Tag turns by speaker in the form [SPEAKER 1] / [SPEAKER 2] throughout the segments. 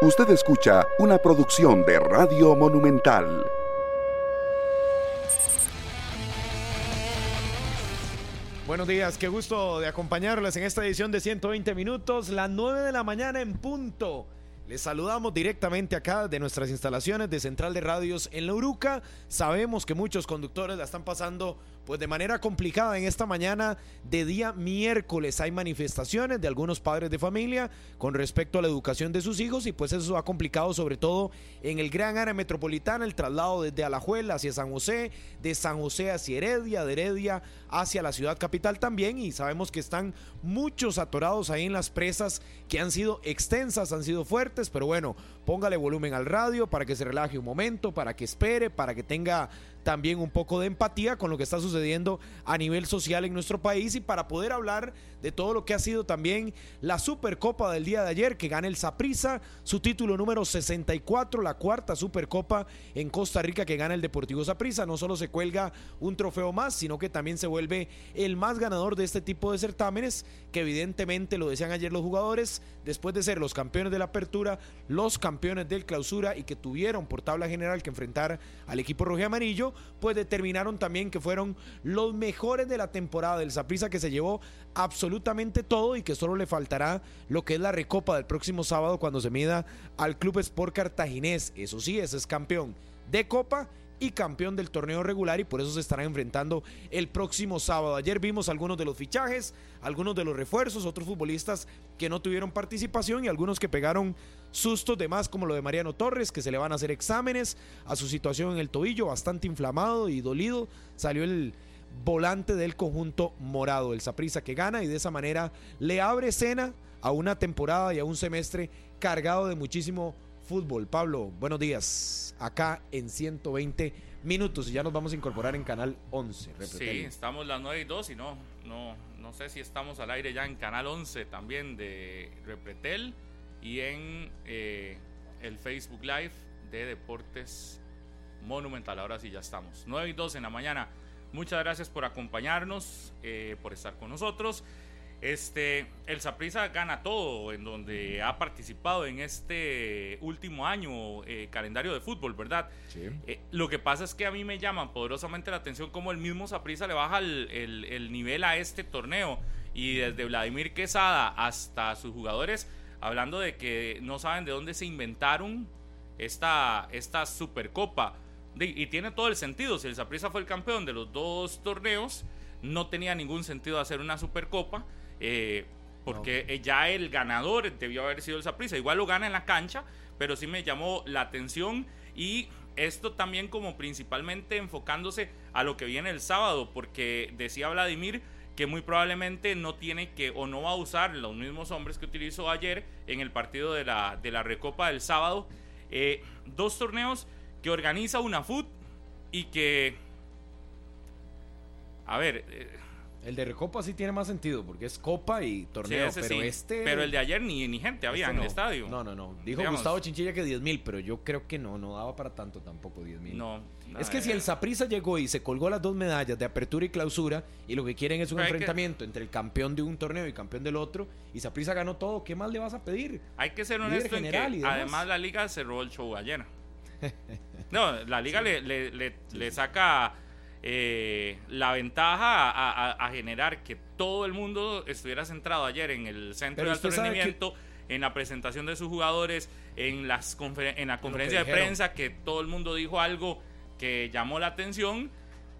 [SPEAKER 1] Usted escucha una producción de Radio Monumental.
[SPEAKER 2] Buenos días, qué gusto de acompañarles en esta edición de 120 minutos, las 9 de la mañana en punto. Les saludamos directamente acá de nuestras instalaciones de Central de Radios en La Uruca. Sabemos que muchos conductores la están pasando pues de manera complicada en esta mañana de día miércoles hay manifestaciones de algunos padres de familia con respecto a la educación de sus hijos y pues eso ha complicado sobre todo en el gran área metropolitana el traslado desde Alajuela hacia San José, de San José hacia Heredia, de Heredia hacia la ciudad capital también y sabemos que están muchos atorados ahí en las presas que han sido extensas, han sido fuertes, pero bueno, póngale volumen al radio para que se relaje un momento, para que espere, para que tenga también un poco de empatía con lo que está sucediendo a nivel social en nuestro país y para poder hablar de todo lo que ha sido también la Supercopa del día de ayer que gana el Saprissa, su título número 64, la cuarta Supercopa en Costa Rica que gana el Deportivo Saprissa. No solo se cuelga un trofeo más, sino que también se vuelve el más ganador de este tipo de certámenes, que evidentemente lo decían ayer los jugadores, después de ser los campeones de la apertura, los campeones del clausura y que tuvieron por tabla general que enfrentar al equipo rojo amarillo, pues determinaron también que fueron los mejores de la temporada del Saprissa que se llevó absolutamente todo y que solo le faltará lo que es la recopa del próximo sábado cuando se mida al Club Sport Cartaginés. Eso sí, ese es campeón de Copa y campeón del torneo regular y por eso se estarán enfrentando el próximo sábado. Ayer vimos algunos de los fichajes, algunos de los refuerzos, otros futbolistas que no tuvieron participación y algunos que pegaron sustos de más como lo de Mariano Torres, que se le van a hacer exámenes a su situación en el tobillo, bastante inflamado y dolido. Salió el volante del conjunto morado, el Saprisa que gana y de esa manera le abre escena a una temporada y a un semestre cargado de muchísimo fútbol. Pablo, buenos días. Acá en 120 minutos y ya nos vamos a incorporar en Canal 11.
[SPEAKER 3] Sí, estamos las 9 y 2 y no, no, no sé si estamos al aire ya en Canal 11 también de Repretel y en eh, el Facebook Live de Deportes Monumental. Ahora sí ya estamos. 9 y 2 en la mañana. Muchas gracias por acompañarnos, eh, por estar con nosotros. Este, el Saprissa gana todo en donde ha participado en este último año eh, calendario de fútbol, ¿verdad? Sí. lo que pasa es que a mí me llama poderosamente la atención cómo el mismo Saprissa le baja el, el, nivel a este torneo y desde Vladimir Quesada hasta sus jugadores hablando de que no saben de dónde se inventaron esta, esta Supercopa. Y tiene todo el sentido. Si el Saprissa fue el campeón de los dos torneos, no tenía ningún sentido hacer una Supercopa. Eh, porque ya el ganador debió haber sido el Saprissa. Igual lo gana en la cancha, pero sí me llamó la atención. Y esto también como principalmente enfocándose a lo que viene el sábado, porque decía Vladimir que muy probablemente no tiene que o no va a usar los mismos hombres que utilizó ayer en el partido de la, de la Recopa del sábado. Eh, dos torneos que organiza una FUT y que... A ver... Eh,
[SPEAKER 2] el de Recopa sí tiene más sentido porque es Copa y torneo, pero este...
[SPEAKER 3] Pero el de ayer ni, ni gente había en el estadio.
[SPEAKER 2] No, no, no. Dijo Gustavo Chinchilla que 10 mil, pero yo creo que no, no daba para tanto tampoco 10 mil.
[SPEAKER 3] No.
[SPEAKER 2] Es que si el Saprisa llegó y se colgó las dos medallas de apertura y clausura y lo que quieren es un enfrentamiento entre el campeón de un torneo y campeón del otro y Saprisa ganó todo, ¿qué más le vas a pedir?
[SPEAKER 3] Hay que ser honesto en que además la liga cerró el show ayer. no, la liga le, le, le saca eh, la ventaja a, generar que todo el mundo estuviera centrado ayer en el centro de alto rendimiento, en la presentación de sus jugadores, en, las en la conferencia de prensa, que todo el mundo dijo algo que llamó la atención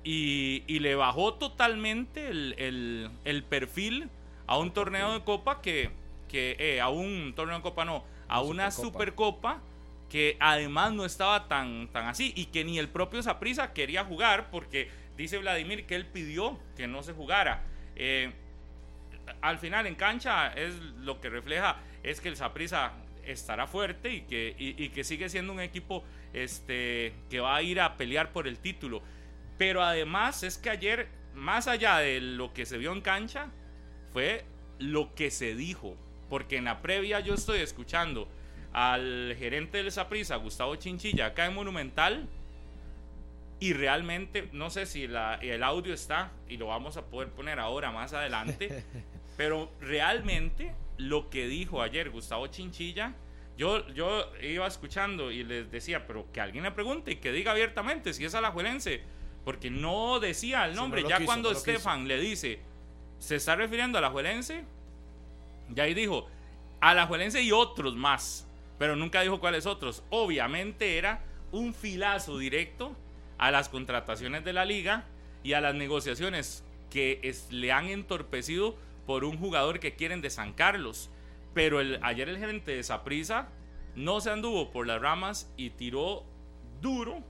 [SPEAKER 3] y, le bajó totalmente el, perfil a un torneo de copa que, que eh, a un torneo de copa no, a una supercopa que además no estaba tan, tan así y que ni el propio Saprisa quería jugar porque dice Vladimir que él pidió que no se jugara. Eh, al final en cancha es lo que refleja es que el Saprisa estará fuerte y que, y, que sigue siendo un equipo este, que va a ir a pelear por el título. Pero además es que ayer, más allá de lo que se vio en cancha, fue lo que se dijo. Porque en la previa yo estoy escuchando al gerente del Saprisa, Gustavo Chinchilla, acá en Monumental. Y realmente, no sé si el audio está y lo vamos a poder poner ahora más adelante, pero realmente lo que dijo ayer Gustavo Chinchilla Yo, yo iba escuchando y les decía, pero que alguien le pregunte y que diga abiertamente si es alajuelense, porque no decía el nombre. ya cuando Estefan le dice, se está refiriendo a alajuelense, ya ahí dijo, alajuelense y otros más, pero nunca dijo cuáles otros. Obviamente era un filazo directo a las contrataciones de la liga y a las negociaciones que le han entorpecido por un jugador que quieren de San Carlos. Pero ayer el gerente de Saprisa no se anduvo por las ramas y tiró duro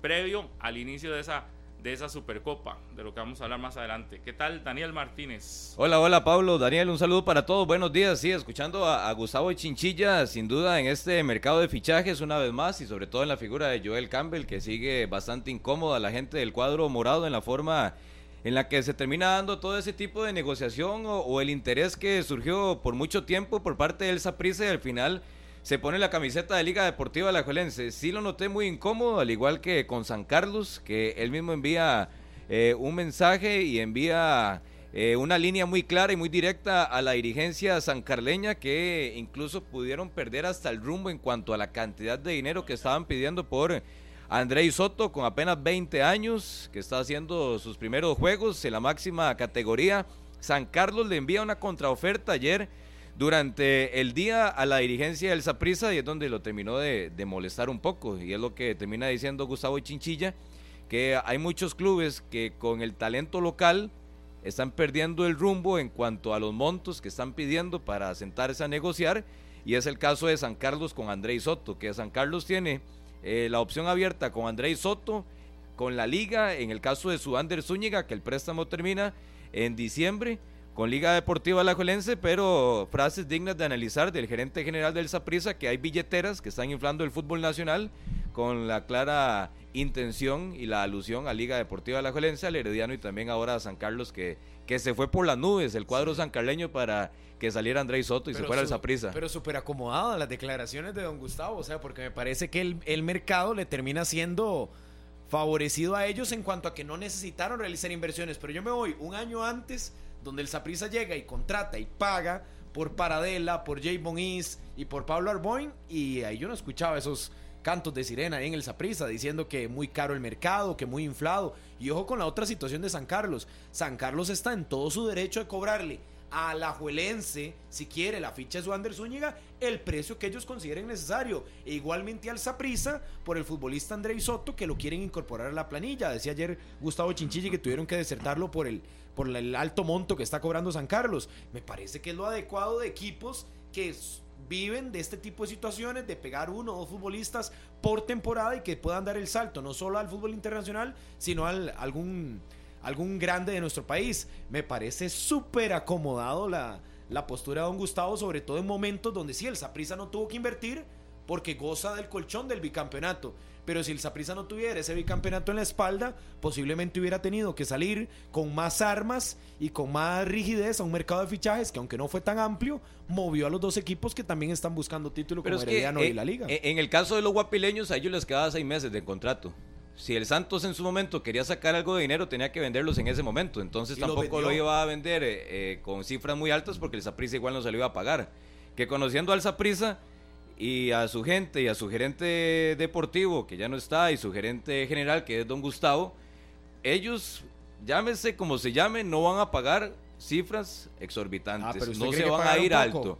[SPEAKER 3] previo al inicio de esa de esa Supercopa, de lo que vamos a hablar más adelante. ¿Qué tal, Daniel Martínez?
[SPEAKER 4] Hola, hola, Pablo. Daniel, un saludo para todos. Buenos días. Sí, escuchando a, a, Gustavo Chinchilla, sin duda, en este mercado de fichajes, una vez más, y sobre todo en la figura de Joel Campbell, que sigue bastante incómoda la gente del cuadro morado en la forma en la que se termina dando todo ese tipo de negociación o, el interés que surgió por mucho tiempo por parte del Saprissa y al final se pone la camiseta de Liga Deportiva La Alajuelense. Sí lo noté muy incómodo, al igual que con San Carlos, que él mismo envía eh, un mensaje y envía eh, una línea muy clara y muy directa a la dirigencia sancarleña que incluso pudieron perder hasta el rumbo en cuanto a la cantidad de dinero que estaban pidiendo por Andrei Soto con apenas 20 años, que está haciendo sus primeros juegos en la máxima categoría. San Carlos le envía una contraoferta ayer durante el día a la dirigencia del Saprissa y es donde lo terminó de, molestar un poco. Y es lo que termina diciendo Gustavo Chinchilla, que hay muchos clubes que con el talento local están perdiendo el rumbo en cuanto a los montos que están pidiendo para sentarse a negociar. Y es el caso de San Carlos con Andrei Soto, que San Carlos tiene eh, la opción abierta con Andrés Soto, con la liga, en el caso de su Ander Zúñiga, que el préstamo termina en diciembre, con Liga Deportiva Alajuelense, pero frases dignas de analizar del gerente general del Saprissa, que hay billeteras que están inflando el fútbol nacional con la clara intención y la alusión a Liga Deportiva Alajuelense, al Herediano y también ahora a San Carlos, que, que se fue por las nubes el cuadro sancarleño para que saliera Andrés Soto y se fuera el Saprissa.
[SPEAKER 2] Pero súper acomodado las declaraciones de don Gustavo, o sea, porque me parece que el, el mercado le termina siendo favorecido a ellos en cuanto a que no necesitaron realizar inversiones. Pero yo me voy un año antes, donde el Saprissa llega y contrata y paga por Paradela, por Jay East y por Pablo Arboin, y ahí yo no escuchaba esos cantos de sirena en el Saprissa diciendo que muy caro el mercado, que muy inflado. Y ojo con la otra situación de San Carlos. San Carlos está en todo su derecho de cobrarle a la Juelense, si quiere, la ficha de su Ander Zúñiga, el precio que ellos consideren necesario. E igualmente al Saprisa por el futbolista André Soto, que lo quieren incorporar a la planilla. Decía ayer Gustavo Chinchilla que tuvieron que desertarlo por el, por el alto monto que está cobrando San Carlos. Me parece que es lo adecuado de equipos que viven de este tipo de situaciones, de pegar uno o dos futbolistas por temporada y que puedan dar el salto, no solo al fútbol internacional, sino al algún, algún grande de nuestro país. Me parece súper acomodado la, la postura de don Gustavo, sobre todo en momentos donde sí, el Saprisa no tuvo que invertir porque goza del colchón del bicampeonato. Pero si el Saprissa no tuviera ese bicampeonato en la espalda, posiblemente hubiera tenido que salir con más armas y con más rigidez a un mercado de fichajes que aunque no fue tan amplio, movió a los dos equipos que también están buscando título como Herediano y eh, la Liga.
[SPEAKER 4] Eh, en el caso de los guapileños, a ellos les quedaba seis meses de contrato. Si el Santos en su momento quería sacar algo de dinero, tenía que venderlos en ese momento. Entonces tampoco lo, iba a vender eh, con cifras muy altas porque el Saprissa igual no se lo iba a pagar. Que conociendo al Saprissa y a su gente y a su gerente deportivo, que ya no está, y su gerente general, que es don Gustavo, ellos, llámese como se llame, no van a pagar cifras exorbitantes, ah, no se van a ir alto.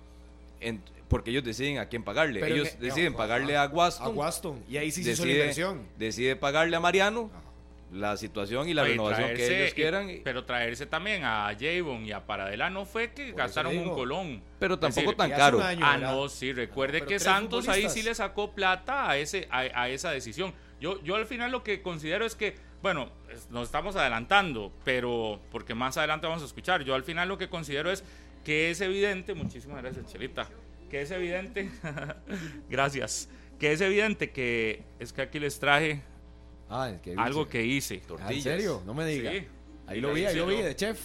[SPEAKER 4] porque ellos deciden a quién pagarle. ellos deciden pagarle a Waston. A
[SPEAKER 2] Waston. Y ahí sí se hizo la inversión.
[SPEAKER 4] Decide pagarle a Mariano la situación y la renovación que ellos quieran.
[SPEAKER 3] pero traerse también a Javon y a Paradela no fue que gastaron un colón.
[SPEAKER 4] Pero tampoco tan caro.
[SPEAKER 3] ah, no, sí, recuerde que Santos ahí sí le sacó plata a, ese, a, esa decisión. Yo, yo al final lo que considero es que, bueno, nos estamos adelantando, pero porque más adelante vamos a escuchar. Yo al final lo que considero es que es evidente, muchísimas gracias, Chelita, que es evidente, gracias, que es evidente que es que aquí les traje Ah, Algo que hice.
[SPEAKER 2] Tortillas. Ah, ¿En serio? No me digas. Ahí lo vi, ahí lo vi, de chef.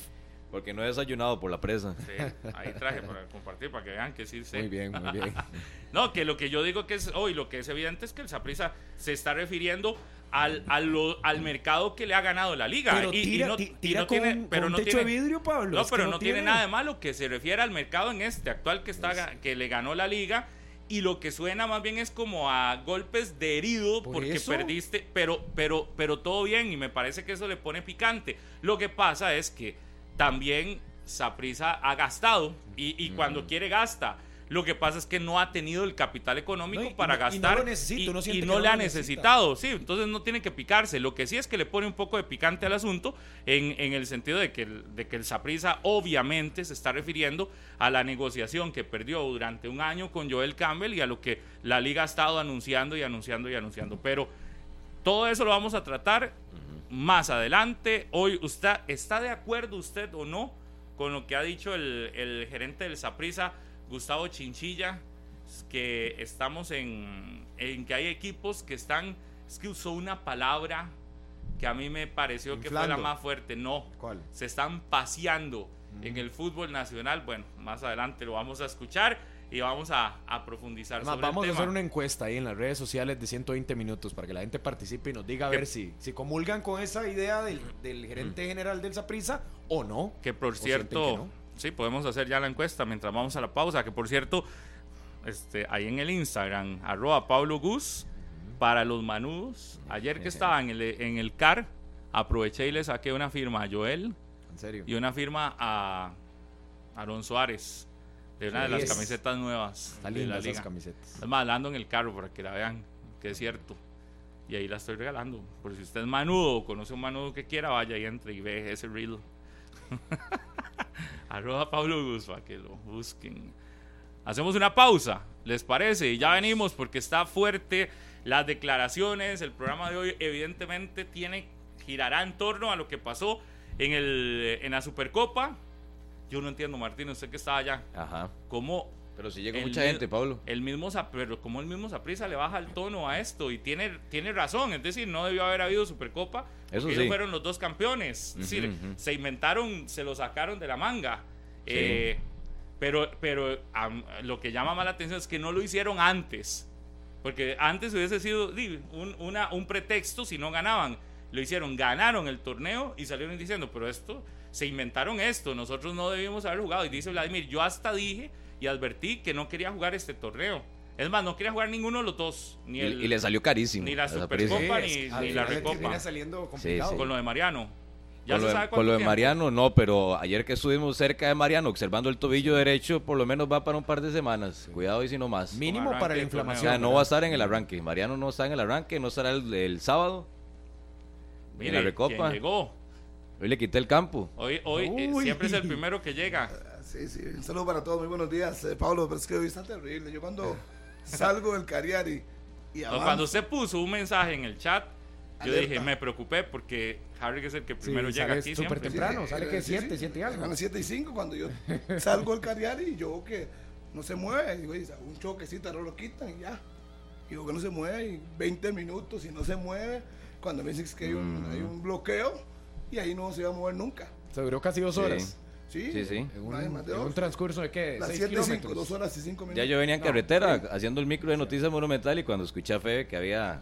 [SPEAKER 4] Porque no he desayunado por la presa.
[SPEAKER 3] Sí, ahí traje para compartir, para que vean que sí sé.
[SPEAKER 2] Muy bien, muy bien.
[SPEAKER 3] no, que lo que yo digo que es hoy, lo que es evidente es que el Saprisa se está refiriendo al, al, al, mercado que le ha ganado la liga.
[SPEAKER 2] Pero y, no, tiene, pero no tiene, vidrio, Pablo.
[SPEAKER 3] No, pero no, tiene, nada de malo que se refiera al mercado en este actual que está pues que le ganó la liga y lo que suena más bien es como a golpes de herido
[SPEAKER 2] ¿Por
[SPEAKER 3] porque
[SPEAKER 2] eso?
[SPEAKER 3] perdiste, pero, pero, pero todo bien y me parece que eso le pone picante. Lo que pasa es que también Saprisa ha gastado y, y cuando quiere gasta. Lo que pasa es que no ha tenido el capital económico
[SPEAKER 2] No, y-
[SPEAKER 3] para
[SPEAKER 2] y no- y no
[SPEAKER 3] gastar y- no le ha
[SPEAKER 2] necesita.
[SPEAKER 3] necesitado, sí, entonces no tiene que picarse. Lo que sí es que le pone un poco de picante al asunto en, en el sentido de que el, de que el Saprissa obviamente se está refiriendo a la negociación que perdió durante un año con Joel Campbell y a lo que la liga ha estado anunciando y anunciando y anunciando. Pero todo eso lo vamos a tratar más adelante. Hoy, ¿usted está de acuerdo usted o no con lo que ha dicho el, el gerente del Saprissa, Gustavo Chinchilla? Que estamos en, en que hay equipos que están, es que usó una palabra que a mí me pareció que fue la más fuerte. No,
[SPEAKER 2] ¿Cuál?
[SPEAKER 3] se están paseando en el fútbol nacional. Bueno, más adelante lo vamos a escuchar y vamos a, a profundizar
[SPEAKER 2] Además,
[SPEAKER 3] sobre
[SPEAKER 2] vamos
[SPEAKER 3] el
[SPEAKER 2] a hacer una encuesta ahí en las redes sociales de 120 minutos para que la gente participe y nos diga a ver si, si comulgan con esa idea del, del gerente general del Saprisa o no.
[SPEAKER 3] Que por
[SPEAKER 2] ¿O sienten
[SPEAKER 3] cierto,
[SPEAKER 2] que no?
[SPEAKER 3] Sí, podemos hacer ya la encuesta mientras vamos a la pausa. Que por cierto, este, ahí en el Instagram, arroba Pablo Gus, para los manudos. Ayer que estaba en el, en el CAR, aproveché y le saqué una firma a Joel
[SPEAKER 2] En serio.
[SPEAKER 3] y una firma a Aaron Suárez, de una de las camisetas nuevas
[SPEAKER 2] Está
[SPEAKER 3] de la
[SPEAKER 2] esas camisetas.
[SPEAKER 3] Es más, la ando en el carro para que la vean, que es cierto. Y ahí la estoy regalando. Por si usted es manudo o conoce un manudo que quiera, vaya y entre y ve ese reel. Arroba Pablo Gus para que lo busquen. Hacemos una pausa, ¿les parece? Y ya venimos porque está fuerte las declaraciones. El programa de hoy, evidentemente, tiene girará en torno a lo que pasó en, el, en la Supercopa. Yo no entiendo, Martín, usted que estaba allá.
[SPEAKER 4] Ajá.
[SPEAKER 3] ¿Cómo
[SPEAKER 4] Pero si llega
[SPEAKER 3] El
[SPEAKER 4] mucha gente, Pablo.
[SPEAKER 3] el mismo pero como el mismo Saprisa le baja el tono a esto y tiene, tiene razón, es decir, no debió haber habido Supercopa.
[SPEAKER 4] Eso sí.
[SPEAKER 3] Ellos fueron los dos campeones, es decir, se inventaron, se lo sacaron de la manga.
[SPEAKER 4] Sí.
[SPEAKER 3] Eh, pero pero lo que llama más la atención es que no lo hicieron antes. Porque antes hubiese sido un, una- un pretexto si no ganaban. Lo hicieron, ganaron el torneo y salieron diciendo, pero esto, se inventaron esto, nosotros no debimos haber jugado. Y dice Vladimir, yo hasta dije y advertí que no quería jugar este torneo. Es más, no quería jugar ninguno de los dos. Ni
[SPEAKER 4] Y,
[SPEAKER 3] el,
[SPEAKER 4] y le salió carísimo.
[SPEAKER 3] ni la Supercopa, ni-
[SPEAKER 2] es- al
[SPEAKER 3] ni la Recopa.
[SPEAKER 2] saliendo complicado.
[SPEAKER 4] sí.
[SPEAKER 3] con lo de Mariano. Ya
[SPEAKER 4] Con
[SPEAKER 3] se
[SPEAKER 4] lo,
[SPEAKER 3] sabe
[SPEAKER 4] con lo de
[SPEAKER 3] tiempo.
[SPEAKER 4] Mariano, no, pero ayer que estuvimos cerca de Mariano observando el tobillo derecho, por lo menos va para un par de semanas. Cuidado y si no más.
[SPEAKER 2] Mínimo para la
[SPEAKER 3] torneo.
[SPEAKER 4] O
[SPEAKER 2] inflamación.
[SPEAKER 4] sea, no va a estar en el arranque. Mariano no está en el arranque, no estará el, el sábado.
[SPEAKER 3] Mire,
[SPEAKER 4] en la Recopa.
[SPEAKER 3] ¿quién llegó?
[SPEAKER 4] Hoy le quité el campo.
[SPEAKER 3] Hoy, hoy eh, siempre es el primero que llega.
[SPEAKER 5] Sí, sí, un saludo para todos, muy buenos días. Eh, Pablo, pero es que hoy está terrible. Yo cuando salgo del Cariari y
[SPEAKER 3] No, cuando usted puso un mensaje en el chat, yo
[SPEAKER 5] Alerta.
[SPEAKER 3] dije, me preocupé porque Harry es el que
[SPEAKER 2] Sí,
[SPEAKER 3] primero llega
[SPEAKER 2] sale
[SPEAKER 3] aquí
[SPEAKER 2] súper
[SPEAKER 3] siempre.
[SPEAKER 2] temprano, sale que
[SPEAKER 5] eh, sí,
[SPEAKER 2] 7,
[SPEAKER 5] sí,
[SPEAKER 2] 7 y algo.
[SPEAKER 5] A las 7 y 5 cuando yo salgo del Cariari y yo que no se mueve. Y digo, "Oye, un choquecito, ahora lo quitan y ya. Y digo que no se mueve y 20 minutos y no se mueve. Cuando me dicen que hay un,
[SPEAKER 2] Mm.
[SPEAKER 5] hay un bloqueo y ahí no se va a mover nunca.
[SPEAKER 2] Se duró casi dos
[SPEAKER 4] Sí.
[SPEAKER 2] horas.
[SPEAKER 5] Sí,
[SPEAKER 4] Sí, sí.
[SPEAKER 2] En un, en transcurso de qué?
[SPEAKER 5] Las
[SPEAKER 2] 6
[SPEAKER 5] 7 y 5,
[SPEAKER 2] kilómetros.
[SPEAKER 5] 2 horas y 5 minutos.
[SPEAKER 4] Ya yo venía en carretera haciendo el micro de Noticias Monumental y cuando escuché a Febe que había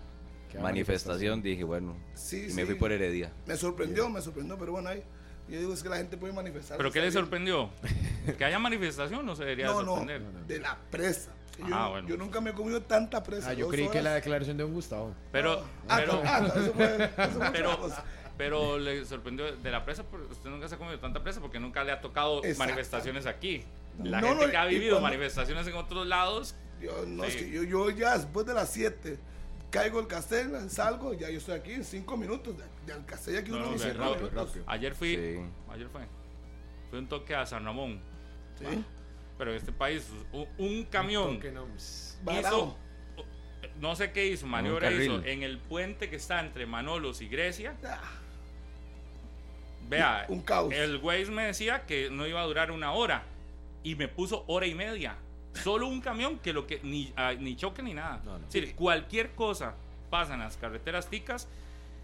[SPEAKER 4] manifestación, dije, bueno,
[SPEAKER 5] Sí,
[SPEAKER 4] y me fui por Heredia.
[SPEAKER 5] Me sorprendió, me sorprendió, pero bueno, ahí. Yo digo es que la gente puede manifestar.
[SPEAKER 3] ¿Pero qué le sorprendió? Que haya manifestación no se debería
[SPEAKER 5] No, no,
[SPEAKER 3] sorprender.
[SPEAKER 5] de la presa. Yo,
[SPEAKER 3] Ah, bueno.
[SPEAKER 5] yo nunca me he comido tanta presa.
[SPEAKER 2] Ah, yo creí que la declaración de un Gustavo.
[SPEAKER 3] Pero,
[SPEAKER 5] Ah,
[SPEAKER 3] pero,
[SPEAKER 5] ah, eso fue, eso fue
[SPEAKER 3] pero. Pero le sorprendió de la presa, porque usted nunca se ha comido tanta presa porque nunca le ha tocado
[SPEAKER 5] Exacto.
[SPEAKER 3] manifestaciones aquí. La
[SPEAKER 5] No,
[SPEAKER 3] gente
[SPEAKER 5] no,
[SPEAKER 3] que ha vivido
[SPEAKER 5] cuando-
[SPEAKER 3] manifestaciones en otros lados,
[SPEAKER 5] Yo, no,
[SPEAKER 3] Sí.
[SPEAKER 5] es que yo, yo ya después de las 7 caigo el castel, salgo, ya yo estoy aquí en 5 minutos. De, del castel aquí
[SPEAKER 3] No,
[SPEAKER 5] uno cinco
[SPEAKER 3] rápido, ayer fui,
[SPEAKER 4] Sí.
[SPEAKER 3] ayer fue, fue un toque a San Ramón.
[SPEAKER 5] Sí.
[SPEAKER 3] Pero en este país, un, un camión
[SPEAKER 2] ps,
[SPEAKER 5] Varado.
[SPEAKER 3] hizo, no sé qué hizo, maniobra hizo en el puente que está entre Manolos y Grecia.
[SPEAKER 5] Ah,
[SPEAKER 3] Vea,
[SPEAKER 5] Un caos.
[SPEAKER 3] el Waze me decía que no iba a durar una hora y me puso hora y media. Solo un camión que lo que ni, ah, ni choque ni nada.
[SPEAKER 2] No, no.
[SPEAKER 3] Es decir, cualquier cosa pasa en las carreteras ticas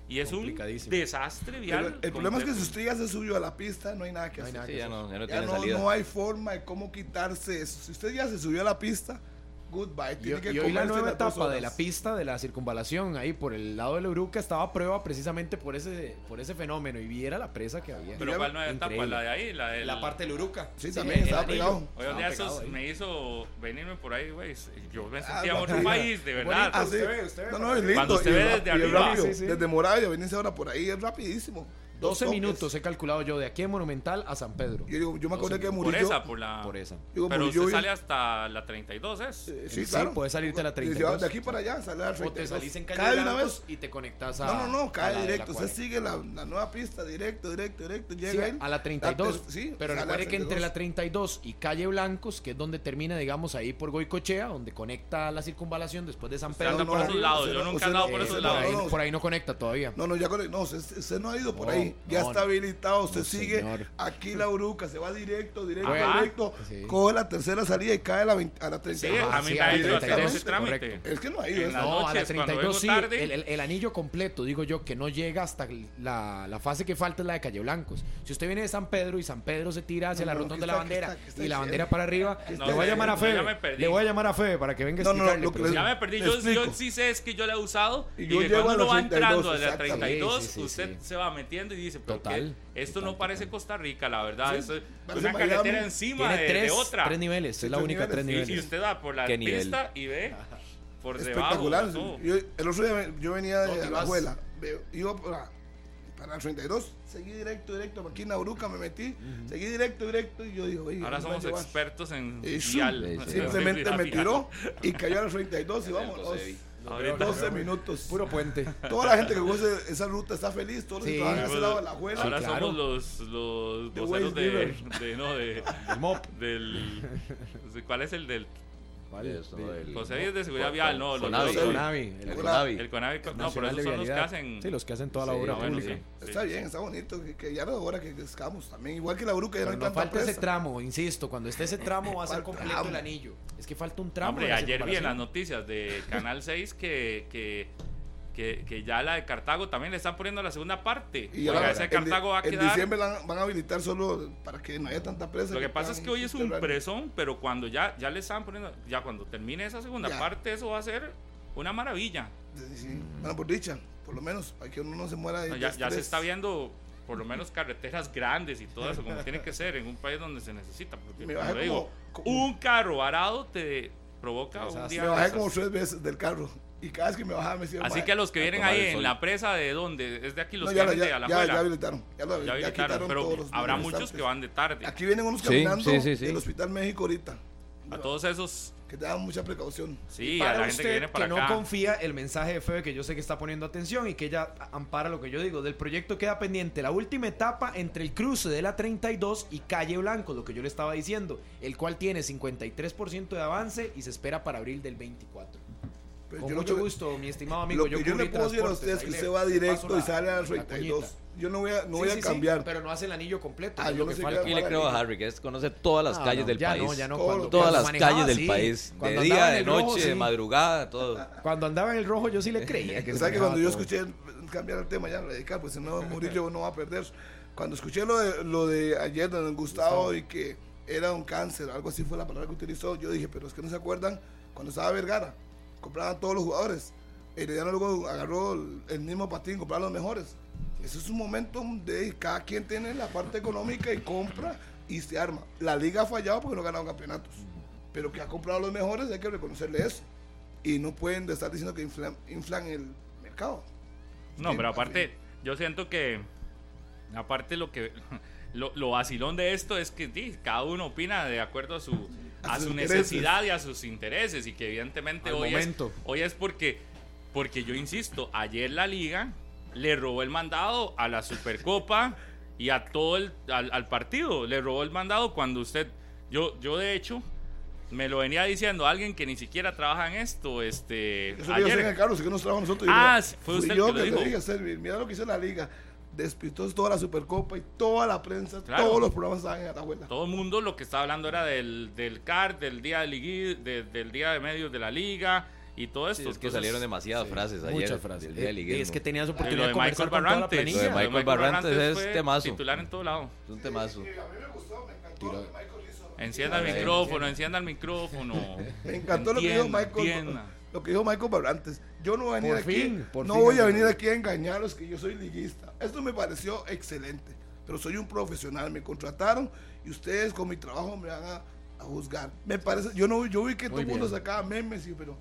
[SPEAKER 3] y es un desastre vial.
[SPEAKER 5] Pero el problema es que si usted ya se subió a la pista, no hay nada que
[SPEAKER 2] No
[SPEAKER 5] hacer.
[SPEAKER 2] nada
[SPEAKER 4] Sí,
[SPEAKER 2] que
[SPEAKER 4] ya no, ya no
[SPEAKER 5] Ya no hay forma de cómo quitarse eso. Si usted ya se subió a la pista, goodbye.
[SPEAKER 2] Y,
[SPEAKER 5] Tiene que
[SPEAKER 2] y hoy la nueva etapa de la pista de la circunvalación ahí por el lado de la Uruca estaba a prueba precisamente por ese por ese fenómeno y viera la presa que había.
[SPEAKER 3] Pero ¿cuál nueva etapa?
[SPEAKER 2] Increíble.
[SPEAKER 3] La de ahí, la de
[SPEAKER 2] la parte de la Uruca.
[SPEAKER 5] Sí, también
[SPEAKER 2] el
[SPEAKER 5] estaba
[SPEAKER 2] anillo.
[SPEAKER 5] pegado.
[SPEAKER 3] Hoy un
[SPEAKER 2] Estaba
[SPEAKER 3] día
[SPEAKER 2] pegado
[SPEAKER 3] esos me hizo venirme por ahí, güey. Yo me
[SPEAKER 5] Ah,
[SPEAKER 3] sentía en
[SPEAKER 5] no,
[SPEAKER 3] otro
[SPEAKER 5] sí.
[SPEAKER 3] país, de verdad.
[SPEAKER 5] Ah, sí.
[SPEAKER 2] Usted ve, usted ve
[SPEAKER 5] No, no, es lindo.
[SPEAKER 3] Cuando usted
[SPEAKER 5] y
[SPEAKER 3] ve
[SPEAKER 5] es
[SPEAKER 3] desde
[SPEAKER 5] y
[SPEAKER 3] arriba.
[SPEAKER 5] rápido.
[SPEAKER 2] Sí, sí.
[SPEAKER 5] Desde Moravia, venirse ahora por ahí, es rapidísimo. Dos
[SPEAKER 2] 12
[SPEAKER 5] toques.
[SPEAKER 2] minutos he calculado yo de aquí en Monumental a San Pedro.
[SPEAKER 5] Yo, me acordé que
[SPEAKER 3] Por
[SPEAKER 5] Murillo.
[SPEAKER 3] esa, por la.
[SPEAKER 2] Por esa.
[SPEAKER 5] digo,
[SPEAKER 3] Pero
[SPEAKER 5] Murillo
[SPEAKER 3] usted sale hasta la 32, ¿es?
[SPEAKER 5] Eh,
[SPEAKER 2] Sí,
[SPEAKER 5] Sí, claro.
[SPEAKER 2] puedes salirte a la
[SPEAKER 5] De-
[SPEAKER 2] 32.
[SPEAKER 5] De aquí para allá, sale a la
[SPEAKER 2] O te
[SPEAKER 5] 32.
[SPEAKER 2] salís en
[SPEAKER 5] Cae
[SPEAKER 2] calle
[SPEAKER 5] de una
[SPEAKER 2] Blancos
[SPEAKER 5] vez.
[SPEAKER 2] y te conectas a.
[SPEAKER 5] No, no, no, cae
[SPEAKER 2] la de la
[SPEAKER 5] directo. Usted
[SPEAKER 2] 40.
[SPEAKER 5] sigue la, la nueva pista, directo, directo, directo. Llega
[SPEAKER 2] Sí,
[SPEAKER 5] ahí.
[SPEAKER 2] a la 32.
[SPEAKER 5] ter- sí,
[SPEAKER 2] pero recuerde que entre
[SPEAKER 5] 32.
[SPEAKER 2] la 32 y calle Blancos, que es donde termina, digamos, ahí por Goicochea, donde conecta la circunvalación después de San
[SPEAKER 3] Usted
[SPEAKER 2] Pedro.
[SPEAKER 3] anda por esos lados. Yo nunca he andado por esos
[SPEAKER 2] por,
[SPEAKER 3] lados.
[SPEAKER 2] ahí, por ahí no conecta todavía.
[SPEAKER 5] No, no, ya con- no, usted, no ha ido por
[SPEAKER 2] No,
[SPEAKER 5] Ya
[SPEAKER 2] no,
[SPEAKER 5] está habilitado. Usted
[SPEAKER 2] No,
[SPEAKER 5] sigue
[SPEAKER 2] señor.
[SPEAKER 5] aquí la Uruca, se va directo, directo,
[SPEAKER 3] Ajá.
[SPEAKER 5] directo.
[SPEAKER 2] Sí.
[SPEAKER 5] Coge la tercera salida y cae a la, 20 a la
[SPEAKER 3] Sí,
[SPEAKER 5] 32.
[SPEAKER 2] Ajá,
[SPEAKER 3] a mí
[SPEAKER 2] sí,
[SPEAKER 3] me
[SPEAKER 2] a
[SPEAKER 3] ha
[SPEAKER 2] la
[SPEAKER 3] hecho hacer
[SPEAKER 2] 32,
[SPEAKER 3] ese trámite.
[SPEAKER 2] correcto.
[SPEAKER 5] Es que no ha ido.
[SPEAKER 3] En
[SPEAKER 2] No, a la
[SPEAKER 3] noches, cuando
[SPEAKER 2] 32 sí,
[SPEAKER 3] tarde.
[SPEAKER 2] el, el- el anillo completo, digo yo, que no llega hasta la, la fase que falta es la de Calle Blancos. Si usted viene de San Pedro y San Pedro se tira hacia
[SPEAKER 5] No,
[SPEAKER 2] la
[SPEAKER 5] no,
[SPEAKER 2] rotonda de la bandera
[SPEAKER 5] está- está
[SPEAKER 2] y la bandera para arriba,
[SPEAKER 3] No,
[SPEAKER 2] le voy a
[SPEAKER 3] sí,
[SPEAKER 2] llamar a Febe.
[SPEAKER 3] me perdí.
[SPEAKER 2] Le voy a llamar a Febe para que venga a
[SPEAKER 5] No, no, no,
[SPEAKER 2] explicarle.
[SPEAKER 5] lo
[SPEAKER 2] pero
[SPEAKER 5] que
[SPEAKER 2] sí.
[SPEAKER 3] Ya me perdí. Yo, sí sé es que yo la he usado.
[SPEAKER 5] Y
[SPEAKER 3] que cuando
[SPEAKER 5] a
[SPEAKER 3] uno va entrando
[SPEAKER 5] 32,
[SPEAKER 3] de la
[SPEAKER 5] exactamente.
[SPEAKER 3] 32,
[SPEAKER 2] Sí, sí, sí,
[SPEAKER 3] usted
[SPEAKER 2] sí.
[SPEAKER 3] se va metiendo y dice, pero
[SPEAKER 2] Total,
[SPEAKER 3] que esto
[SPEAKER 2] total,
[SPEAKER 3] no parece
[SPEAKER 2] total.
[SPEAKER 3] Costa Rica, la verdad.
[SPEAKER 5] Sí,
[SPEAKER 3] es una
[SPEAKER 5] Miami.
[SPEAKER 3] carretera encima
[SPEAKER 2] Tiene
[SPEAKER 3] de, de
[SPEAKER 2] tres,
[SPEAKER 3] otra.
[SPEAKER 2] tres niveles, es la
[SPEAKER 5] tres
[SPEAKER 2] única tres
[SPEAKER 5] niveles.
[SPEAKER 3] Y, y
[SPEAKER 2] niveles.
[SPEAKER 3] usted va por la
[SPEAKER 4] ¿Qué nivel?
[SPEAKER 3] pista y ve por
[SPEAKER 5] espectacular.
[SPEAKER 3] debajo.
[SPEAKER 5] Yo, el otro día yo venía de
[SPEAKER 2] ¿Dónde
[SPEAKER 5] la abuela, iba para, para el 32, seguí directo, directo, aquí en la Uruca me metí, seguí directo, directo y yo digo, oye,
[SPEAKER 3] Ahora
[SPEAKER 5] ¿dónde me va a
[SPEAKER 3] somos expertos en
[SPEAKER 5] Y shum,
[SPEAKER 3] vial.
[SPEAKER 4] sí,
[SPEAKER 5] Simplemente me tiró y cayó a los 32 y vamos.
[SPEAKER 3] Ahorita-
[SPEAKER 5] 12 minutos.
[SPEAKER 2] Puro puente.
[SPEAKER 5] Toda la gente que conoce esa ruta está feliz, todos los
[SPEAKER 2] Sí.
[SPEAKER 5] que trabajan a ese
[SPEAKER 3] Pues,
[SPEAKER 5] lado de la abuela.
[SPEAKER 3] Ahora
[SPEAKER 2] claro.
[SPEAKER 3] somos los, los voceros de, de, no, de,
[SPEAKER 2] El MOP.
[SPEAKER 3] del, de- ¿cuál es el del
[SPEAKER 2] ¿Vale?
[SPEAKER 4] Eso,
[SPEAKER 2] De-
[SPEAKER 4] el-
[SPEAKER 3] José es de seguridad vial? No,
[SPEAKER 4] Conavi.
[SPEAKER 3] los-
[SPEAKER 2] Conavi,
[SPEAKER 4] El
[SPEAKER 2] el
[SPEAKER 4] Conavi.
[SPEAKER 3] el Conavi, no, pero esos son los que hacen.
[SPEAKER 2] Sí, los que hacen toda la
[SPEAKER 4] Sí,
[SPEAKER 2] obra
[SPEAKER 3] bueno,
[SPEAKER 2] pública.
[SPEAKER 3] sí, sí.
[SPEAKER 5] Está bien, está bonito, que, que ya era hora que crezcamos también. Igual que la Uruca, ya no
[SPEAKER 2] Pero
[SPEAKER 5] hay
[SPEAKER 2] no
[SPEAKER 5] tanta
[SPEAKER 2] falta ese
[SPEAKER 5] presa.
[SPEAKER 2] tramo, insisto, cuando esté ese tramo va a ser
[SPEAKER 5] ¿Cuál
[SPEAKER 2] completo
[SPEAKER 5] tramo?
[SPEAKER 2] el anillo. Es que falta un tramo.
[SPEAKER 3] Hombre, ayer vi en las noticias de Canal 6 que, que, que, que ya la de Cartago también le están poniendo la segunda parte.
[SPEAKER 5] Y
[SPEAKER 3] Oiga,
[SPEAKER 5] la-
[SPEAKER 3] ese
[SPEAKER 5] en
[SPEAKER 3] Cartago va a
[SPEAKER 5] En
[SPEAKER 3] quedar.
[SPEAKER 5] diciembre la van a habilitar solo para que no haya tanta presa.
[SPEAKER 3] Lo que pasa es que hoy es un presón, pero cuando ya, ya le están poniendo, ya cuando termine esa segunda
[SPEAKER 5] Ya.
[SPEAKER 3] parte, eso va a ser una maravilla.
[SPEAKER 5] Sí, sí. Bueno, por dicha, por lo menos, para que uno no se muera de
[SPEAKER 3] No, ya, ya se está viendo por lo menos carreteras grandes y todo eso, como tiene que ser en un país donde se necesita. Porque,
[SPEAKER 5] Me bajé
[SPEAKER 3] digo,
[SPEAKER 5] como-
[SPEAKER 3] un carro varado te provoca un día
[SPEAKER 5] Me bajé como tres veces del carro. Y cada vez que me bajaba me decía.
[SPEAKER 3] Así que los que
[SPEAKER 4] a
[SPEAKER 3] vienen ahí en la presa de dónde, es de aquí los
[SPEAKER 5] No,
[SPEAKER 3] que
[SPEAKER 5] ya,
[SPEAKER 3] vienen
[SPEAKER 5] ya,
[SPEAKER 3] de
[SPEAKER 5] ya,
[SPEAKER 3] Alajuela.
[SPEAKER 5] ya habilitaron. Ya, lo,
[SPEAKER 3] Ya
[SPEAKER 5] ya
[SPEAKER 3] habilitaron, pero
[SPEAKER 5] todos los
[SPEAKER 3] habrá muchos que van de tarde.
[SPEAKER 5] Aquí vienen unos caminando
[SPEAKER 4] sí, sí, sí.
[SPEAKER 5] del Hospital México ahorita.
[SPEAKER 3] A todos esos,
[SPEAKER 5] Que te dan mucha precaución.
[SPEAKER 3] sí,
[SPEAKER 2] para
[SPEAKER 3] a la gente
[SPEAKER 2] usted
[SPEAKER 3] que viene para
[SPEAKER 2] no
[SPEAKER 3] acá.
[SPEAKER 2] confía el mensaje de Febe que yo sé que está poniendo atención y que ella ampara lo que yo digo. Del proyecto queda pendiente la última etapa entre el cruce de la 32 y Calle Blanco, lo que yo le estaba diciendo, el cual tiene 53% de avance y se espera para abril del 24.
[SPEAKER 5] Pero
[SPEAKER 2] Con
[SPEAKER 5] yo
[SPEAKER 2] mucho
[SPEAKER 5] que-
[SPEAKER 2] gusto, mi estimado amigo.
[SPEAKER 5] Lo que yo
[SPEAKER 2] cubrí
[SPEAKER 5] le puedo decir a ustedes es que usted va directo y sale a
[SPEAKER 2] la
[SPEAKER 5] las 32.
[SPEAKER 2] cuñita.
[SPEAKER 5] Yo no voy a, no
[SPEAKER 2] Sí,
[SPEAKER 5] voy
[SPEAKER 2] sí,
[SPEAKER 5] a
[SPEAKER 2] sí,
[SPEAKER 5] cambiar.
[SPEAKER 2] pero no hace el anillo completo.
[SPEAKER 5] Ah, yo no
[SPEAKER 2] que
[SPEAKER 5] sé
[SPEAKER 4] Aquí le creo a Harry que es- conoce todas las
[SPEAKER 2] No,
[SPEAKER 4] calles
[SPEAKER 2] no,
[SPEAKER 4] del
[SPEAKER 2] ya
[SPEAKER 4] país.
[SPEAKER 2] no, ya no.
[SPEAKER 5] Todo
[SPEAKER 2] Cuando-
[SPEAKER 4] Todas
[SPEAKER 2] cuando
[SPEAKER 4] las
[SPEAKER 2] manejaba,
[SPEAKER 4] calles del
[SPEAKER 2] sí.
[SPEAKER 4] país. De día, de
[SPEAKER 2] rojo,
[SPEAKER 4] noche,
[SPEAKER 2] sí.
[SPEAKER 4] de madrugada, todo.
[SPEAKER 2] Cuando andaba en el rojo yo sí le creía que se
[SPEAKER 5] ¿Sabes que cuando yo escuché, cambiar el tema ya, radical, pues si no, Murillo no va a perder. Cuando escuché lo de, lo de ayer de don Gustavo y que era un cáncer, algo así fue la palabra que utilizó, yo dije, pero es que no se acuerdan cuando estaba Vergara, compraban todos los jugadores. Herediano luego agarró el, mismo patín, compraba los mejores. Eso es un momento de cada quien tiene la parte económica y compra y se arma. La liga ha fallado porque no ha ganado campeonatos. Pero que ha comprado los mejores hay que reconocerle eso. Y no pueden estar diciendo que inflan, inflan el mercado.
[SPEAKER 3] No, pero aparte, yo siento que, aparte lo que, lo, lo vacilón de esto es que sí, cada uno opina de acuerdo a su,
[SPEAKER 5] A
[SPEAKER 3] su
[SPEAKER 5] intereses.
[SPEAKER 3] necesidad y a sus intereses y que evidentemente
[SPEAKER 2] Al
[SPEAKER 3] hoy es, hoy es porque, porque yo insisto, ayer la liga le robó el mandado a la Supercopa y a todo el, al, al partido, le robó el mandado cuando usted, yo, yo de hecho, me lo venía diciendo alguien que ni siquiera trabaja en esto, este,
[SPEAKER 5] Eso
[SPEAKER 3] ayer,
[SPEAKER 5] carro, si que nos trabaja nosotros.
[SPEAKER 3] Ah, fue usted
[SPEAKER 5] yo
[SPEAKER 3] que lo dijo.
[SPEAKER 5] dije mira lo que hizo la liga. Despitó toda la Supercopa y toda la prensa,
[SPEAKER 3] Claro.
[SPEAKER 5] todos los programas estaban en Atahuela.
[SPEAKER 3] Todo el mundo lo que estaba hablando era del, del CAR, del día de, ligui- de- del día de medios de la liga y todo esto.
[SPEAKER 4] Sí, es que
[SPEAKER 3] Entonces,
[SPEAKER 4] salieron demasiadas frases ayer.
[SPEAKER 2] Muchas frases.
[SPEAKER 4] del día del
[SPEAKER 2] Eh, es que tenías oportunidad
[SPEAKER 3] lo
[SPEAKER 2] de
[SPEAKER 3] de
[SPEAKER 2] conversar
[SPEAKER 3] Michael
[SPEAKER 2] con toda la
[SPEAKER 3] Barrantes.
[SPEAKER 2] planilla.
[SPEAKER 4] Lo de Michael Barrantes es
[SPEAKER 3] fue
[SPEAKER 4] temazo.
[SPEAKER 3] Titular en todo lado.
[SPEAKER 4] Es un temazo.
[SPEAKER 5] A mí me gustó, me encantó lo que Michael hizo.
[SPEAKER 3] Encienda el micrófono, encienda el micrófono.
[SPEAKER 5] Me encantó lo que dijo
[SPEAKER 3] Entienda,
[SPEAKER 5] Michael.
[SPEAKER 3] entienda.
[SPEAKER 5] Lo que dijo Michael Barrantes. Yo no voy a venir
[SPEAKER 2] Por
[SPEAKER 5] aquí.
[SPEAKER 2] fin, por
[SPEAKER 5] no
[SPEAKER 2] fin,
[SPEAKER 5] voy a venir aquí a engañarlos que yo soy liguista. Esto me pareció excelente. Pero soy un profesional. Me contrataron y ustedes con mi trabajo me van a, a juzgar. Me parece. Yo no yo vi que todo el mundo sacaba memes y pero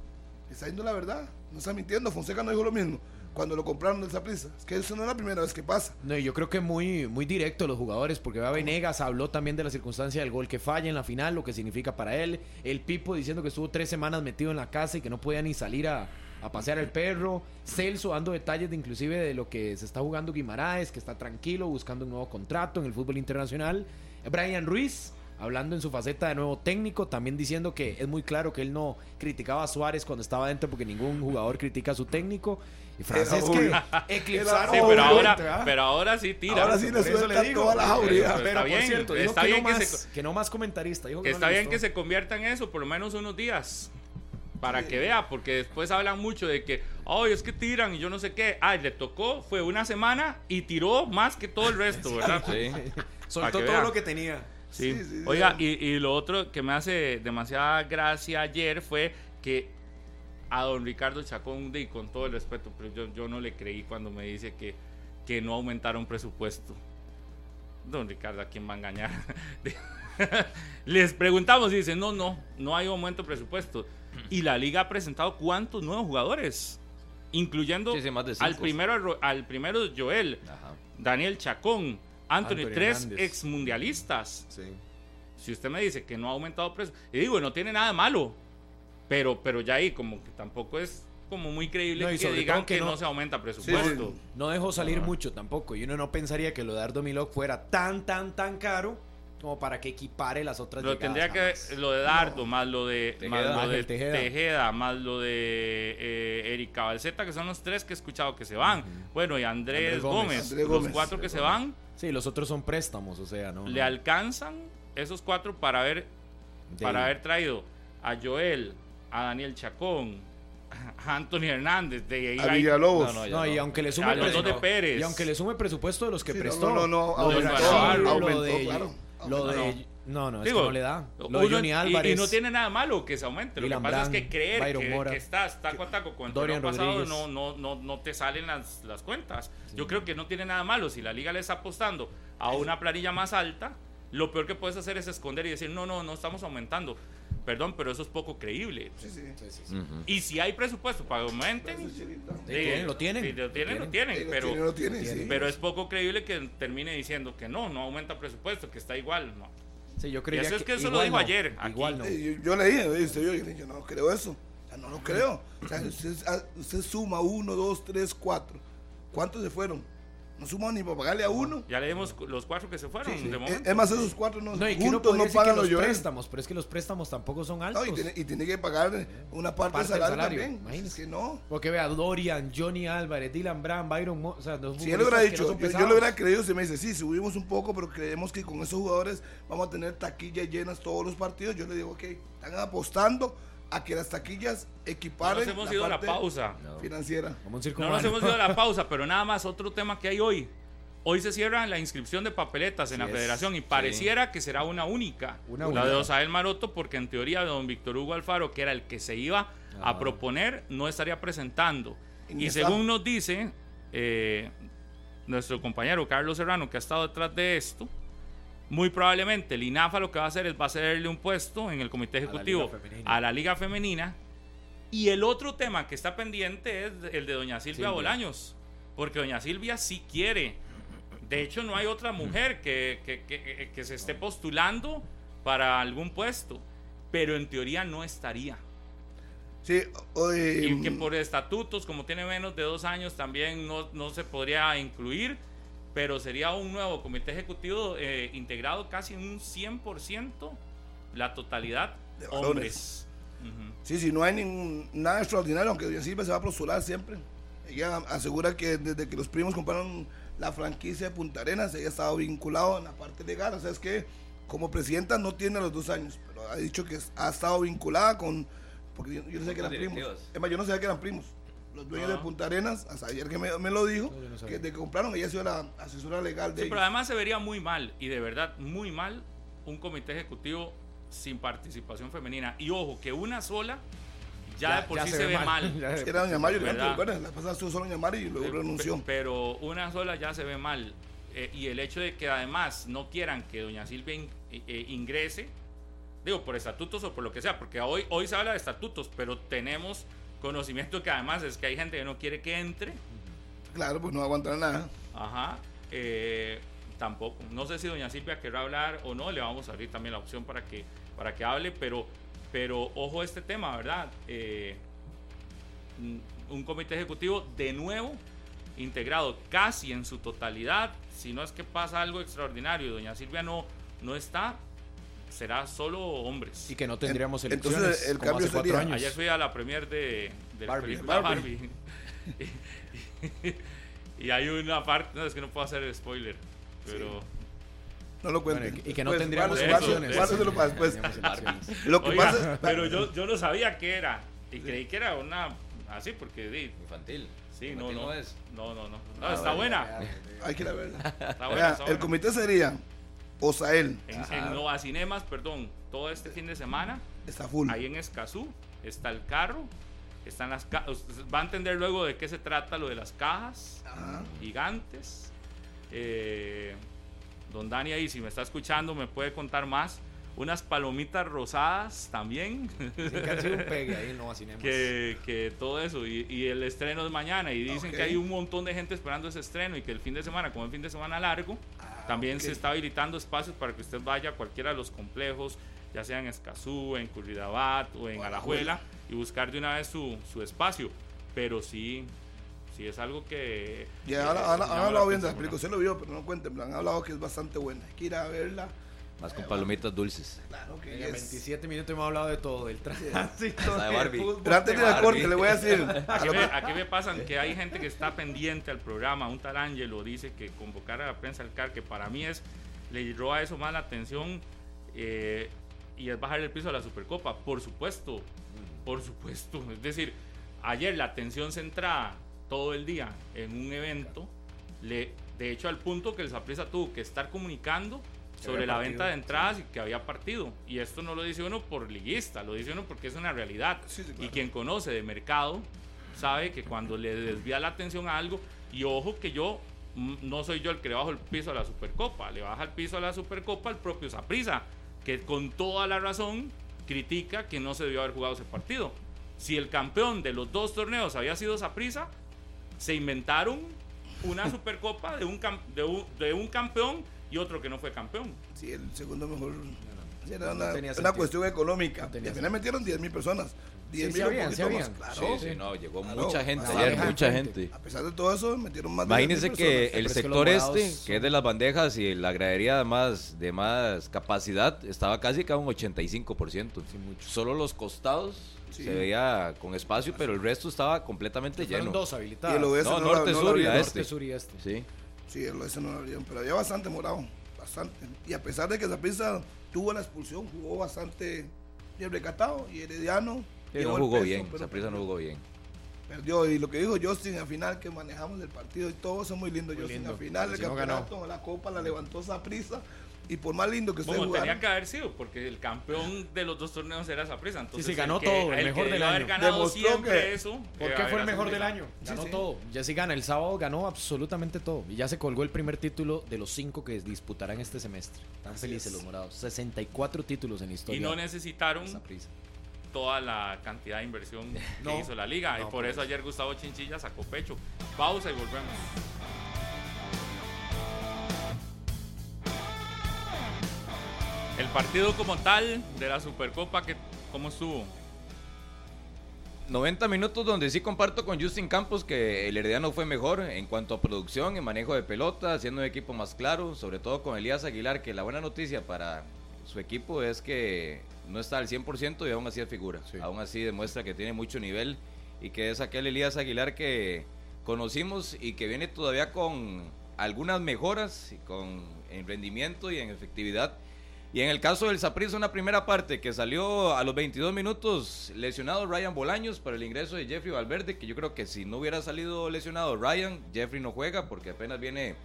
[SPEAKER 5] está diciendo la verdad. No está mintiendo. Fonseca no dijo lo mismo cuando lo compraron del Saprissa. Es que eso no es la primera vez que pasa.
[SPEAKER 2] No, yo creo que muy, muy directo los jugadores, porque va Venegas habló también de la circunstancia del gol que falla en la final, lo que significa para él. El Pipo diciendo que estuvo tres semanas metido en la casa y que no podía ni salir a, a pasear el perro. Celso dando detalles de inclusive de lo que se está jugando Guimaraes, que está tranquilo, buscando un nuevo contrato en el fútbol internacional. Brian Ruiz hablando en su faceta de nuevo técnico, también diciendo que es muy claro que él no criticaba a Suárez cuando estaba dentro porque ningún jugador critica a su técnico. Y frases que
[SPEAKER 5] obvio.
[SPEAKER 2] eclipsaron
[SPEAKER 3] Sí,
[SPEAKER 5] Oh,
[SPEAKER 3] pero ahora,
[SPEAKER 2] ¿ah?
[SPEAKER 3] pero ahora sí tira.
[SPEAKER 5] Ahora sí le suelta
[SPEAKER 2] le digo.
[SPEAKER 5] toda la jauría.
[SPEAKER 3] Pero
[SPEAKER 2] Pero
[SPEAKER 3] está
[SPEAKER 2] por
[SPEAKER 3] bien,
[SPEAKER 2] cierto, dijo
[SPEAKER 3] está
[SPEAKER 2] que,
[SPEAKER 3] bien
[SPEAKER 2] no
[SPEAKER 3] que
[SPEAKER 2] más,
[SPEAKER 3] se-
[SPEAKER 2] que no más comentarista. Dijo que
[SPEAKER 3] Que
[SPEAKER 2] no
[SPEAKER 3] está bien que se convierta en eso por lo menos unos días. Para que vea, porque después hablan mucho de que, ay, es que tiran y yo no sé qué. Ay, le tocó, fue una semana y tiró más que todo el resto, ¿verdad?
[SPEAKER 4] Sí.
[SPEAKER 2] Soltó
[SPEAKER 3] que
[SPEAKER 2] todo
[SPEAKER 3] vea.
[SPEAKER 2] lo que tenía.
[SPEAKER 3] Sí.
[SPEAKER 5] Sí, sí,
[SPEAKER 3] Oiga,
[SPEAKER 5] sí.
[SPEAKER 3] y, y lo otro que me hace demasiada gracia ayer fue que a don Ricardo Chacón, y con todo el respeto, pero yo, yo no le creí cuando me dice que, que no aumentaron presupuesto. Don Ricardo, ¿a quién va a engañar? Les preguntamos y dicen, no, no, no hay aumento de presupuesto. Y la liga ha presentado cuántos nuevos jugadores, incluyendo
[SPEAKER 4] Sí, sí, más de
[SPEAKER 3] al, primero, al primero Joel,
[SPEAKER 4] Ajá.
[SPEAKER 3] Daniel Chacón, Anthony,
[SPEAKER 2] Anthony
[SPEAKER 3] tres
[SPEAKER 2] Hernández.
[SPEAKER 3] ex mundialistas.
[SPEAKER 2] Sí.
[SPEAKER 3] Si usted me dice que no ha aumentado precio, y digo, no tiene nada de malo, pero, pero ya ahí como que tampoco es como muy creíble
[SPEAKER 2] No, y
[SPEAKER 3] que digan
[SPEAKER 2] que
[SPEAKER 3] que, no,
[SPEAKER 2] no-
[SPEAKER 3] se aumenta presupuesto.
[SPEAKER 2] No dejó salir mucho tampoco. Y uno no pensaría que lo de Ardo Milok fuera tan, tan, tan caro como para que equipare las otras
[SPEAKER 3] Lo tendría que
[SPEAKER 2] jamás.
[SPEAKER 3] lo de Dardo, más lo de
[SPEAKER 4] Tejeda.
[SPEAKER 3] más lo de
[SPEAKER 2] Tejeda.
[SPEAKER 3] Tejeda. más lo de eh, Erika Balseta, que son los tres que he escuchado que se van. Bueno, y Andrés,
[SPEAKER 2] Andrés
[SPEAKER 3] Gómez,
[SPEAKER 2] Gómez.
[SPEAKER 5] Andrés
[SPEAKER 3] los
[SPEAKER 5] Gómez.
[SPEAKER 3] cuatro que se van,
[SPEAKER 2] Sí, los otros son préstamos, o sea, ¿no?
[SPEAKER 3] le
[SPEAKER 2] no.
[SPEAKER 3] alcanzan esos cuatro para haber
[SPEAKER 2] De-
[SPEAKER 3] para haber traído a Joel, a Daniel Chacón, a Anthony Hernández, de ahí
[SPEAKER 5] A Villalobos.
[SPEAKER 4] No, no,
[SPEAKER 2] No, y aunque le sume
[SPEAKER 3] a los dos de
[SPEAKER 2] presupuesto-
[SPEAKER 3] Pérez.
[SPEAKER 2] Y aunque le sume presupuesto de los que
[SPEAKER 5] Sí, no,
[SPEAKER 2] prestó.
[SPEAKER 5] no, no,
[SPEAKER 3] aumentó,
[SPEAKER 2] lo
[SPEAKER 5] aumentó,
[SPEAKER 2] de-
[SPEAKER 5] claro,
[SPEAKER 2] Lo
[SPEAKER 5] aumentó.
[SPEAKER 2] de. No, no, es
[SPEAKER 3] Digo,
[SPEAKER 2] que no le da. Lo
[SPEAKER 3] uno-
[SPEAKER 2] Johnny
[SPEAKER 3] y-
[SPEAKER 2] Álvarez.
[SPEAKER 3] Y, no tiene nada malo que se aumente. Lo que pasa es
[SPEAKER 2] Brand,
[SPEAKER 3] que creer que,
[SPEAKER 2] Mora.
[SPEAKER 3] que estás taco a taco con el pasado no, no, no, no te salen las, las cuentas. Yo creo que no tiene nada malo. Si la liga le está apostando a una planilla más alta, lo peor que puedes hacer es esconder y decir, no, no, no estamos aumentando. Perdón, pero eso es poco creíble.
[SPEAKER 5] Sí, sí.
[SPEAKER 4] Ujú.
[SPEAKER 3] Y si hay presupuesto para que aumenten,
[SPEAKER 2] lo tienen.
[SPEAKER 3] Si lo tienen,
[SPEAKER 2] Lo
[SPEAKER 3] lo tienen. Pero,
[SPEAKER 5] tiene, lo tiene, sí.
[SPEAKER 3] pero es poco creíble que termine diciendo que no, no aumenta presupuesto, que está igual. No.
[SPEAKER 2] Sí, yo
[SPEAKER 3] Y
[SPEAKER 2] creía
[SPEAKER 3] eso es que eso lo dijo
[SPEAKER 2] no,
[SPEAKER 3] ayer, aquí.
[SPEAKER 2] Igual no.
[SPEAKER 5] Yo, yo leí, yo dije, yo no creo eso. O sea, no lo creo. O sea, usted, ah, usted suma uno, dos, tres, cuatro. ¿Cuántos se fueron? No sumó ni para pagarle a uno.
[SPEAKER 3] Ya leímos los cuatro que se fueron de
[SPEAKER 5] Eh,
[SPEAKER 3] momento.
[SPEAKER 5] Es más, esos cuatro no,
[SPEAKER 2] No, y
[SPEAKER 5] juntos no pagan
[SPEAKER 2] los préstamos, pero es que los préstamos tampoco son altos.
[SPEAKER 5] No, y, tiene, y tiene que pagar una parte,
[SPEAKER 2] Parte
[SPEAKER 5] del salario,
[SPEAKER 2] salario,
[SPEAKER 5] también.
[SPEAKER 2] imagínese.
[SPEAKER 5] Es que no.
[SPEAKER 2] Porque vea, Dorian, Johnny Álvarez, Dylan Brand, Byron Mo- o sea, los
[SPEAKER 5] Si él hubiera
[SPEAKER 2] futbolistas que
[SPEAKER 5] dicho,
[SPEAKER 2] no
[SPEAKER 5] yo, yo lo hubiera creído, se me dice, sí, subimos un poco, pero creemos que con esos jugadores vamos a tener taquillas llenas todos los partidos. Yo le digo, ok, están apostando a que las taquillas
[SPEAKER 3] No
[SPEAKER 5] equiparen
[SPEAKER 3] nos hemos ido a la pausa.
[SPEAKER 5] financiera.
[SPEAKER 2] Como un circo
[SPEAKER 3] No nos hemos ido a la pausa, pero nada más otro tema que hay hoy. Hoy se cierra la inscripción de papeletas en la
[SPEAKER 2] es.
[SPEAKER 3] federación y pareciera que será una única.
[SPEAKER 2] Una
[SPEAKER 3] la
[SPEAKER 2] única.
[SPEAKER 3] de Osael Maroto, porque en teoría don Víctor Hugo Alfaro, que era el que se iba
[SPEAKER 2] Ah.
[SPEAKER 3] a proponer, no estaría presentando.
[SPEAKER 5] Y
[SPEAKER 3] según nos dice eh, nuestro compañero Carlos Serrano, que ha estado detrás de esto, muy probablemente el INAFA lo que va a hacer es va a cederle un puesto en el comité ejecutivo a la Liga Femenina. Y el otro tema que está pendiente es el de doña Silvia. Bolaños, porque doña Silvia sí quiere. De hecho, no hay otra mujer que, que- que- que se esté postulando para algún puesto, pero en teoría no estaría.
[SPEAKER 5] Sí, eh,
[SPEAKER 3] Y que por estatutos, como tiene menos de dos años, también no, no se podría incluir, pero sería un nuevo comité ejecutivo eh, integrado casi en un 100% la totalidad
[SPEAKER 5] De
[SPEAKER 3] hombres. Ujú.
[SPEAKER 5] Sí, sí, no hay ningún, nada extraordinario, aunque Doña Silvia se va a postular siempre. Ella asegura que desde que los primos compraron la franquicia de Punta Arenas, ella ha estado vinculado en la parte legal. O sea, es que como presidenta no tiene los dos años, pero ha dicho que ha estado vinculada con. Porque yo, yo no sé que eran primos. Es más, yo no sabía que eran primos. Los dueños
[SPEAKER 3] Ah.
[SPEAKER 5] de Punta Arenas, hasta ayer que me, me lo dijo,
[SPEAKER 2] No, no
[SPEAKER 5] que que compraron, ella ha sido la asesora legal de
[SPEAKER 3] Sí,
[SPEAKER 5] ellos.
[SPEAKER 3] pero además se vería muy mal, y de verdad muy mal, un comité ejecutivo sin participación femenina. Y ojo, que una sola ya,
[SPEAKER 2] Ya-
[SPEAKER 3] de por
[SPEAKER 2] ya
[SPEAKER 3] sí
[SPEAKER 2] se
[SPEAKER 3] se,
[SPEAKER 2] ve mal.
[SPEAKER 3] mal.
[SPEAKER 5] Era Doña Mario,
[SPEAKER 3] ¿Verdad?
[SPEAKER 5] ¿te acuerdas? La pasada estuvo solo Doña Mario y luego renunció.
[SPEAKER 3] pe- Pero una sola ya se ve mal. Eh, y el hecho de que además no quieran que doña Silvia in- eh, ingrese, digo, por estatutos o por lo que sea, porque hoy, hoy se habla de estatutos, pero tenemos conocimiento que además es que hay gente que no quiere que entre.
[SPEAKER 5] Claro, pues no aguantar nada.
[SPEAKER 3] Ajá. eh, tampoco. No sé si doña Silvia querrá hablar o no, le vamos a abrir también la opción para que, para que hable, pero, pero ojo a este tema, ¿verdad? Eh, un comité ejecutivo de nuevo integrado casi en su totalidad, si no es que pasa algo extraordinario y doña Silvia no, no está, será solo hombres.
[SPEAKER 2] Y que no tendríamos elecciones
[SPEAKER 5] entonces, el cambio
[SPEAKER 2] hace cuatro
[SPEAKER 5] sería-
[SPEAKER 2] años.
[SPEAKER 3] Ayer fui a la premier de, de la
[SPEAKER 2] Barbie.
[SPEAKER 3] película
[SPEAKER 5] Barbie.
[SPEAKER 3] Barbie. y hay una parte, no, es que no puedo hacer spoiler, pero...
[SPEAKER 5] No lo cuenten.
[SPEAKER 2] Bueno, y que no
[SPEAKER 5] Después,
[SPEAKER 2] tendríamos
[SPEAKER 3] elecciones.
[SPEAKER 5] guárdeselo para después. Lo que
[SPEAKER 3] Oiga,
[SPEAKER 5] pasa
[SPEAKER 3] pero yo, yo no sabía qué era. Y creí que era una. Así, porque. di,
[SPEAKER 4] Infantil.
[SPEAKER 3] Sí, no,
[SPEAKER 4] Infantil
[SPEAKER 3] no.
[SPEAKER 4] es.
[SPEAKER 3] No, no, no. No,
[SPEAKER 5] Ah,
[SPEAKER 3] está
[SPEAKER 5] bueno,
[SPEAKER 3] buena.
[SPEAKER 5] hay que ir a verla.
[SPEAKER 3] Está buena.
[SPEAKER 5] Vea,
[SPEAKER 3] está
[SPEAKER 5] el
[SPEAKER 3] buena.
[SPEAKER 5] comité sería Osael,
[SPEAKER 3] En, en Nova Cinemas, perdón, todo este fin de semana,
[SPEAKER 5] está full.
[SPEAKER 3] ahí en Escazú, está el carro. Están las Va a entender luego de qué se trata lo de las cajas
[SPEAKER 5] Ajá.
[SPEAKER 3] gigantes. Eh, don Dani ahí, si me está escuchando, me puede contar más. Unas palomitas rosadas también.
[SPEAKER 2] Sí, un pegue ahí en Nova Cinemas.
[SPEAKER 3] que, que todo eso y, y el estreno es mañana y dicen
[SPEAKER 5] Ok.
[SPEAKER 3] que hay un montón de gente esperando ese estreno y que el fin de semana como es fin de semana largo también se está habilitando espacios para que usted vaya a cualquiera de los complejos ya sea en Escazú, en Curridabat o en
[SPEAKER 5] O
[SPEAKER 3] Alajuela
[SPEAKER 5] Alajuela.
[SPEAKER 3] y buscar de una vez su, su espacio pero sí sí es algo que
[SPEAKER 5] Y
[SPEAKER 3] que
[SPEAKER 5] han, hablado bien de la película, usted lo vio, pero no cuenten, han hablado que es bastante buena. Hay que ir a verla.
[SPEAKER 4] Más con palomitas dulces.
[SPEAKER 5] Claro que
[SPEAKER 2] En
[SPEAKER 5] es.
[SPEAKER 2] 27 minutos hemos hablado de todo, del tránsito,
[SPEAKER 5] Pero antes de
[SPEAKER 4] Barbie.
[SPEAKER 5] corte, le voy a decir. a
[SPEAKER 3] Aquí
[SPEAKER 5] lo
[SPEAKER 3] me,
[SPEAKER 5] que-
[SPEAKER 3] aquí me pasan que hay gente que está pendiente al programa. Un tal Ángelo dice que convocar a la prensa al CAR, que para mí es, le roba eso más la atención eh, y es bajar el piso a la Supercopa. Por supuesto, por supuesto. Es decir, ayer la atención centrada todo el día en un evento, le, de hecho al punto que el Saprissa tuvo que estar comunicando sobre la
[SPEAKER 2] partido,
[SPEAKER 3] venta de entradas y que había partido. Y esto no lo dice uno por liguista, lo dice uno porque es una realidad.
[SPEAKER 5] Sí, sí,
[SPEAKER 3] Y quien conoce de mercado sabe que cuando le desvía la atención a algo, y ojo que yo mm, no soy yo el que le bajo el piso a la Supercopa, le baja el piso a la Supercopa el propio Saprisa, que con toda la razón critica que no se debió haber jugado ese partido. Si el campeón de los dos torneos había sido Saprisa, se inventaron una Supercopa de un, cam- de un, de un campeón y otro que no fue campeón.
[SPEAKER 5] Sí, el segundo mejor. Sí, Era
[SPEAKER 2] no
[SPEAKER 5] una,
[SPEAKER 2] tenía
[SPEAKER 5] una cuestión económica.
[SPEAKER 2] No
[SPEAKER 5] y al final metieron 10 mil personas. 10
[SPEAKER 2] sí
[SPEAKER 5] mil
[SPEAKER 2] habían, sí habían.
[SPEAKER 5] Claro.
[SPEAKER 4] Sí, sí, no, llegó
[SPEAKER 5] Claro.
[SPEAKER 4] mucha gente
[SPEAKER 5] Ah,
[SPEAKER 4] ayer, mucha
[SPEAKER 2] gente.
[SPEAKER 4] gente.
[SPEAKER 5] A pesar de todo eso, metieron más
[SPEAKER 4] Imagínense
[SPEAKER 5] 10.000
[SPEAKER 4] que
[SPEAKER 5] personas.
[SPEAKER 4] el
[SPEAKER 2] que
[SPEAKER 4] sector
[SPEAKER 2] morados
[SPEAKER 4] este,
[SPEAKER 2] son-
[SPEAKER 4] que es de las bandejas y la gradería de más, de más capacidad, estaba casi que a un 85%. Solo los costados
[SPEAKER 5] Sí.
[SPEAKER 4] se veía con espacio, pero el resto estaba completamente lleno.
[SPEAKER 2] dos
[SPEAKER 5] Y
[SPEAKER 2] habilitadas.
[SPEAKER 5] el oeste
[SPEAKER 4] No,
[SPEAKER 5] no,
[SPEAKER 4] norte,
[SPEAKER 5] la- no
[SPEAKER 4] sur y este.
[SPEAKER 2] Norte, sur y este.
[SPEAKER 4] Sí.
[SPEAKER 5] Sí, el oeste no lo abrieron, pero había bastante morado. Bastante. Y a pesar de que Zaprisa tuvo la expulsión, jugó bastante bien recatado. Y Herediano.
[SPEAKER 4] Sí, no
[SPEAKER 5] el
[SPEAKER 4] jugó
[SPEAKER 5] peso,
[SPEAKER 4] bien, esa no
[SPEAKER 5] perdió.
[SPEAKER 4] jugó bien.
[SPEAKER 5] Perdió. Y lo que dijo Justin al final, que manejamos el partido y todo eso muy lindo.
[SPEAKER 2] Muy
[SPEAKER 5] Justin
[SPEAKER 2] lindo.
[SPEAKER 5] al final
[SPEAKER 2] Si no
[SPEAKER 5] campeonato, la copa la levantó Zaprisa. Y por más lindo que usted
[SPEAKER 3] Como tenía que haber sido, porque el campeón de los dos torneos era Saprissa. Entonces,
[SPEAKER 2] sí, ganó
[SPEAKER 3] el que-
[SPEAKER 2] todo, el
[SPEAKER 3] el
[SPEAKER 2] mejor
[SPEAKER 3] que
[SPEAKER 2] del año.
[SPEAKER 3] ganado
[SPEAKER 5] Demostró
[SPEAKER 3] siempre
[SPEAKER 5] que-
[SPEAKER 3] eso.
[SPEAKER 2] ¿Por qué fue el mejor del año?
[SPEAKER 5] Sí,
[SPEAKER 2] Ganó
[SPEAKER 5] sí.
[SPEAKER 2] todo. Ya sí gana. El sábado ganó absolutamente todo. Y ya se colgó el primer título de los cinco que disputarán este semestre. Están
[SPEAKER 5] Así
[SPEAKER 2] felices
[SPEAKER 5] es.
[SPEAKER 2] los morados. 64 títulos en la
[SPEAKER 3] Y
[SPEAKER 2] historia.
[SPEAKER 3] no necesitaron toda la cantidad de inversión que
[SPEAKER 2] No,
[SPEAKER 3] hizo la liga.
[SPEAKER 2] no,
[SPEAKER 3] y por
[SPEAKER 2] por
[SPEAKER 3] eso
[SPEAKER 2] eso.
[SPEAKER 3] ayer Gustavo Chinchilla sacó pecho. Pausa y volvemos. El partido como tal de la Supercopa, que, ¿cómo estuvo?
[SPEAKER 4] 90 minutos donde sí comparto con Justin Campos que el Herediano fue mejor en cuanto a producción, en manejo de pelota, haciendo un equipo más claro, sobre todo con Elías Aguilar, que la buena noticia para su equipo es que no está al 100% y aún así es figura.
[SPEAKER 2] Sí.
[SPEAKER 4] Aún así demuestra que tiene mucho nivel y que es aquel Elías Aguilar que conocimos y que viene todavía con algunas mejoras y con en rendimiento y en efectividad. Y en el caso del Saprissa, una primera parte que salió a los 22 minutos lesionado Ryan Bolaños para el ingreso de Jeffrey Valverde, que yo creo que si no hubiera salido lesionado Ryan, Jeffrey no juega porque apenas viene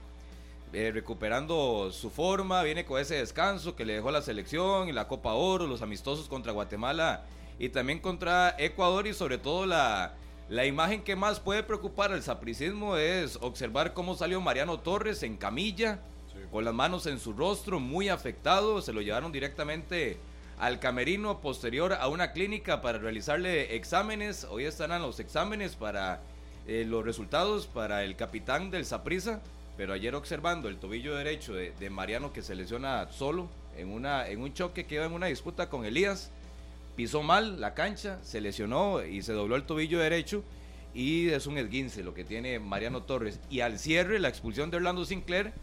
[SPEAKER 4] eh, recuperando su forma, viene con ese descanso que le dejó la selección y la Copa Oro, los amistosos contra Guatemala y también contra Ecuador y sobre todo la, la imagen que más puede preocupar al sapricismo es observar cómo salió Mariano Torres en camilla, con las manos en su rostro, muy afectado, se lo llevaron directamente al camerino posterior a una clínica para realizarle exámenes, hoy estarán los exámenes para eh, los resultados para el capitán del Saprisa, pero ayer observando el tobillo derecho de, de Mariano que se lesiona solo en, una, en un choque que iba en una disputa con Elías, pisó mal la cancha, se lesionó y se dobló el tobillo derecho y es un esguince lo que tiene Mariano Torres. Y al cierre, la expulsión de Orlando Sinclair,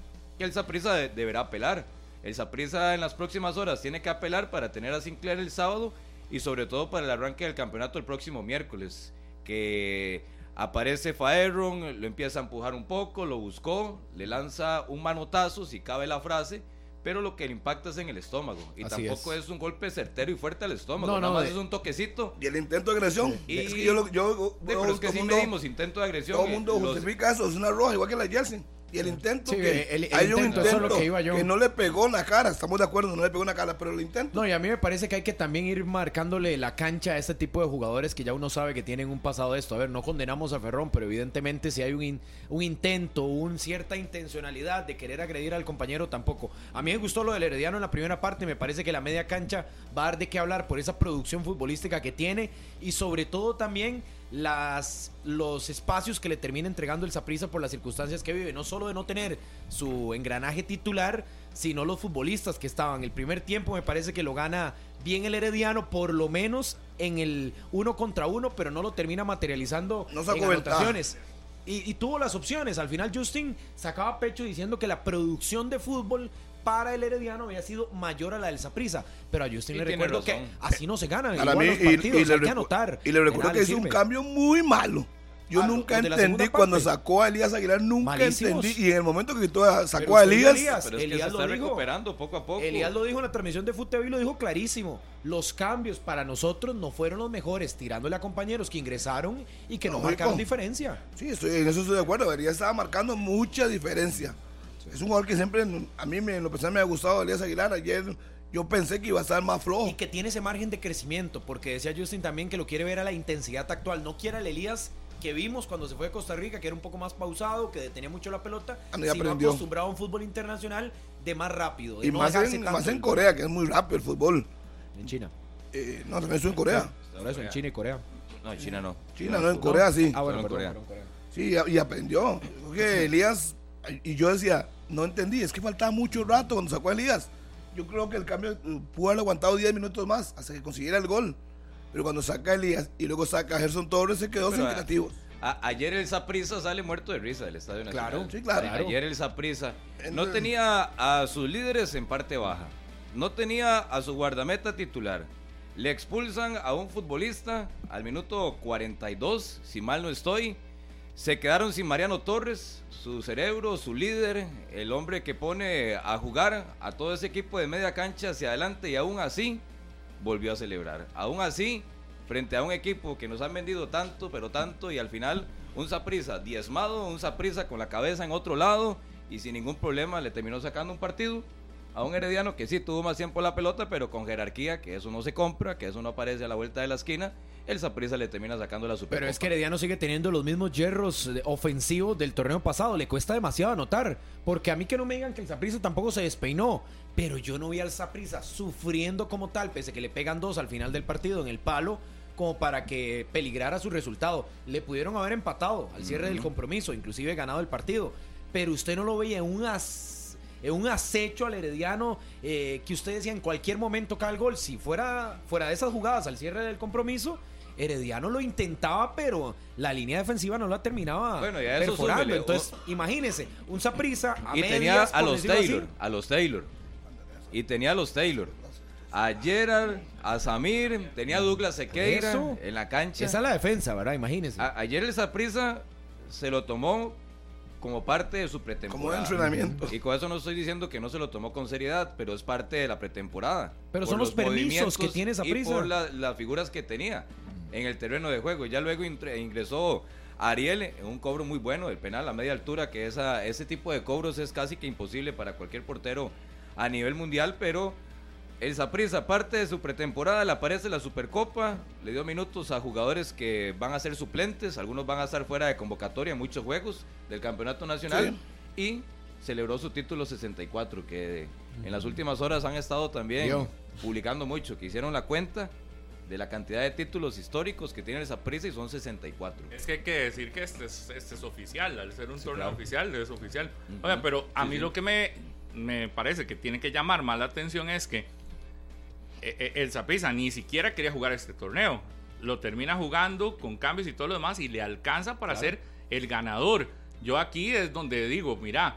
[SPEAKER 4] que el Saprissa de- deberá apelar. El Saprissa en las próximas horas tiene que apelar para tener a Sinclair el sábado y sobre todo para el arranque del campeonato el próximo miércoles. Que aparece Faerron, lo empieza a empujar un poco, lo buscó, le lanza un manotazo, si cabe la frase. Pero lo que le impacta es en el estómago. Y
[SPEAKER 2] Así
[SPEAKER 4] tampoco
[SPEAKER 2] es.
[SPEAKER 4] es. un golpe certero y fuerte al estómago.
[SPEAKER 2] No,
[SPEAKER 4] Nada
[SPEAKER 2] no,
[SPEAKER 4] más
[SPEAKER 2] de-
[SPEAKER 4] es un toquecito.
[SPEAKER 5] Y el intento de agresión.
[SPEAKER 4] Y-
[SPEAKER 5] es que yo, lo- yo,
[SPEAKER 4] Sí, pero es que sí
[SPEAKER 5] mundo-
[SPEAKER 4] medimos intento de agresión.
[SPEAKER 5] Todo el mundo
[SPEAKER 4] eh, los-
[SPEAKER 5] justifica eso, es una roja, igual que la Jelsen. Y el intento
[SPEAKER 2] Sí,
[SPEAKER 5] que
[SPEAKER 2] el- el
[SPEAKER 5] hay un
[SPEAKER 2] intento, eso es lo
[SPEAKER 5] intento
[SPEAKER 2] que iba yo.
[SPEAKER 5] que no le pegó la cara, estamos de acuerdo, no le pegó en la cara, pero el intento.
[SPEAKER 2] No, y a mí me parece que hay que también ir marcándole la cancha a este tipo de jugadores que ya uno sabe que tienen un pasado de esto. A ver, no condenamos a Ferrón, pero evidentemente si hay un, in- un intento, una cierta intencionalidad de querer agredir al compañero, tampoco. A mí me gustó lo del Herediano en la primera parte, me parece que la media cancha va a dar de qué hablar por esa producción futbolística que tiene y sobre todo también las los espacios que le termina entregando el Saprissa por las circunstancias que vive, no solo de no tener su engranaje titular, sino los futbolistas que estaban. El primer tiempo me parece que lo gana bien el Herediano, por lo menos en el uno contra uno, pero no lo termina materializando
[SPEAKER 5] No
[SPEAKER 2] en anotaciones. Y, y tuvo las opciones. Al final Justin sacaba pecho diciendo que la producción de fútbol para el Herediano había sido mayor a la del Saprissa. Pero a Justin
[SPEAKER 4] Y
[SPEAKER 2] le recuerdo que así no se ganan.
[SPEAKER 5] Para
[SPEAKER 2] igual
[SPEAKER 5] mí,
[SPEAKER 2] los
[SPEAKER 5] y,
[SPEAKER 2] partidos,
[SPEAKER 5] y le
[SPEAKER 2] hay que anotar.
[SPEAKER 5] y le recuerdo que hizo un cambio muy malo. Yo
[SPEAKER 2] Ah,
[SPEAKER 5] nunca entendí cuando sacó a Elías Aguilar, nunca
[SPEAKER 2] Malísimos.
[SPEAKER 5] entendí. Y en el momento que sacó
[SPEAKER 2] Pero
[SPEAKER 5] a Elías,
[SPEAKER 2] Elías.
[SPEAKER 4] Pero es que
[SPEAKER 2] Elías
[SPEAKER 4] se
[SPEAKER 2] lo
[SPEAKER 4] está
[SPEAKER 2] dijo.
[SPEAKER 4] recuperando poco a poco.
[SPEAKER 2] Elías lo dijo en la transmisión de Fútbol, lo dijo clarísimo. Los cambios para nosotros no fueron los mejores, tirándole a compañeros que ingresaron y que no marcaron diferencia.
[SPEAKER 5] Sí, estoy, en eso estoy de acuerdo. Elías estaba marcando mucha diferencia. Es un jugador que siempre, a mí me, en lo personal me ha gustado Elías Aguilar. Ayer yo pensé que iba a estar más flojo.
[SPEAKER 2] Y que tiene ese margen de crecimiento, porque decía Justin también que lo quiere ver a la intensidad actual. No quiere al Elías que vimos cuando se fue de Costa Rica, que era un poco más pausado, que detenía mucho la pelota,
[SPEAKER 5] Ah,
[SPEAKER 2] sino
[SPEAKER 5] aprendió.
[SPEAKER 2] acostumbrado a un fútbol internacional de más rápido. de
[SPEAKER 5] Y
[SPEAKER 2] no
[SPEAKER 5] más, en,
[SPEAKER 2] tanto
[SPEAKER 5] más en Corea, que es muy rápido el fútbol.
[SPEAKER 2] En China.
[SPEAKER 5] Eh, no, también estoy en Corea.
[SPEAKER 2] Por eso, en China y Corea.
[SPEAKER 4] No, en China no.
[SPEAKER 5] China, no, en Corea sí.
[SPEAKER 2] Ah, bueno,
[SPEAKER 4] en
[SPEAKER 2] perdón,
[SPEAKER 4] Corea.
[SPEAKER 2] perdón, Corea.
[SPEAKER 5] Sí, y y aprendió. Porque Elías, y yo decía, no entendí, es que faltaba mucho rato cuando sacó a Elías. Yo creo que el cambio eh, pudo haber aguantado 10 minutos más hasta que consiguiera el gol. Pero cuando saca a Elías y luego saca a Gerson Torres, se quedó
[SPEAKER 4] Pero,
[SPEAKER 5] sin creativos.
[SPEAKER 4] A- ayer el Saprissa sale muerto de risa del Estadio Nacional.
[SPEAKER 2] Claro,
[SPEAKER 5] Sí, claro.
[SPEAKER 4] Ayer el Saprissa no tenía a sus líderes en parte baja. No tenía a su guardameta titular. Le expulsan a un futbolista al minuto 42, si mal no estoy. Se quedaron sin Mariano Torres, su cerebro, su líder, el hombre que pone a jugar a todo ese equipo de media cancha hacia adelante y aún así volvió a celebrar. Aún así, frente a un equipo que nos han vendido tanto, pero tanto, y al final un Saprisa diezmado, un Saprisa con la cabeza en otro lado y sin ningún problema le terminó sacando un partido a un Herediano que sí tuvo más tiempo la pelota, pero con jerarquía, que eso no se compra, que eso no aparece a la vuelta de la esquina, el Saprisa le termina sacando la Supercopa.
[SPEAKER 2] Pero es que Herediano sigue teniendo los mismos hierros eh, ofensivos del torneo pasado. Le cuesta demasiado anotar. Porque a mí que no me digan que el Saprissa tampoco se despeinó. Pero yo no vi al Saprissa sufriendo como tal, pese a que le pegan dos al final del partido en el palo, como para que peligrara su resultado. Le pudieron haber empatado al cierre del compromiso, inclusive ganado el partido. Pero usted no lo veía en un, as- en un acecho al Herediano eh, que usted decía en cualquier momento cae el gol. Si fuera, fuera de esas jugadas al cierre del compromiso, Herediano lo intentaba, pero la línea defensiva no la terminaba
[SPEAKER 4] Bueno, y a eso
[SPEAKER 2] perforando.
[SPEAKER 4] súmele,
[SPEAKER 2] Entonces, imagínese, un Saprisa a
[SPEAKER 4] y
[SPEAKER 2] medias,
[SPEAKER 4] tenía a los
[SPEAKER 2] así.
[SPEAKER 4] Taylor, a los Taylor. Y tenía a los Taylor. A Gerard, a Samir, tenía a Douglas Sequeira
[SPEAKER 2] Eso.
[SPEAKER 4] en la cancha.
[SPEAKER 2] Esa es la defensa, ¿verdad? Imagínese.
[SPEAKER 4] A- ayer el Saprissa se lo tomó como parte de su pretemporada.
[SPEAKER 5] Como de entrenamiento.
[SPEAKER 4] Y con eso no estoy diciendo que no se lo tomó con seriedad, pero es parte de la pretemporada.
[SPEAKER 2] Pero
[SPEAKER 4] Por
[SPEAKER 2] son los permisos
[SPEAKER 4] movimientos
[SPEAKER 2] que tiene
[SPEAKER 4] Y
[SPEAKER 2] Saprissa.
[SPEAKER 4] por la- las figuras que tenía en el terreno de juego. Ya luego ingresó Ariel en un cobro muy bueno, el penal a media altura, que esa, ese tipo de cobros es casi que imposible para cualquier portero a nivel mundial, pero el Saprissa, aparte de su pretemporada, le aparece la Supercopa, le dio minutos a jugadores que van a ser suplentes, algunos van a estar fuera de convocatoria en muchos juegos del Campeonato Nacional. Y celebró su título 64, que en las últimas horas han estado también publicando mucho, que hicieron la cuenta de la cantidad de títulos históricos que tiene el Saprissa y son 64.
[SPEAKER 3] Es que hay que decir que este es, este es oficial, al ser un torneo oficial, es oficial. Oiga, pero a mí lo que me, me parece que tiene que llamar más la atención es que el Zapisa ni siquiera quería jugar este torneo. Lo termina jugando con cambios y todo lo demás y le alcanza para ser el ganador. Yo aquí es donde digo, mira,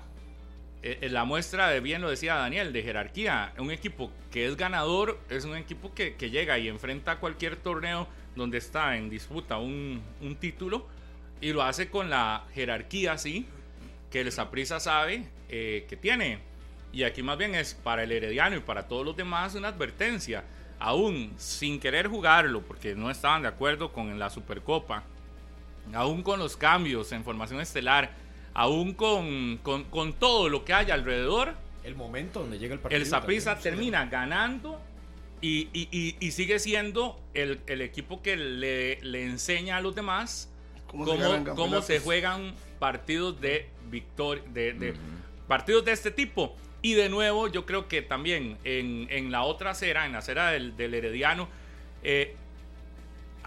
[SPEAKER 3] e, la muestra de bien lo decía Daniel, de jerarquía. Un equipo que es ganador es un equipo que, llega y enfrenta cualquier torneo donde está en disputa un, título y lo hace con la jerarquía, sí, que el Zaprisa sabe eh, que tiene. Y aquí más bien es para el Herediano y para todos los demás una advertencia. Aún sin querer jugarlo, porque no estaban de acuerdo con la Supercopa, aún con los cambios en formación estelar, aún con, con, todo lo que hay alrededor.
[SPEAKER 2] El momento donde llega el partido.
[SPEAKER 3] El Saprissa termina ganando y, y, sigue siendo el, el equipo que le, le, enseña a los demás cómo, cómo, se, juegan partidos de victoria, de, partidos de este tipo. Y de nuevo, yo creo que también en, la otra acera, en la acera del, Herediano, eh,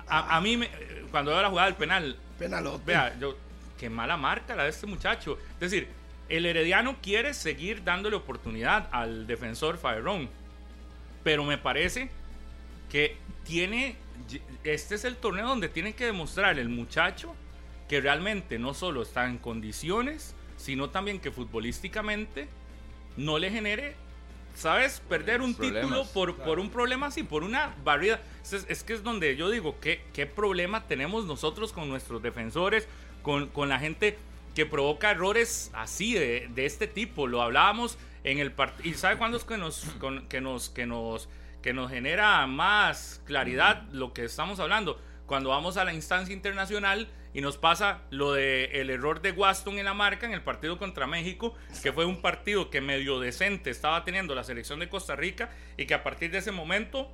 [SPEAKER 3] a, mí, me, cuando veo la jugada del penal,
[SPEAKER 5] Penalote.
[SPEAKER 3] vea, yo, qué mala marca la de este muchacho. Es decir, el Herediano quiere seguir dándole oportunidad al defensor Faerón, pero me parece que tiene, este es el torneo donde tiene que demostrar el muchacho que realmente no solo está en condiciones, sino también que futbolísticamente no le genere, ¿sabes? Perder un título por, por un problema así, por una barrida. Es, que es donde yo digo, ¿qué, ¿qué problema tenemos nosotros con nuestros defensores, con, con la gente que provoca errores así, de, de este tipo? Lo hablábamos en el partido. ¿Y sabe cuándo es que nos, que nos, que nos, que nos genera más claridad lo que estamos hablando? Cuando vamos a la instancia internacional y nos pasa lo de el error de Waston en la marca en el partido contra México, que fue un partido que medio decente estaba teniendo la selección de Costa Rica y que a partir de ese momento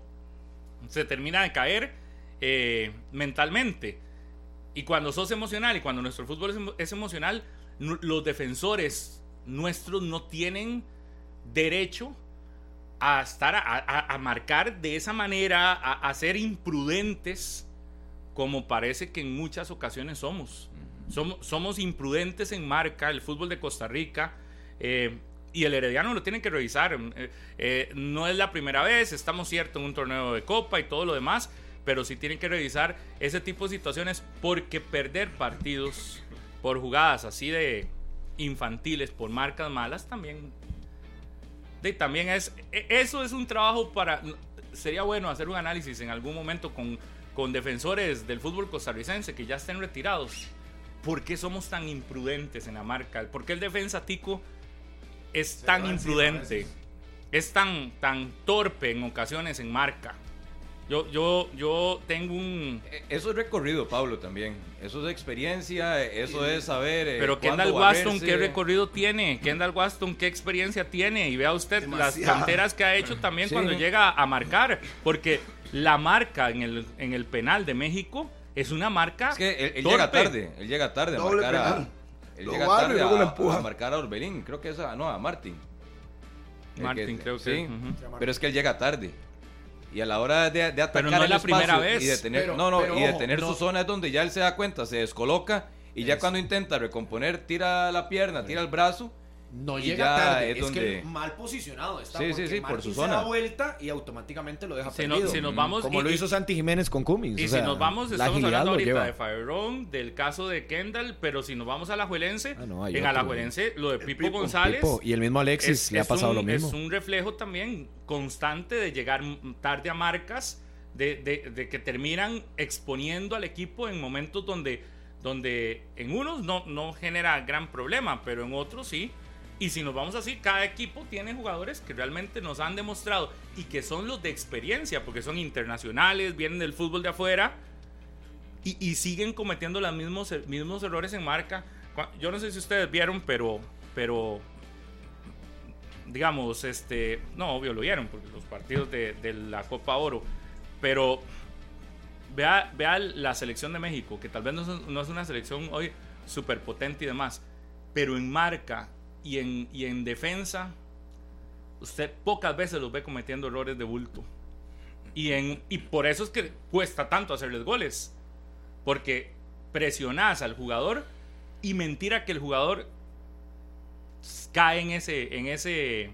[SPEAKER 3] se termina de caer eh, mentalmente. Y cuando sos emocional y cuando nuestro fútbol es, emocional, los defensores nuestros no tienen derecho a estar a, marcar de esa manera, a ser imprudentes como parece que en muchas ocasiones somos. Somos, somos imprudentes en marca, el fútbol de Costa Rica. Eh, y el Herediano lo tienen que revisar. Eh, eh, no es la primera vez, estamos cierto en un torneo de copa y todo lo demás, pero sí tienen que revisar ese tipo de situaciones porque perder partidos por jugadas así de infantiles, por marcas malas, también, de, también es, e, eso es un trabajo para, sería bueno hacer un análisis en algún momento con con defensores del fútbol costarricense que ya estén retirados. ¿Por qué somos tan imprudentes en la marca? ¿Por qué el defensa Tico es tan imprudente? Es tan, tan torpe en ocasiones en marca. Yo, yo, yo tengo un...
[SPEAKER 4] E, eso es recorrido, Pablo, también. Eso es experiencia, eso es saber...
[SPEAKER 3] Eh, Pero Kendall Waston, ¿qué recorrido tiene? Kendall Waston, ¿qué experiencia tiene? Y vea usted las canteras que ha hecho también cuando llega a marcar. Porque la marca en el, en el penal de México es una marca.
[SPEAKER 4] Es que él, llega tarde, él llega tarde a marcar a. Él llega tarde a, marcar a Orbelín, creo que es a. No, a Martín.
[SPEAKER 3] Martín, creo que
[SPEAKER 4] sí. Pero es que él llega tarde. Y a la hora de, de atacar
[SPEAKER 3] pero no es la primera vez.
[SPEAKER 4] Y de tener, no, no, y de tener su zona es donde ya él se da cuenta, se descoloca y ya cuando intenta recomponer, tira la pierna, tira el brazo
[SPEAKER 2] no llega tarde, es, que mal posicionado está.
[SPEAKER 4] Sí, sí, sí, por su zona.
[SPEAKER 2] Se da vuelta y automáticamente lo deja si perdido.
[SPEAKER 3] si nos vamos,
[SPEAKER 2] Como lo hizo Santi Jiménez con Cummings.
[SPEAKER 3] Y si nos vamos, estamos hablando ahorita de Fairón, del caso de Kendall, pero si nos vamos a la Juelense, ah, en Alajuelense, lo de Pipo, González.
[SPEAKER 2] y el mismo Alexis le ha pasado lo mismo.
[SPEAKER 3] Es un reflejo también constante de llegar tarde a marcas, de, de, de que terminan exponiendo al equipo en momentos donde, donde en unos no, no genera gran problema, pero en otros sí y si nos vamos así, cada equipo tiene jugadores que realmente nos han demostrado y que son los de experiencia, porque son internacionales, vienen del fútbol de afuera, y, y siguen cometiendo los mismos, mismos errores en marca. Yo no sé si ustedes vieron, pero, pero digamos, este, no, obvio lo vieron, porque los partidos de, de la Copa Oro, pero vea, vea la selección de México, que tal vez no no es una selección hoy súper potente y demás, pero en marca y en, y en defensa, usted pocas veces los ve cometiendo errores de bulto. Y, en, y por eso es que cuesta tanto hacerles goles. Porque presionás al jugador y mentira que el jugador cae en ese, en ese.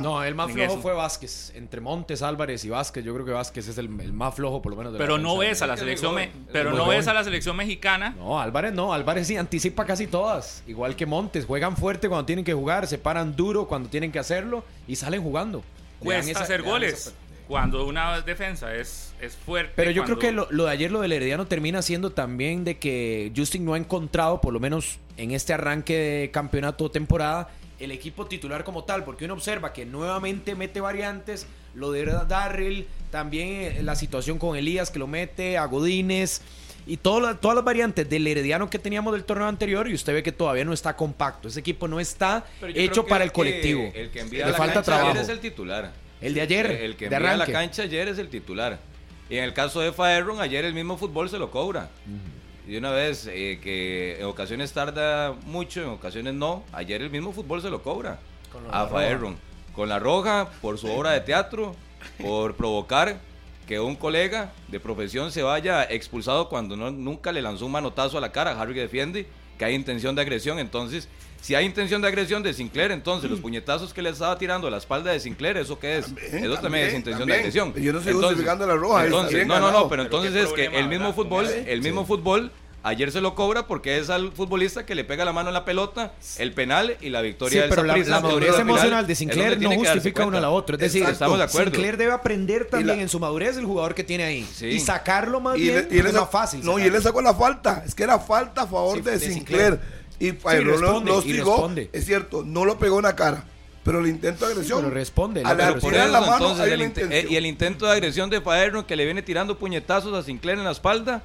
[SPEAKER 2] No, el más
[SPEAKER 3] En
[SPEAKER 2] flojo
[SPEAKER 3] eso.
[SPEAKER 2] fue Vázquez. Entre Montes, Álvarez y Vázquez, yo creo que Vázquez es el, el más flojo, por lo menos. de la
[SPEAKER 3] pero no
[SPEAKER 2] defensa.
[SPEAKER 3] ves a la selección me- pero no ves a la selección mexicana
[SPEAKER 2] No, Álvarez no. Álvarez sí anticipa casi todas. Igual que Montes. Juegan fuerte cuando tienen que jugar, se paran duro cuando tienen que hacerlo y salen jugando.
[SPEAKER 3] Cuesta
[SPEAKER 2] esa-
[SPEAKER 3] hacer goles
[SPEAKER 2] esa-
[SPEAKER 3] cuando una defensa es, es fuerte
[SPEAKER 2] Pero yo creo que lo, lo de ayer, lo del Herediano, termina siendo también de que Justin no ha encontrado, por lo menos en este arranque de campeonato o temporada, el equipo titular como tal, porque uno observa que nuevamente mete variantes, lo de Darrell, también eh, la situación con Elías que lo mete, a Godínez, y todas las- todas las variantes del Herediano que teníamos del torneo anterior, y usted ve que todavía no está compacto. Ese equipo no está hecho para
[SPEAKER 4] el
[SPEAKER 2] el
[SPEAKER 4] que-
[SPEAKER 2] colectivo.
[SPEAKER 4] el que envía
[SPEAKER 2] Le
[SPEAKER 4] la
[SPEAKER 2] falta
[SPEAKER 4] cancha
[SPEAKER 2] trabajo.
[SPEAKER 4] ayer es el titular.
[SPEAKER 2] El de ayer,
[SPEAKER 4] El que envía la cancha ayer es el titular. Y en el caso de Faerron, ayer el mismo fútbol se lo cobra. Y una vez eh, que en ocasiones tarda mucho, en ocasiones no, ayer el mismo fútbol se lo cobra a. Faerron. Con la roja, por su obra de teatro, por provocar que un colega de profesión se vaya expulsado cuando no, nunca le lanzó un manotazo a la cara. Harry defiende que hay intención de agresión. Entonces, si hay intención de agresión de Sinclair, entonces los puñetazos que le estaba tirando a la espalda de Sinclair, ¿eso qué es?
[SPEAKER 5] También,
[SPEAKER 4] Eso también,
[SPEAKER 5] también,
[SPEAKER 4] es intención
[SPEAKER 5] también.
[SPEAKER 4] de agresión.
[SPEAKER 5] Yo no estoy justificando la roja,
[SPEAKER 4] Entonces, no, no, no, pero
[SPEAKER 3] Pero
[SPEAKER 4] entonces es que el mismo fútbol, el mismo fútbol, ayer se lo cobra porque es al futbolista que le pega la mano en la pelota, el penal y la
[SPEAKER 2] Sí,
[SPEAKER 4] victoria del
[SPEAKER 2] pero la, la madurez
[SPEAKER 4] al
[SPEAKER 2] emocional de Sinclair no justifica una a la otra. Es decir,
[SPEAKER 5] Exacto.
[SPEAKER 4] Estamos de acuerdo.
[SPEAKER 2] Sinclair debe aprender también
[SPEAKER 5] la-
[SPEAKER 2] en su madurez el jugador que tiene ahí.
[SPEAKER 4] Sí.
[SPEAKER 2] Y sacarlo más
[SPEAKER 5] Y,
[SPEAKER 2] bien
[SPEAKER 5] le- y él
[SPEAKER 2] es
[SPEAKER 5] le
[SPEAKER 2] más
[SPEAKER 5] sacó-
[SPEAKER 2] fácil.
[SPEAKER 5] No, y él le sacó la falta. Es que era falta a favor
[SPEAKER 2] Sí,
[SPEAKER 5] de,
[SPEAKER 2] de
[SPEAKER 5] Sinclair. Y lo,
[SPEAKER 2] responde,
[SPEAKER 5] lo
[SPEAKER 2] y
[SPEAKER 5] hostigó.
[SPEAKER 2] responde.
[SPEAKER 5] Es cierto, no lo pegó en la cara. Pero el intento de agresión.
[SPEAKER 2] pero responde,
[SPEAKER 5] A la
[SPEAKER 2] pero
[SPEAKER 4] por eso,
[SPEAKER 5] la mano,
[SPEAKER 4] entonces, el eh, y el intento de agresión de Faerno que le viene tirando puñetazos a Sinclair en la espalda,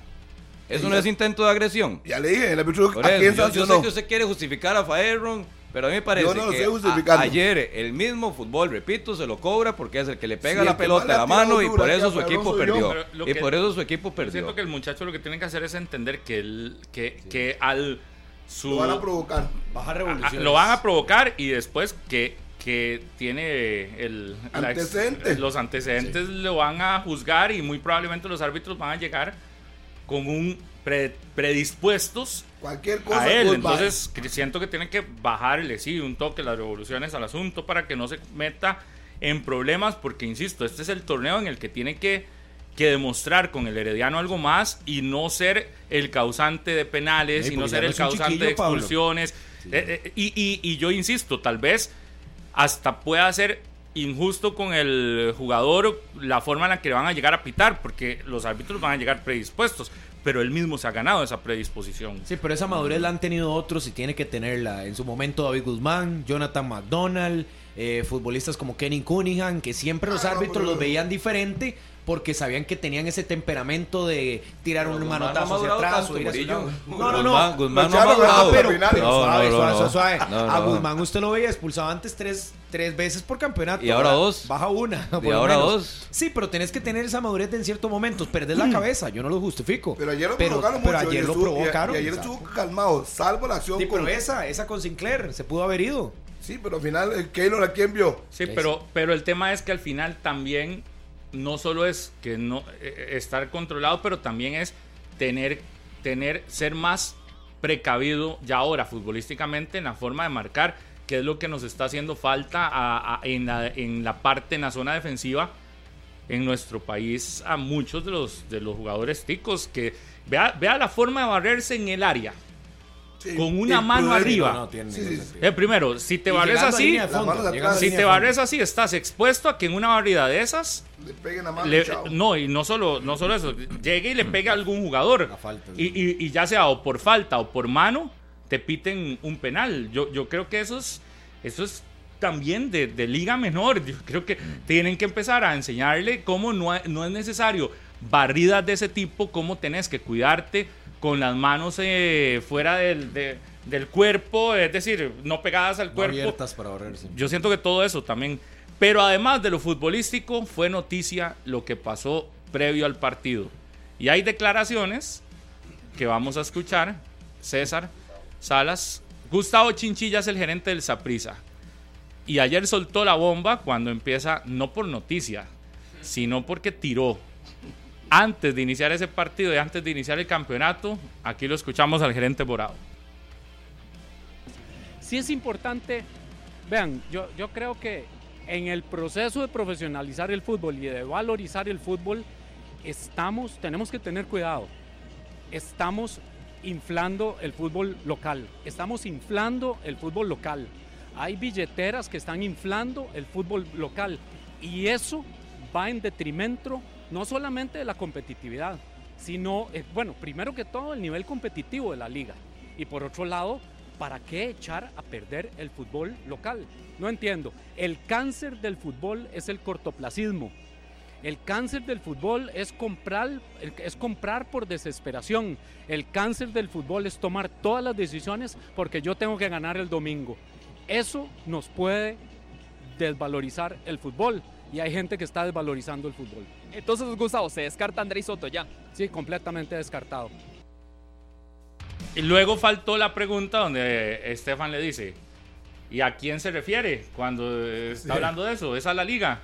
[SPEAKER 4] eso no es intento de agresión.
[SPEAKER 5] Ya le dije, el árbitro
[SPEAKER 4] Por
[SPEAKER 5] a
[SPEAKER 4] eso,
[SPEAKER 5] quién
[SPEAKER 4] yo, yo sé que usted quiere justificar a Faerron, pero a mí me parece
[SPEAKER 5] no
[SPEAKER 4] que a- ayer el mismo fútbol, repito, se lo cobra porque es el que le pega
[SPEAKER 5] Sí,
[SPEAKER 4] la pelota a la mano y por eso
[SPEAKER 5] a
[SPEAKER 4] su equipo perdió. Y por eso su equipo perdió.
[SPEAKER 3] siento que el muchacho lo que tiene que hacer es entender que, el, que, que al su
[SPEAKER 5] Lo van a provocar.
[SPEAKER 2] Baja
[SPEAKER 3] a-
[SPEAKER 2] revoluciones.
[SPEAKER 3] lo van a provocar y después que, que tiene el, la
[SPEAKER 5] Antecedentes.
[SPEAKER 3] los antecedentes lo van a juzgar y muy probablemente los árbitros van a llegar con un pre- predispuestos
[SPEAKER 5] Cualquier cosa.
[SPEAKER 3] a él. Entonces siento que tienen que bajarle, sí, un toque las revoluciones al asunto para que no se meta en problemas, porque insisto, este es el torneo en el que tiene que, que demostrar con el Herediano algo más y no ser el causante de penales
[SPEAKER 2] Sí,
[SPEAKER 3] y no ser
[SPEAKER 2] no
[SPEAKER 3] el causante de expulsiones. Eh, eh, y, y- y yo insisto, tal vez hasta pueda ser injusto con el jugador la forma en la que le van a llegar a pitar, porque los árbitros van a llegar predispuestos, pero él mismo se ha ganado esa predisposición.
[SPEAKER 2] Sí, pero esa madurez la han tenido otros y tiene que tenerla. En su momento David Guzmán, Jonathan McDonald, eh, futbolistas como Kenny Cunningham, que siempre los
[SPEAKER 5] Ah,
[SPEAKER 2] árbitros los veían diferente porque sabían que tenían ese temperamento de tirar
[SPEAKER 4] Pero
[SPEAKER 2] un manotazo hacia atrás o ir hacia. No, no, no.
[SPEAKER 4] Guzmán, no ha
[SPEAKER 2] pero, pero suave, A. Guzmán usted lo veía expulsado antes tres, tres veces por campeonato.
[SPEAKER 4] Y ahora dos.
[SPEAKER 2] Baja una.
[SPEAKER 4] Y ahora dos.
[SPEAKER 2] Sí, pero tenés que tener esa madurez en ciertos momentos. Perder la cabeza, yo no lo justifico.
[SPEAKER 5] Pero ayer lo
[SPEAKER 2] pero,
[SPEAKER 5] provocaron
[SPEAKER 2] pero
[SPEAKER 5] mucho.
[SPEAKER 2] ayer
[SPEAKER 5] y
[SPEAKER 2] lo provocaron.
[SPEAKER 5] Y, ayer estuvo calmado, salvo la acción
[SPEAKER 2] Sí, pero esa, esa con Sinclair, se pudo haber ido.
[SPEAKER 5] Sí, pero al final, el Keylor, ¿a quién vio?
[SPEAKER 3] Sí, pero, pero el tema es que al final también no solo es que no eh, estar controlado, pero también es tener, tener, ser más precavido ya ahora futbolísticamente en la forma de marcar, que es lo que nos está haciendo falta en, la, en la parte, en la zona defensiva en nuestro país a muchos de los, de los jugadores ticos que vea, vea la forma de barrerse en el área.
[SPEAKER 5] Sí,
[SPEAKER 3] Con una mano arriba.
[SPEAKER 2] No, no tiene
[SPEAKER 5] Sí,
[SPEAKER 2] ningún
[SPEAKER 5] sí,
[SPEAKER 2] sentido.
[SPEAKER 3] Eh, primero, si te barres así,
[SPEAKER 2] fondo,
[SPEAKER 5] atrás.
[SPEAKER 3] si te barres así, estás expuesto a que en una barrida de esas
[SPEAKER 5] Le peguen la mano,
[SPEAKER 3] le- no, y no solo, no solo eso, llegue y le pegue a algún jugador.
[SPEAKER 2] Falta,
[SPEAKER 3] y, y- y ya sea o por falta o por mano, te piten un penal. Yo, yo creo que eso es, eso es también de, de liga menor. Yo creo que tienen que empezar a enseñarle cómo no, no es necesario barridas de ese tipo, cómo tenés que cuidarte con las manos eh, fuera del, del, cuerpo, es decir, no pegadas al cuerpo.
[SPEAKER 2] Abiertas para barrerse.
[SPEAKER 3] Yo siento que todo eso también. Pero además de lo futbolístico, fue noticia lo que pasó previo al partido. Y hay declaraciones que vamos a escuchar. César Salas. Gustavo Chinchilla es el gerente del Saprisa. Y ayer soltó la bomba cuando empieza, no por noticia, sino porque tiró. Antes de iniciar ese partido y antes de iniciar el campeonato, aquí lo escuchamos al gerente Borado.
[SPEAKER 6] Sí es importante, vean, yo, yo creo que en el proceso de profesionalizar el fútbol y de valorizar el fútbol, estamos, tenemos que tener cuidado. Estamos inflando el fútbol local. Estamos inflando el fútbol local. Hay billeteras que están inflando el fútbol local. Y eso va en detrimento no solamente de la competitividad, sino, eh, bueno, primero que todo el nivel competitivo de la liga. Y por otro lado, ¿para qué echar a perder el fútbol local? No entiendo. El cáncer del fútbol es el cortoplacismo. El cáncer del fútbol es comprar, es comprar por desesperación. El cáncer del fútbol es tomar todas las decisiones porque yo tengo que ganar el domingo. Eso nos puede desvalorizar el fútbol y hay gente que está desvalorizando el fútbol.
[SPEAKER 7] Entonces, Gustavo, ¿se descarta Andrés Soto ya?
[SPEAKER 6] Sí, completamente descartado.
[SPEAKER 3] Y luego faltó la pregunta donde Estefan le dice, ¿y a quién se refiere cuando está hablando de eso? ¿Es a la liga?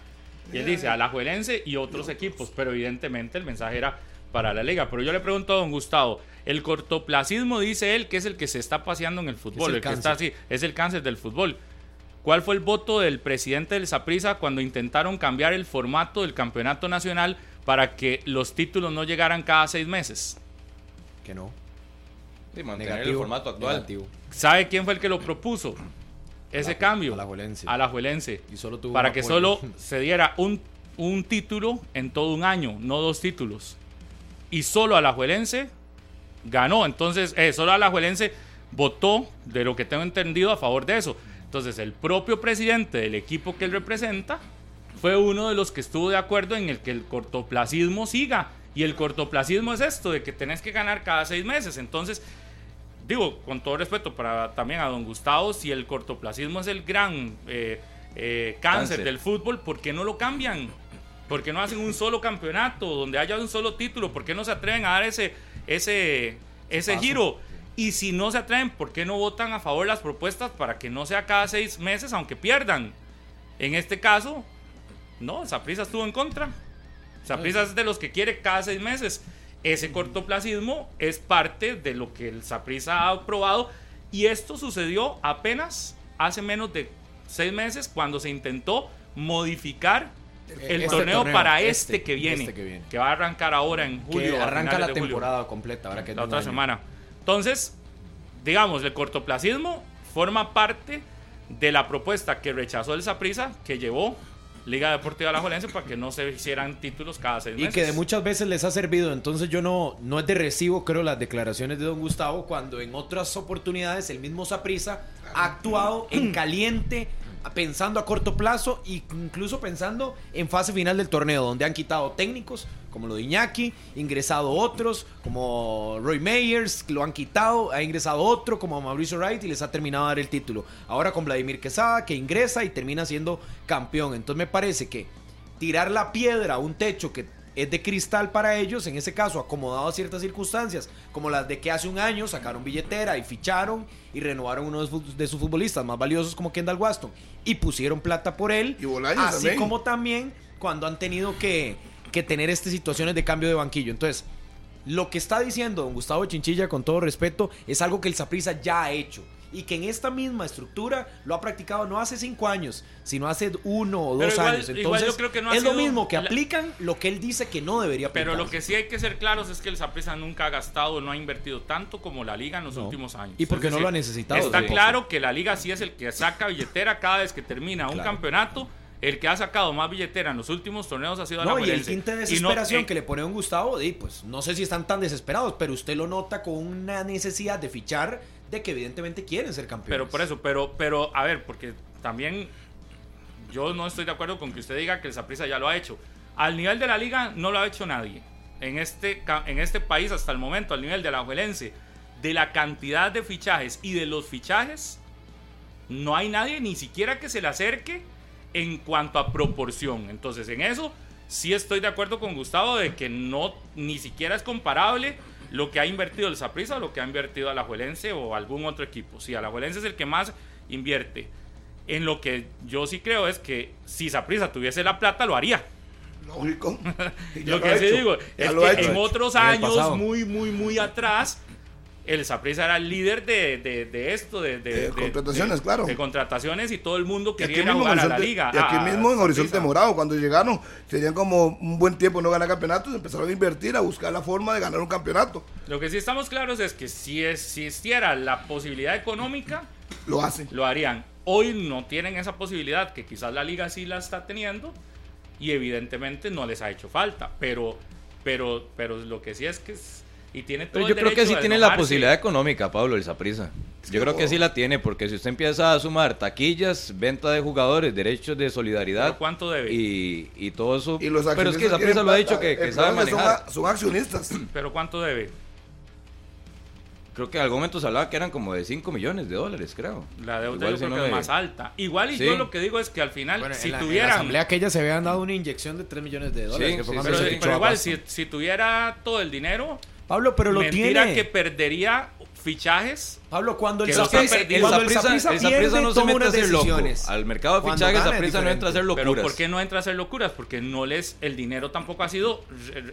[SPEAKER 3] Y él dice, a la Juelense y otros equipos, pero evidentemente el mensaje era para la liga. Pero yo le pregunto a don Gustavo, el cortoplacismo dice él que es el que se está paseando en el fútbol, el, el que está así, es el cáncer del fútbol. ¿Cuál fue el voto del presidente del Saprissa cuando intentaron cambiar el formato del campeonato nacional para que los títulos no llegaran cada seis meses?
[SPEAKER 2] Que no.
[SPEAKER 4] Sí, mantener el formato actual.
[SPEAKER 3] ¿Sabe quién fue el que lo propuso? Ese cambio.
[SPEAKER 2] A la Juelense.
[SPEAKER 3] A la Juelense.
[SPEAKER 2] Y solo tuvo
[SPEAKER 3] para que
[SPEAKER 2] apoyo.
[SPEAKER 3] solo se diera un, un título en todo un año, no dos títulos. Y solo a la Juelense ganó. Entonces, eh, solo a la Juelense votó, de lo que tengo entendido, a favor de eso. Entonces, el propio presidente del equipo que él representa fue uno de los que estuvo de acuerdo en el que el cortoplacismo siga. Y el cortoplacismo es esto, de que tenés que ganar cada seis meses. Entonces, digo, con todo respeto para también a don Gustavo, si el cortoplacismo es el gran eh, eh, cáncer,
[SPEAKER 4] Cáncer.
[SPEAKER 3] del fútbol, ¿por qué no lo cambian? ¿Por qué no hacen un solo campeonato donde haya un solo título? ¿Por qué no se atreven a dar ese, ese, ese giro? Y si no se atreven, ¿por qué no votan a favor las propuestas para que no sea cada seis meses, aunque pierdan? En este caso, no, Saprissa estuvo en contra. Saprissa es de los que quiere cada seis meses. Ese cortoplacismo es parte de lo que el Saprissa ha aprobado y esto sucedió apenas hace menos de seis meses cuando se intentó modificar el
[SPEAKER 2] Este
[SPEAKER 3] torneo,
[SPEAKER 2] torneo,
[SPEAKER 3] para
[SPEAKER 2] este,
[SPEAKER 3] este, que viene,
[SPEAKER 2] este que viene.
[SPEAKER 3] va a arrancar ahora en julio.
[SPEAKER 2] que arranca la temporada completa. Ahora que
[SPEAKER 3] la otra semana. Entonces, digamos, el cortoplacismo forma parte de la propuesta que rechazó el Saprissa, que llevó Liga Deportiva Alajuelense para que no se hicieran títulos cada seis
[SPEAKER 2] Y
[SPEAKER 3] meses.
[SPEAKER 2] que de muchas veces les ha servido. Entonces yo no, no es de recibo, creo, las declaraciones de don Gustavo, cuando en otras oportunidades el mismo Saprisa ha actuado en caliente, pensando a corto plazo e incluso pensando en fase final del torneo, donde han quitado técnicos, como lo de ingresado otros, como Roy Meyers, lo han quitado, ha ingresado otro, como Mauricio Wright, y les ha terminado de dar el título. Ahora con Vladimir Quesada, que ingresa y termina siendo campeón. Entonces me parece que tirar la piedra a un techo que es de cristal para ellos, en ese caso acomodado a ciertas circunstancias, como las de que hace un año sacaron billetera y ficharon y renovaron uno de sus, futbolistas más valiosos como Kendall Waston y pusieron plata por él,
[SPEAKER 5] Y Bolaños
[SPEAKER 2] así
[SPEAKER 5] también.
[SPEAKER 2] como también cuando han tenido que, que tener estas situaciones de cambio de banquillo. Entonces, lo que está diciendo don Gustavo Chinchilla, con todo respeto, es algo que el Saprissa ya ha hecho. Y que en esta misma estructura lo ha practicado no hace cinco años, sino hace uno o dos
[SPEAKER 3] igual-
[SPEAKER 2] años.
[SPEAKER 3] igual
[SPEAKER 2] Entonces,
[SPEAKER 3] yo creo que no
[SPEAKER 2] es lo
[SPEAKER 3] sido
[SPEAKER 2] mismo que aplican lo que él dice que no debería aplicar.
[SPEAKER 3] Pero lo que sí hay que ser claros es que el Saprissa nunca ha gastado, no ha invertido tanto como la liga en los
[SPEAKER 2] No.
[SPEAKER 3] últimos años.
[SPEAKER 2] Y porque
[SPEAKER 3] Es
[SPEAKER 2] no
[SPEAKER 3] decir,
[SPEAKER 2] lo ha necesitado
[SPEAKER 3] Está
[SPEAKER 2] tampoco.
[SPEAKER 3] claro que la liga sí es el que saca billetera cada vez que termina un
[SPEAKER 2] Claro.
[SPEAKER 3] campeonato. El que ha sacado más billetera en los últimos torneos ha sido
[SPEAKER 2] No, y el tinte de
[SPEAKER 3] Y no-
[SPEAKER 2] desesperación
[SPEAKER 3] eh,
[SPEAKER 2] que le pone a un Gustavo, di, pues no sé si están tan desesperados, pero usted lo nota con una necesidad de fichar de que evidentemente quieren ser campeones.
[SPEAKER 3] Pero por eso, pero, pero a ver, porque también yo no estoy de acuerdo con que usted diga que el Saprissa ya lo ha hecho. Al nivel de la liga no lo ha hecho nadie. en este, en este país hasta el momento, al nivel de la Juelense, de la cantidad de fichajes y de los fichajes, no hay nadie ni siquiera que se le acerque en cuanto a proporción. Entonces, en eso sí estoy de acuerdo con Gustavo de que no ni siquiera es comparable lo que ha invertido el Saprissa o lo que ha invertido Alajuelense o algún otro equipo. Sí, Alajuelense es el que más invierte. En lo que yo sí creo es que si Saprissa tuviese la plata, lo haría.
[SPEAKER 5] Lógico.
[SPEAKER 3] Lo que sí
[SPEAKER 5] hecho.
[SPEAKER 3] digo
[SPEAKER 5] Ya
[SPEAKER 3] es
[SPEAKER 5] lo
[SPEAKER 3] que
[SPEAKER 5] hecho.
[SPEAKER 3] en otros
[SPEAKER 2] En
[SPEAKER 3] años, muy, muy, muy atrás, el Saprissa era el líder de, de, de esto, de, de-
[SPEAKER 5] contrataciones, claro.
[SPEAKER 3] De contrataciones y todo el mundo quería ir a jugar a la liga.
[SPEAKER 5] y aquí
[SPEAKER 3] a
[SPEAKER 5] mismo en Horizonte. Morado, cuando llegaron, tenían como un buen tiempo no ganar campeonatos, empezaron a invertir, a buscar la forma de ganar un campeonato.
[SPEAKER 3] Lo que sí estamos claros es que si existiera la posibilidad económica,
[SPEAKER 5] Lo hacen.
[SPEAKER 3] lo harían. Hoy no tienen esa posibilidad, que quizás la liga sí la está teniendo, y evidentemente no les ha hecho falta. Pero, pero, pero lo que sí es que es- y tiene todo
[SPEAKER 4] Pero
[SPEAKER 3] el
[SPEAKER 4] yo creo que sí tiene la posibilidad económica, Pablo, el Saprissa. Yo creo que sí la tiene, porque si usted empieza a sumar taquillas, venta de jugadores, derechos de
[SPEAKER 3] ¿Pero
[SPEAKER 4] solidaridad
[SPEAKER 3] cuánto debe?
[SPEAKER 4] y, y todo eso.
[SPEAKER 5] Y los
[SPEAKER 4] pero es que
[SPEAKER 5] quieren
[SPEAKER 4] lo ha dicho que, que sabe
[SPEAKER 5] son
[SPEAKER 4] manejar.
[SPEAKER 5] a- Son, accionistas.
[SPEAKER 3] ¿Pero cuánto debe?
[SPEAKER 4] Creo que en algún momento se hablaba que eran como de 5 millones de dólares, creo.
[SPEAKER 3] La deuda
[SPEAKER 4] Igual
[SPEAKER 3] yo
[SPEAKER 4] si
[SPEAKER 3] creo
[SPEAKER 4] no
[SPEAKER 3] que
[SPEAKER 4] me-
[SPEAKER 3] es más alta. Igual y
[SPEAKER 4] Sí.
[SPEAKER 3] yo lo que digo es que al final,
[SPEAKER 2] Bueno,
[SPEAKER 3] si
[SPEAKER 2] en la, en la
[SPEAKER 3] tuvieran...
[SPEAKER 2] asamblea aquella se habían dado una inyección de 3 millones de dólares.
[SPEAKER 4] Sí,
[SPEAKER 2] que fue
[SPEAKER 4] sí,
[SPEAKER 2] cuando
[SPEAKER 3] pero, pero igual, si tuviera todo el dinero,
[SPEAKER 2] Pablo, pero lo
[SPEAKER 3] mentira
[SPEAKER 2] tiene.
[SPEAKER 3] que perdería fichajes.
[SPEAKER 2] Pablo, cuando el pierde,
[SPEAKER 4] no se mete a
[SPEAKER 2] unas
[SPEAKER 4] hacer loco.
[SPEAKER 2] decisiones.
[SPEAKER 4] Al mercado de
[SPEAKER 2] Cuando
[SPEAKER 4] fichajes, Saprissa no entra a hacer locuras.
[SPEAKER 3] Pero ¿por qué no entra a hacer locuras? Porque no les... El dinero tampoco ha sido...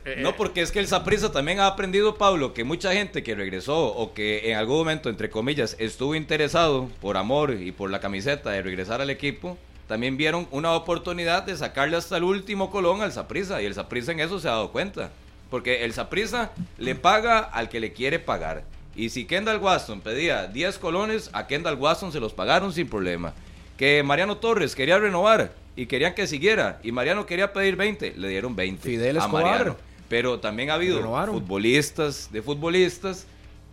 [SPEAKER 3] eh,
[SPEAKER 4] No, porque es que el Saprissa también ha aprendido, Pablo, que mucha gente que regresó o que en algún momento, entre comillas, estuvo interesado por amor y por la camiseta de regresar al equipo, también vieron una oportunidad de sacarle hasta el último colón al Saprissa y el Saprissa en eso se ha dado cuenta. Porque el Saprissa le paga al que le quiere pagar. Y si Kendall Waston pedía 10 colones, a Kendall Waston se los pagaron sin problema. Que Mariano Torres quería renovar y querían que siguiera. Y Mariano quería pedir 20, le dieron 20
[SPEAKER 2] Fidel
[SPEAKER 4] a
[SPEAKER 2] Escobar.
[SPEAKER 4] Mariano. Pero también ha habido
[SPEAKER 2] Renovaron.
[SPEAKER 4] futbolistas de futbolistas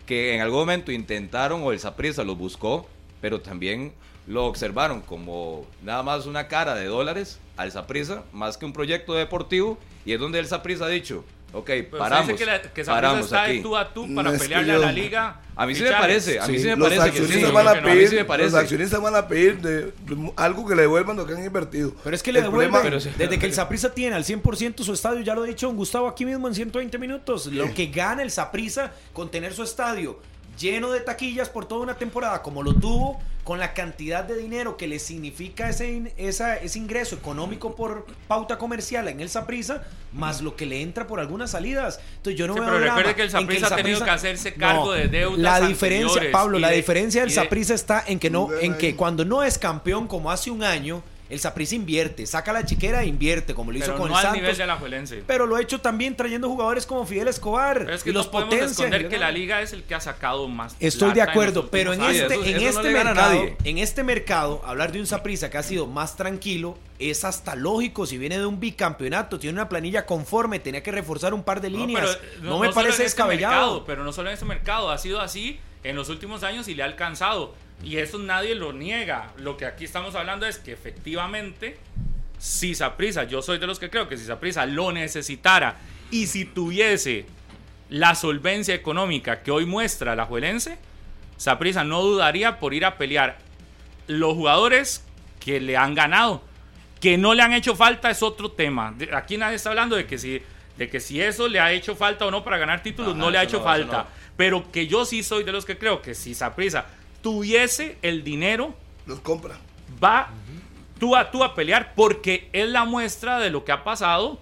[SPEAKER 4] que en algún momento intentaron o el Saprissa los buscó, pero también lo observaron como nada más una cara de dólares al Saprissa, más que un proyecto deportivo, y es donde el Saprissa ha dicho, ok,
[SPEAKER 3] Pero
[SPEAKER 4] paramos,
[SPEAKER 3] dice que, la, que
[SPEAKER 4] paramos
[SPEAKER 3] está
[SPEAKER 4] aquí.
[SPEAKER 3] de tú a tú para
[SPEAKER 5] No,
[SPEAKER 3] pelearle a la liga.
[SPEAKER 4] A mí sí me parece, a mí
[SPEAKER 2] Sí,
[SPEAKER 4] sí me
[SPEAKER 5] los
[SPEAKER 4] parece que
[SPEAKER 5] accionistas
[SPEAKER 4] sí.
[SPEAKER 5] van a
[SPEAKER 3] creo que no.
[SPEAKER 4] A mí
[SPEAKER 5] pedir,
[SPEAKER 4] sí me parece.
[SPEAKER 5] los accionistas van a pedir de, algo que le devuelvan lo que han invertido.
[SPEAKER 2] Pero es que le
[SPEAKER 5] El
[SPEAKER 2] devuelven.
[SPEAKER 5] problema-
[SPEAKER 4] Pero sí.
[SPEAKER 2] Desde que el Saprissa tiene al 100% su estadio, ya lo ha dicho don Gustavo aquí mismo en 120 minutos. Lo que gana el Saprissa con tener su estadio lleno de taquillas por toda una temporada, como lo tuvo, con la cantidad de dinero que le significa ese, in- esa- ese ingreso económico por pauta comercial en el Saprissa, más lo que le entra por algunas salidas. Entonces yo no
[SPEAKER 3] Sí,
[SPEAKER 2] veo
[SPEAKER 3] pero
[SPEAKER 2] drama
[SPEAKER 3] recuerde que el
[SPEAKER 2] en
[SPEAKER 3] Saprissa ha tenido que hacerse cargo de deudas
[SPEAKER 2] La diferencia, Pablo, la
[SPEAKER 3] de-
[SPEAKER 2] diferencia del Saprissa está en que no, en que cuando no es campeón como hace un año, el Saprissa invierte, saca la chiquera e invierte, como lo hizo
[SPEAKER 3] Pero
[SPEAKER 2] con
[SPEAKER 3] no
[SPEAKER 2] el
[SPEAKER 3] al nivel
[SPEAKER 2] Santos.
[SPEAKER 3] de la.
[SPEAKER 2] Pero lo ha hecho también trayendo jugadores como Fidel Escobar
[SPEAKER 3] Pero es que
[SPEAKER 2] y los
[SPEAKER 3] podemos
[SPEAKER 2] potencia.
[SPEAKER 3] esconder que la liga es el que ha sacado más.
[SPEAKER 2] Estoy de acuerdo, pero en este,
[SPEAKER 4] eso-
[SPEAKER 2] en
[SPEAKER 4] eso
[SPEAKER 2] este mercado,
[SPEAKER 4] nadie.
[SPEAKER 2] en este mercado, hablar de un Saprissa que ha sido más tranquilo es hasta lógico. Si viene de un bicampeonato, tiene una planilla conforme, tenía que reforzar un par de líneas.
[SPEAKER 3] pero
[SPEAKER 2] No, me parece
[SPEAKER 3] este
[SPEAKER 2] descabellado.
[SPEAKER 3] mercado, pero no solo en este mercado, ha sido así en los últimos años y le ha alcanzado. Y eso nadie lo niega. Lo que aquí estamos hablando es que efectivamente, si Saprisa, yo soy de los que creo que si Saprisa lo necesitara y si tuviese la solvencia económica que hoy muestra la Juelense, Saprisa no dudaría por ir a pelear los jugadores que le han ganado. Que no le han hecho falta es otro tema. Aquí nadie está hablando de que si, de que si eso le ha hecho falta o no para ganar títulos,
[SPEAKER 4] Ajá,
[SPEAKER 3] no le ha hecho
[SPEAKER 4] no,
[SPEAKER 3] falta.
[SPEAKER 4] no.
[SPEAKER 3] Pero que yo sí soy de los que creo que si Saprisa tuviese el dinero,
[SPEAKER 5] Los compra.
[SPEAKER 3] va tú a tú a pelear porque es la muestra de lo que ha pasado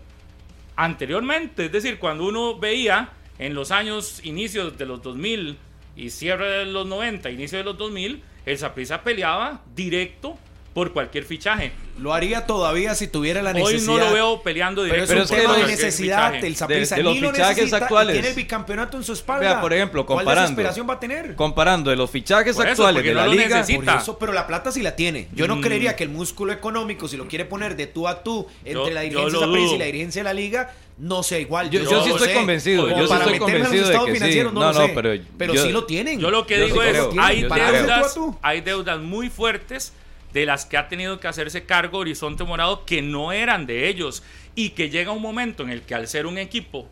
[SPEAKER 3] anteriormente. Es decir, cuando uno veía en los años inicios de los 2000 y cierre de los 90, inicio de los 2000, el Saprissa peleaba directo por cualquier fichaje.
[SPEAKER 2] Lo haría todavía si tuviera la
[SPEAKER 3] Hoy
[SPEAKER 2] necesidad.
[SPEAKER 3] no lo veo peleando directo.
[SPEAKER 4] Pero
[SPEAKER 2] un
[SPEAKER 4] es que
[SPEAKER 2] tema de necesidad.
[SPEAKER 3] fichaje.
[SPEAKER 2] El Saprissa
[SPEAKER 4] de los
[SPEAKER 2] lo
[SPEAKER 4] fichajes
[SPEAKER 2] y
[SPEAKER 4] actuales.
[SPEAKER 2] tiene el bicampeonato en su espalda.
[SPEAKER 4] Vea, por ejemplo,
[SPEAKER 2] ¿Cuál
[SPEAKER 4] comparando.
[SPEAKER 2] desesperación va a tener?
[SPEAKER 4] Comparando de los fichajes
[SPEAKER 3] Por eso,
[SPEAKER 4] actuales de
[SPEAKER 3] no
[SPEAKER 4] la
[SPEAKER 3] lo
[SPEAKER 4] liga,
[SPEAKER 3] necesita.
[SPEAKER 2] Por eso, pero la plata sí la tiene. Yo no
[SPEAKER 3] Mm.
[SPEAKER 2] creería que el músculo económico, si lo quiere poner de tú a tú entre
[SPEAKER 3] Yo-
[SPEAKER 2] la dirigencia
[SPEAKER 3] lo
[SPEAKER 2] de y la dirigencia de la liga, no sea igual.
[SPEAKER 4] Yo-
[SPEAKER 3] yo
[SPEAKER 2] no
[SPEAKER 3] sí
[SPEAKER 2] lo
[SPEAKER 3] estoy
[SPEAKER 2] sé.
[SPEAKER 4] convencido,
[SPEAKER 2] Como
[SPEAKER 3] yo sí
[SPEAKER 2] para
[SPEAKER 3] estoy
[SPEAKER 4] convencido de que sí.
[SPEAKER 2] no,
[SPEAKER 4] No,
[SPEAKER 2] lo
[SPEAKER 4] no, pero
[SPEAKER 2] Pero,
[SPEAKER 4] yo-
[SPEAKER 2] sí lo tienen.
[SPEAKER 3] Yo lo que
[SPEAKER 4] Yo
[SPEAKER 3] digo
[SPEAKER 4] sí
[SPEAKER 3] es, hay deudas, hay deudas muy fuertes de las que ha tenido que hacerse cargo Horizonte Morado que no eran de ellos y que llega un momento en el que al ser un equipo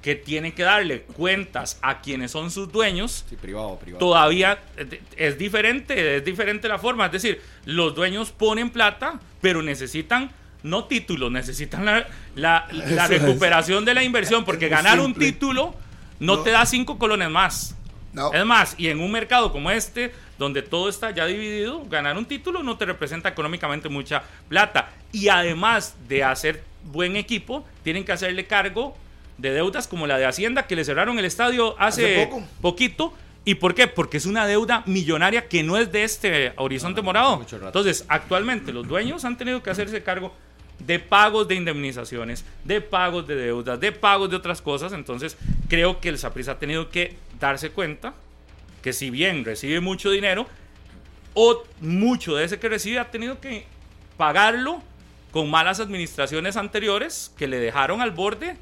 [SPEAKER 3] que tiene que darle cuentas a quienes son sus dueños,
[SPEAKER 2] Sí, privado, privado.
[SPEAKER 3] todavía eh, es diferente, es diferente la forma. Es decir, los dueños ponen plata, pero necesitan no títulos, necesitan la, la- la
[SPEAKER 5] Eso es.
[SPEAKER 3] recuperación de la inversión, porque ganar un título no,
[SPEAKER 5] No.
[SPEAKER 3] te da cinco colones más.
[SPEAKER 5] No.
[SPEAKER 3] Es más, y en un mercado como este, donde todo está ya dividido, ganar un título no te representa económicamente mucha plata. Y además de hacer buen equipo, tienen que hacerle cargo de deudas como la de Hacienda, que le cerraron el estadio hace,
[SPEAKER 5] Hace poco.
[SPEAKER 3] poquito. ¿Y por qué? Porque es una deuda millonaria que no es de este horizonte morado. Entonces, actualmente los dueños han tenido que hacerse cargo de pagos de indemnizaciones, de pagos de deudas, de pagos de otras cosas. Entonces, creo que el Saprissa ha tenido que darse cuenta que si bien recibe mucho dinero, o mucho de ese que recibe ha tenido que pagarlo con malas administraciones anteriores que le dejaron al borde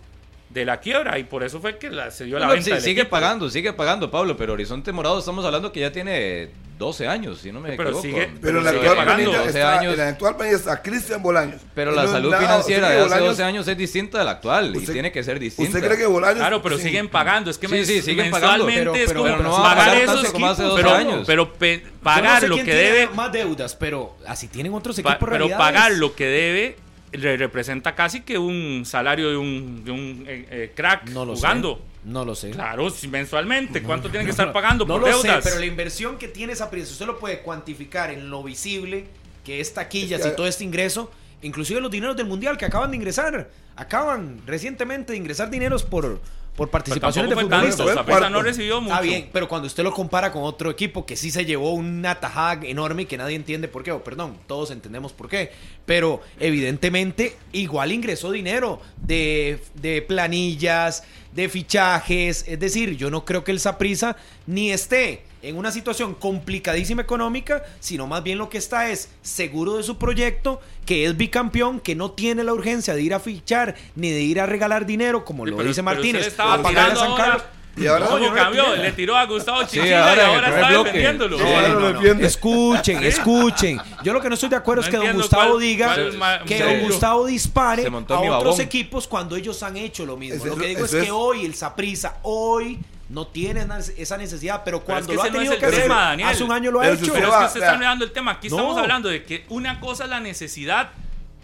[SPEAKER 3] de la quiebra y por eso fue que la- se dio la venta
[SPEAKER 4] sí, sigue
[SPEAKER 3] equipo.
[SPEAKER 4] pagando, sigue pagando, Pablo, pero Horizonte Morado estamos hablando que ya tiene 12 años, si no me
[SPEAKER 3] Pero
[SPEAKER 4] equivoco.
[SPEAKER 3] sigue-
[SPEAKER 5] Pero en la
[SPEAKER 3] sigue
[SPEAKER 5] actual
[SPEAKER 3] pagando.
[SPEAKER 5] planilla
[SPEAKER 4] 12
[SPEAKER 5] está,
[SPEAKER 4] años.
[SPEAKER 5] en la actual planilla está Cristian Bolaños.
[SPEAKER 4] Pero la salud
[SPEAKER 5] nada-
[SPEAKER 4] financiera de hace
[SPEAKER 5] Bolaños-
[SPEAKER 4] 12 años es distinta de la actual y
[SPEAKER 5] Usted-
[SPEAKER 4] tiene que ser distinta.
[SPEAKER 5] ¿Usted cree que Bolaños...
[SPEAKER 3] Claro, pero
[SPEAKER 5] sí,
[SPEAKER 3] siguen pagando. Es que
[SPEAKER 4] Sí, sí, siguen pagando,
[SPEAKER 3] mensualmente
[SPEAKER 2] pero-
[SPEAKER 3] es
[SPEAKER 2] pero-
[SPEAKER 3] como
[SPEAKER 2] pero no
[SPEAKER 3] pagar
[SPEAKER 4] pagar
[SPEAKER 3] esos
[SPEAKER 4] como hace
[SPEAKER 3] equipos,
[SPEAKER 4] 12
[SPEAKER 3] pero,
[SPEAKER 4] años.
[SPEAKER 3] pero pe-
[SPEAKER 2] Yo no
[SPEAKER 3] pagar
[SPEAKER 2] sé
[SPEAKER 3] lo
[SPEAKER 2] quién
[SPEAKER 3] que
[SPEAKER 2] tiene
[SPEAKER 3] debe,
[SPEAKER 2] más deudas, pero así tienen otros
[SPEAKER 3] pa-
[SPEAKER 2] equipos
[SPEAKER 3] pero
[SPEAKER 2] realidades.
[SPEAKER 3] pagar lo que debe le representa casi que un salario de un, de un eh, eh, crack
[SPEAKER 2] no lo
[SPEAKER 3] jugando.
[SPEAKER 2] sé. No lo sé.
[SPEAKER 3] Claro, si mensualmente, ¿cuánto tienen que estar pagando
[SPEAKER 2] No
[SPEAKER 3] por
[SPEAKER 2] lo
[SPEAKER 3] deudas?
[SPEAKER 2] sé, pero la inversión que tiene esa prisa, usted lo puede cuantificar en lo visible, que es taquillas
[SPEAKER 5] Es que-
[SPEAKER 2] y todo este ingreso, inclusive los dineros del mundial que acaban de ingresar, acaban recientemente de ingresar dineros por, por participaciones de futbolistas.
[SPEAKER 3] No recibió mucho.
[SPEAKER 2] Está bien, pero cuando usted lo compara con otro equipo que sí se llevó una tajada enorme y que nadie entiende por qué, o perdón, todos entendemos por qué, pero evidentemente igual ingresó dinero de, de planillas, de fichajes, es decir, yo no creo que el Saprisa ni esté en una situación complicadísima económica, sino más bien lo que está es seguro de su proyecto, que es bicampeón, que no tiene la urgencia de ir a fichar ni de ir a regalar dinero, como lo
[SPEAKER 3] pero-
[SPEAKER 2] dice Martínez, a pagarle a
[SPEAKER 3] ahora-.
[SPEAKER 5] Y ahora
[SPEAKER 3] ¿Cómo
[SPEAKER 2] yo no le
[SPEAKER 3] cambió? Le tiró a Gustavo
[SPEAKER 4] Sí, ahora
[SPEAKER 3] y ahora está
[SPEAKER 4] bloque.
[SPEAKER 3] defendiéndolo.
[SPEAKER 5] Sí,
[SPEAKER 2] No,
[SPEAKER 5] ahora
[SPEAKER 2] no,
[SPEAKER 5] lo
[SPEAKER 2] no.
[SPEAKER 5] defiende.
[SPEAKER 2] Escuchen, escuchen. Yo lo que no estoy de acuerdo
[SPEAKER 3] No
[SPEAKER 2] es que don Gustavo
[SPEAKER 3] cuál-
[SPEAKER 2] diga
[SPEAKER 3] cuál
[SPEAKER 2] que don Gustavo dispare a otros
[SPEAKER 4] babón.
[SPEAKER 2] equipos cuando ellos han hecho lo mismo. Lo que digo es que hoy el Saprisa, hoy no tiene esa necesidad, pero
[SPEAKER 3] Pero
[SPEAKER 2] cuando
[SPEAKER 3] es que
[SPEAKER 2] lo ha
[SPEAKER 3] ese no
[SPEAKER 2] tenido
[SPEAKER 3] es el
[SPEAKER 2] que hacer,
[SPEAKER 3] tema, Daniel.
[SPEAKER 2] hace un año lo ha
[SPEAKER 5] Pero
[SPEAKER 2] hecho.
[SPEAKER 3] Pero es que usted está olvidando el tema. Aquí
[SPEAKER 2] No.
[SPEAKER 3] estamos hablando de que una cosa es la necesidad.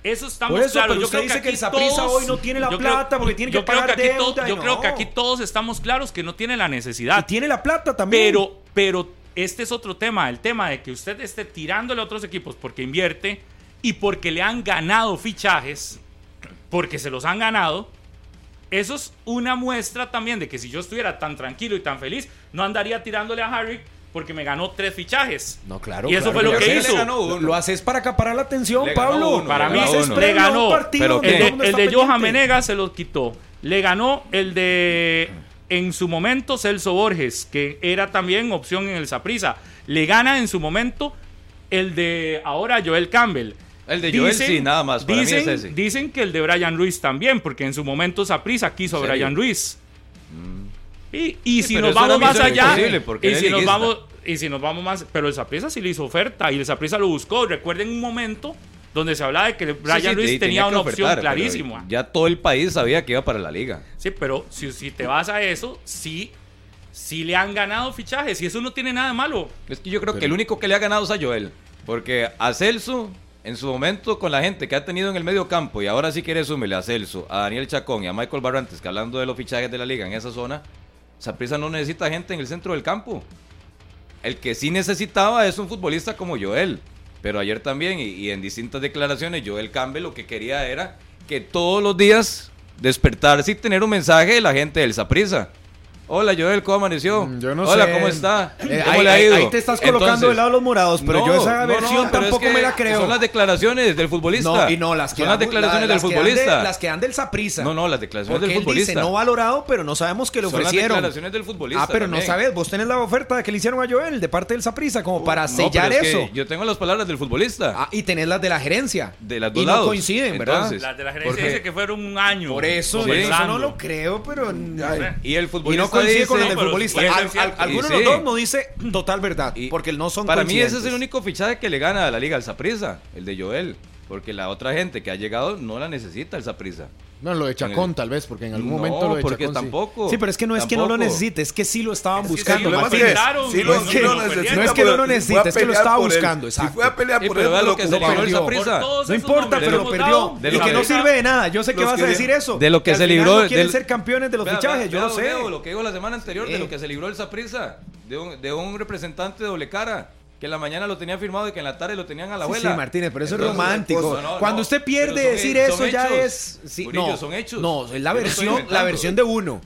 [SPEAKER 3] Eso estamos
[SPEAKER 2] Por eso,
[SPEAKER 3] claros.
[SPEAKER 2] pero
[SPEAKER 3] Yo
[SPEAKER 2] usted
[SPEAKER 3] creo
[SPEAKER 2] dice que
[SPEAKER 3] aquí
[SPEAKER 2] el Saprissa
[SPEAKER 3] todos-
[SPEAKER 2] hoy no tiene la
[SPEAKER 3] yo creo-
[SPEAKER 2] plata porque tiene
[SPEAKER 3] yo
[SPEAKER 2] que
[SPEAKER 3] creo
[SPEAKER 2] pagar
[SPEAKER 3] aquí to-
[SPEAKER 2] deuda y
[SPEAKER 3] Yo creo que aquí todos estamos claros que no tiene la necesidad.
[SPEAKER 2] Y tiene la plata también.
[SPEAKER 3] Pero, pero este es otro tema, el tema de que usted esté tirándole a otros equipos porque invierte y porque le han ganado fichajes, porque se los han ganado. Eso es una muestra también de que si yo estuviera tan tranquilo y tan feliz, no andaría tirándole a Harry porque me ganó tres fichajes.
[SPEAKER 2] No, claro.
[SPEAKER 3] Y eso
[SPEAKER 2] claro
[SPEAKER 3] fue lo que hizo.
[SPEAKER 4] Le ganó uno.
[SPEAKER 2] Lo haces para acaparar la atención,
[SPEAKER 4] Le
[SPEAKER 2] Pablo.
[SPEAKER 4] uno,
[SPEAKER 3] Para mí le ganó.
[SPEAKER 4] Pero
[SPEAKER 3] El de, el
[SPEAKER 2] está
[SPEAKER 3] de Johan
[SPEAKER 2] pendiente.
[SPEAKER 3] Menega se lo quitó. Le ganó el de en su momento Celso Borges, que era también opción en el Saprisa. Le gana en su momento el de ahora Joel Campbell.
[SPEAKER 4] El de Joel sí, nada más, para mí
[SPEAKER 3] dicen,
[SPEAKER 4] es ese.
[SPEAKER 3] dicen que el de Brian Ruiz también, porque en su momento Saprisa quiso a. Brian Ruiz. Y, y
[SPEAKER 4] Sí,
[SPEAKER 3] si nos vamos más allá, y si nos vamos y si nos vamos más, pero el Saprissa sí le hizo oferta y el Saprissa lo buscó. Recuerden un momento donde se hablaba de que Brian
[SPEAKER 4] Sí, sí,
[SPEAKER 3] Ruiz
[SPEAKER 4] te-
[SPEAKER 3] tenía una opción
[SPEAKER 4] ofertar,
[SPEAKER 3] clarísima.
[SPEAKER 4] Ya todo el país sabía que iba para la liga.
[SPEAKER 3] Sí, pero si, si te vas a eso, sí, sí le han ganado fichajes y eso no tiene nada de malo.
[SPEAKER 4] Es que yo creo que el único que le ha ganado es a Joel. Porque a Celso, en su momento, con la gente que ha tenido en el medio campo, y ahora sí quiere sumirle a Celso, a Daniel Chacón y a Michael Barrantes, que hablando de los fichajes de la liga en esa zona, Saprissa no necesita gente en el centro del campo. El que sí necesitaba es un futbolista como Joel. Pero ayer también, y, en distintas declaraciones, Joel Campbell lo que quería era que todos los días despertarse y tener un mensaje de la gente del Saprissa. Hola Joel, ¿cómo amaneció?
[SPEAKER 2] Mm, yo no
[SPEAKER 4] Hola,
[SPEAKER 2] sé.
[SPEAKER 4] ¿cómo está?
[SPEAKER 2] Eh,
[SPEAKER 4] ¿Cómo
[SPEAKER 2] ahí,
[SPEAKER 4] le ha ido?
[SPEAKER 2] ahí te estás colocando
[SPEAKER 4] Entonces,
[SPEAKER 2] del lado de los morados, pero
[SPEAKER 4] no,
[SPEAKER 2] yo esa
[SPEAKER 4] no,
[SPEAKER 2] versión
[SPEAKER 4] no, es
[SPEAKER 2] tampoco
[SPEAKER 4] que
[SPEAKER 2] me la creo.
[SPEAKER 4] Son las declaraciones del futbolista.
[SPEAKER 2] No, y no, las que
[SPEAKER 4] Son las
[SPEAKER 2] dan-
[SPEAKER 4] declaraciones
[SPEAKER 2] la-
[SPEAKER 4] del
[SPEAKER 2] las que de-
[SPEAKER 4] futbolista.
[SPEAKER 2] las que dan del Saprissa.
[SPEAKER 4] No, no, las declaraciones
[SPEAKER 2] Porque
[SPEAKER 4] del
[SPEAKER 2] él
[SPEAKER 4] futbolista.
[SPEAKER 2] dice no valorado, pero no sabemos que le
[SPEAKER 4] Son las
[SPEAKER 2] ofrecieron.
[SPEAKER 4] declaraciones del futbolista
[SPEAKER 2] Ah, pero no sabes, vos tenés la oferta que le hicieron a Joel de parte del Saprissa como para
[SPEAKER 4] No,
[SPEAKER 2] sellar
[SPEAKER 4] pero es que
[SPEAKER 2] eso.
[SPEAKER 4] Yo tengo las palabras del futbolista.
[SPEAKER 2] Ah, y tenés las de la gerencia.
[SPEAKER 4] De las dos
[SPEAKER 2] y no
[SPEAKER 4] lados.
[SPEAKER 2] coinciden, ¿verdad?
[SPEAKER 4] Entonces,
[SPEAKER 3] Las de la gerencia dice que fueron un año.
[SPEAKER 2] Por eso, no lo creo, pero.
[SPEAKER 4] Y el futbolista
[SPEAKER 2] no coincide con el del futbolista. Al- al- alguno de los dos no dice total verdad,
[SPEAKER 4] Y
[SPEAKER 2] porque no son
[SPEAKER 4] Para mí ese es el único fichaje que le gana a la liga al Saprissa, el de Joel. Porque la otra gente que ha llegado no la necesita esa prisa.
[SPEAKER 2] No, lo de Chacón
[SPEAKER 4] el-
[SPEAKER 2] tal vez, porque en algún
[SPEAKER 4] No,
[SPEAKER 2] momento lo de
[SPEAKER 4] porque
[SPEAKER 2] Chacón sí.
[SPEAKER 4] tampoco,
[SPEAKER 2] Sí, pero es que no es que no lo necesite, es que sí lo estaban
[SPEAKER 5] Es que
[SPEAKER 2] buscando.
[SPEAKER 5] el sí
[SPEAKER 3] no,
[SPEAKER 5] lo- sí lo
[SPEAKER 2] es que no lo
[SPEAKER 5] a
[SPEAKER 2] es que lo estaba buscando,
[SPEAKER 5] Si fue a pelear
[SPEAKER 4] Sí,
[SPEAKER 5] por él,
[SPEAKER 4] lo que se libró el.
[SPEAKER 3] Todos
[SPEAKER 2] No importa, pero
[SPEAKER 3] hemos
[SPEAKER 2] perdió. y
[SPEAKER 4] lo
[SPEAKER 2] que no sirve de nada. Yo sé que vas a decir eso.
[SPEAKER 4] de lo que se libró-
[SPEAKER 2] No quieren ser campeones de los fichajes, yo lo sé.
[SPEAKER 4] Lo que digo la semana anterior
[SPEAKER 2] Sí.
[SPEAKER 4] de lo que se libró el un, de un representante de doble cara, que en la mañana lo tenía firmado y que en la tarde lo tenían a la abuela.
[SPEAKER 2] sí, Martínez, pero eso
[SPEAKER 4] Entonces,
[SPEAKER 2] es romántico.
[SPEAKER 4] no,
[SPEAKER 2] Cuando
[SPEAKER 4] no,
[SPEAKER 2] usted pierde
[SPEAKER 4] son-
[SPEAKER 2] decir
[SPEAKER 4] son
[SPEAKER 2] eso ya
[SPEAKER 4] hechos.
[SPEAKER 2] es. Sí,
[SPEAKER 4] Murillo,
[SPEAKER 2] no,
[SPEAKER 4] son hechos.
[SPEAKER 2] No, es la versión, la versión de uno.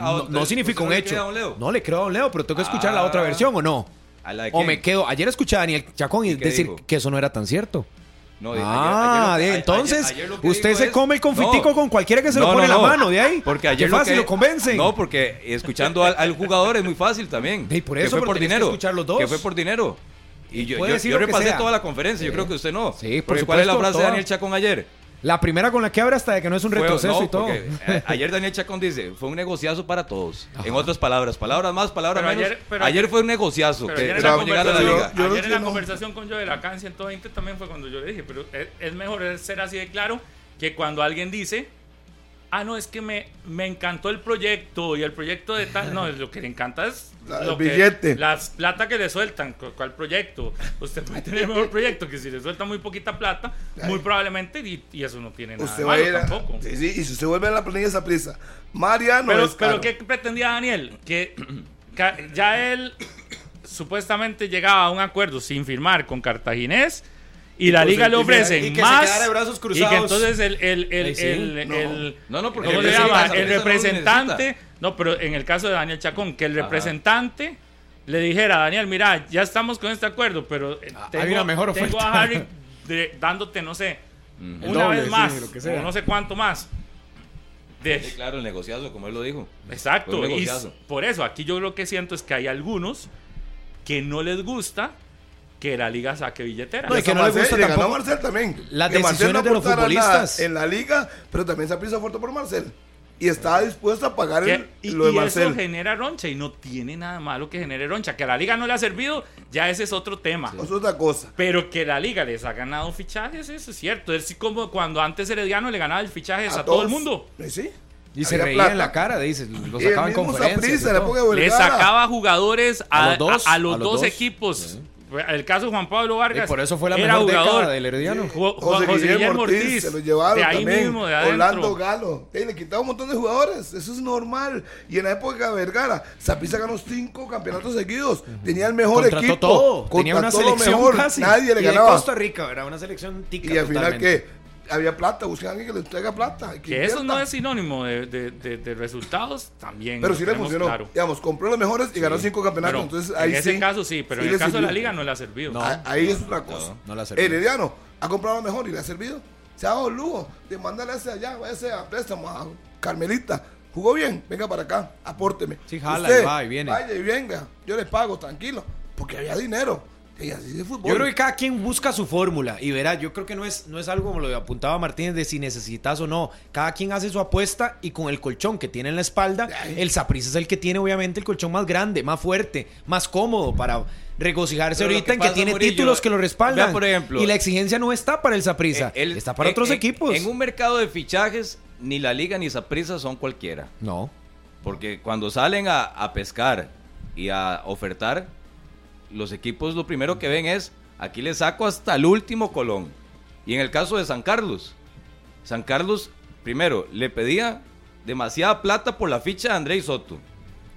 [SPEAKER 4] Ah,
[SPEAKER 2] No, no significa
[SPEAKER 4] ¿usted
[SPEAKER 2] un hecho.
[SPEAKER 4] a don Leo?
[SPEAKER 2] No le creo a Don Leo, pero tengo que escuchar la
[SPEAKER 4] Ah.
[SPEAKER 2] otra versión o no.
[SPEAKER 4] ¿A la de
[SPEAKER 2] O me quedo. Ayer escuché a Daniel Chacón y
[SPEAKER 4] ¿Y qué
[SPEAKER 2] decir
[SPEAKER 4] dijo?
[SPEAKER 2] que eso no era tan cierto.
[SPEAKER 4] No, de-
[SPEAKER 2] ah,
[SPEAKER 4] ayer-
[SPEAKER 2] entonces
[SPEAKER 4] ayer- lo que
[SPEAKER 2] usted se
[SPEAKER 4] es-
[SPEAKER 2] come el confitico
[SPEAKER 4] No.
[SPEAKER 2] con cualquiera que se
[SPEAKER 4] No,
[SPEAKER 2] lo pone en la mano, de ahí.
[SPEAKER 4] Porque ayer
[SPEAKER 2] fácil
[SPEAKER 4] que-
[SPEAKER 2] lo convencen.
[SPEAKER 4] No, porque escuchando al, al jugador es muy fácil también.
[SPEAKER 2] Y por
[SPEAKER 4] que
[SPEAKER 2] eso,
[SPEAKER 4] fue
[SPEAKER 2] pero
[SPEAKER 4] por
[SPEAKER 2] que
[SPEAKER 4] dinero.
[SPEAKER 2] escuchar los dos.
[SPEAKER 4] Que fue por dinero. Y yo,
[SPEAKER 2] Puede
[SPEAKER 4] yo,
[SPEAKER 2] decir
[SPEAKER 4] yo repasé toda la conferencia, yo creo que usted no.
[SPEAKER 2] Sí, por
[SPEAKER 4] Porque ¿Cuál es la
[SPEAKER 2] supuesto,
[SPEAKER 4] frase de. Daniel Chacón ayer?
[SPEAKER 2] La primera con la que abre hasta de que no es un
[SPEAKER 4] Fue-
[SPEAKER 2] retroceso
[SPEAKER 4] no,
[SPEAKER 2] y todo.
[SPEAKER 4] eh, ayer Daniel Chacón dice, fue un negociazo para todos. En otras palabras, palabras más, palabras
[SPEAKER 3] Pero
[SPEAKER 4] menos.
[SPEAKER 3] ayer-
[SPEAKER 4] Ayer,
[SPEAKER 3] pero ayer-
[SPEAKER 4] fue un negociazo.
[SPEAKER 3] Pero
[SPEAKER 4] que
[SPEAKER 3] ayer en la
[SPEAKER 4] la
[SPEAKER 3] conversación,
[SPEAKER 4] liga.
[SPEAKER 5] Yo
[SPEAKER 3] ayer en la conversación con Joel acá en 120 también fue cuando yo le dije, pero es, es mejor ser así de claro que cuando alguien dice, ah, no, es que me, me encantó el proyecto y el proyecto de tal, no, lo que le encanta es
[SPEAKER 5] La-
[SPEAKER 3] lo
[SPEAKER 5] el
[SPEAKER 3] que-
[SPEAKER 5] billete.
[SPEAKER 3] las plata que le sueltan, cu- ¿cuál proyecto? Usted puede tener mejor proyecto que si le suelta muy poquita plata, muy probablemente, y, y eso no tiene nada
[SPEAKER 5] Usted
[SPEAKER 3] de
[SPEAKER 5] va a
[SPEAKER 3] malo
[SPEAKER 5] ir a-
[SPEAKER 3] tampoco.
[SPEAKER 5] Sí, sí, y si usted vuelve a la planilla esa prisa, Mariano
[SPEAKER 3] Pero,
[SPEAKER 5] es
[SPEAKER 3] pero ¿qué pretendía Daniel? Que ca- ya él supuestamente llegaba a un acuerdo sin firmar con Cartaginés y la liga le
[SPEAKER 2] fin firmara-
[SPEAKER 3] ofrece
[SPEAKER 2] y que se
[SPEAKER 3] más
[SPEAKER 2] quedara de brazos
[SPEAKER 3] y
[SPEAKER 2] cruzados.
[SPEAKER 3] que entonces el el el,
[SPEAKER 2] sí.
[SPEAKER 3] el,
[SPEAKER 5] No.
[SPEAKER 3] el-
[SPEAKER 4] No, no, porque
[SPEAKER 3] ¿cómo
[SPEAKER 4] el
[SPEAKER 3] se llama?
[SPEAKER 4] representante-
[SPEAKER 3] el
[SPEAKER 4] no
[SPEAKER 3] representante no pero en el caso de Daniel Chacón que el
[SPEAKER 4] Ajá.
[SPEAKER 3] representante le dijera Daniel mira ya estamos con este acuerdo pero eh,
[SPEAKER 2] Ah,
[SPEAKER 3] tengo,
[SPEAKER 2] hay una mejor
[SPEAKER 3] tengo
[SPEAKER 2] oferta.
[SPEAKER 3] a Harry de- dándote no sé
[SPEAKER 2] El
[SPEAKER 3] una
[SPEAKER 2] doble,
[SPEAKER 3] vez
[SPEAKER 2] sí,
[SPEAKER 3] más
[SPEAKER 2] lo que sea.
[SPEAKER 3] o no sé cuánto más de,
[SPEAKER 4] Sí, claro, el negociazo, como él lo dijo.
[SPEAKER 3] Exacto. Y por eso, aquí yo lo que siento es que hay algunos que no les gusta que la liga saque billetera.
[SPEAKER 2] No, y
[SPEAKER 5] Y
[SPEAKER 2] que no le gusta
[SPEAKER 5] le ganó
[SPEAKER 2] tampoco
[SPEAKER 5] Marcel también.
[SPEAKER 2] las
[SPEAKER 5] Que Marcel
[SPEAKER 2] decisiones de los futbolistas.
[SPEAKER 5] En la liga, pero también se prisa fuerte por Marcel. Y estaba dispuesto a pagar el-
[SPEAKER 3] y
[SPEAKER 5] lo de
[SPEAKER 3] y eso
[SPEAKER 5] Marcel.
[SPEAKER 3] genera roncha y no tiene nada malo que genere roncha. Que a la liga no le ha servido, ya ese es otro tema.
[SPEAKER 5] Eso es otra cosa.
[SPEAKER 3] Pero que la liga les ha ganado fichajes, eso es cierto. Es así como cuando antes Herediano le ganaba el fichaje a, todo el mundo.
[SPEAKER 5] Eh, Sí.
[SPEAKER 2] Y se reía
[SPEAKER 5] plata.
[SPEAKER 2] en la cara, dice. Lo
[SPEAKER 5] Y el
[SPEAKER 2] sacaba en
[SPEAKER 5] mismo
[SPEAKER 2] conferencias.
[SPEAKER 5] Saprissa,
[SPEAKER 2] y
[SPEAKER 5] la
[SPEAKER 2] todo.
[SPEAKER 5] época de
[SPEAKER 3] Le sacaba jugadores a,
[SPEAKER 2] A los dos,
[SPEAKER 3] a- a los
[SPEAKER 2] a los
[SPEAKER 3] dos
[SPEAKER 2] dos.
[SPEAKER 3] equipos. El caso de Juan Pablo Vargas.
[SPEAKER 2] Y por eso fue la
[SPEAKER 3] era
[SPEAKER 2] mejor
[SPEAKER 3] jugador.
[SPEAKER 2] década del Herediano.
[SPEAKER 3] Jo-
[SPEAKER 5] José,
[SPEAKER 3] José
[SPEAKER 5] Guillermo Ortiz, se lo llevaron
[SPEAKER 3] de ahí
[SPEAKER 5] también.
[SPEAKER 3] mismo, de adentro.
[SPEAKER 5] Orlando Galo. Eh, le quitaba un montón de jugadores. Eso es normal. Y en la época de Vergara, Saprissa ganó cinco campeonatos seguidos. Tenía el mejor
[SPEAKER 2] Contrató
[SPEAKER 5] equipo.
[SPEAKER 2] todo. Tenía una selección
[SPEAKER 5] mejor.
[SPEAKER 2] casi.
[SPEAKER 5] Nadie le
[SPEAKER 2] Y
[SPEAKER 5] ganaba.
[SPEAKER 2] Costa Rica, era una selección tica
[SPEAKER 5] Y al final. ¿qué? Había plata. Buscan a alguien que le traiga plata.
[SPEAKER 3] Que eso no es sinónimo de, de- de- de resultados, también.
[SPEAKER 5] Pero sí le funcionó.
[SPEAKER 3] claro.
[SPEAKER 5] Digamos, compró los mejores y ganó cinco campeonatos.
[SPEAKER 3] Pero
[SPEAKER 5] Entonces ahí
[SPEAKER 3] en ese
[SPEAKER 5] sí.
[SPEAKER 3] caso sí, pero
[SPEAKER 5] sí
[SPEAKER 3] en el caso de la liga no le ha servido.
[SPEAKER 2] No.
[SPEAKER 5] Ah, Ahí es otra cosa.
[SPEAKER 2] No, no le ha servido.
[SPEAKER 5] Herediano ha comprado lo mejor y le ha servido. Se ha dado el lujo de mandarle a ese allá, váyase a préstamo a Carmelita. Jugó bien, venga para acá, apórteme.
[SPEAKER 2] Sí, jala
[SPEAKER 5] Usted,
[SPEAKER 2] y va y viene.
[SPEAKER 5] Vaya y venga, yo le pago, tranquilo. Porque había dinero.
[SPEAKER 2] Yo creo que cada quien busca su fórmula y verá, yo creo que no es, no es algo como lo apuntaba Martínez de si necesitas o no. Cada quien hace su apuesta y con el colchón que tiene en la espalda, el Saprissa es el que tiene obviamente el colchón más grande, más fuerte, más cómodo para regocijarse
[SPEAKER 4] Pero
[SPEAKER 2] ahorita
[SPEAKER 4] que
[SPEAKER 2] en que tiene
[SPEAKER 4] Murillo,
[SPEAKER 2] títulos que lo respaldan.
[SPEAKER 4] vea, por ejemplo,
[SPEAKER 2] y la exigencia no está para el Saprissa,
[SPEAKER 4] Eh,
[SPEAKER 2] está para
[SPEAKER 4] en-
[SPEAKER 2] otros
[SPEAKER 4] en-
[SPEAKER 2] equipos.
[SPEAKER 4] En un mercado de fichajes, ni la liga ni Saprissa son cualquiera.
[SPEAKER 2] No.
[SPEAKER 4] Porque cuando salen a, a pescar y a ofertar, los equipos lo primero que ven es, aquí le saco hasta el último colón. Y en el caso de San Carlos, San Carlos, primero, le pedía demasiada plata por la ficha de Andrei Soto.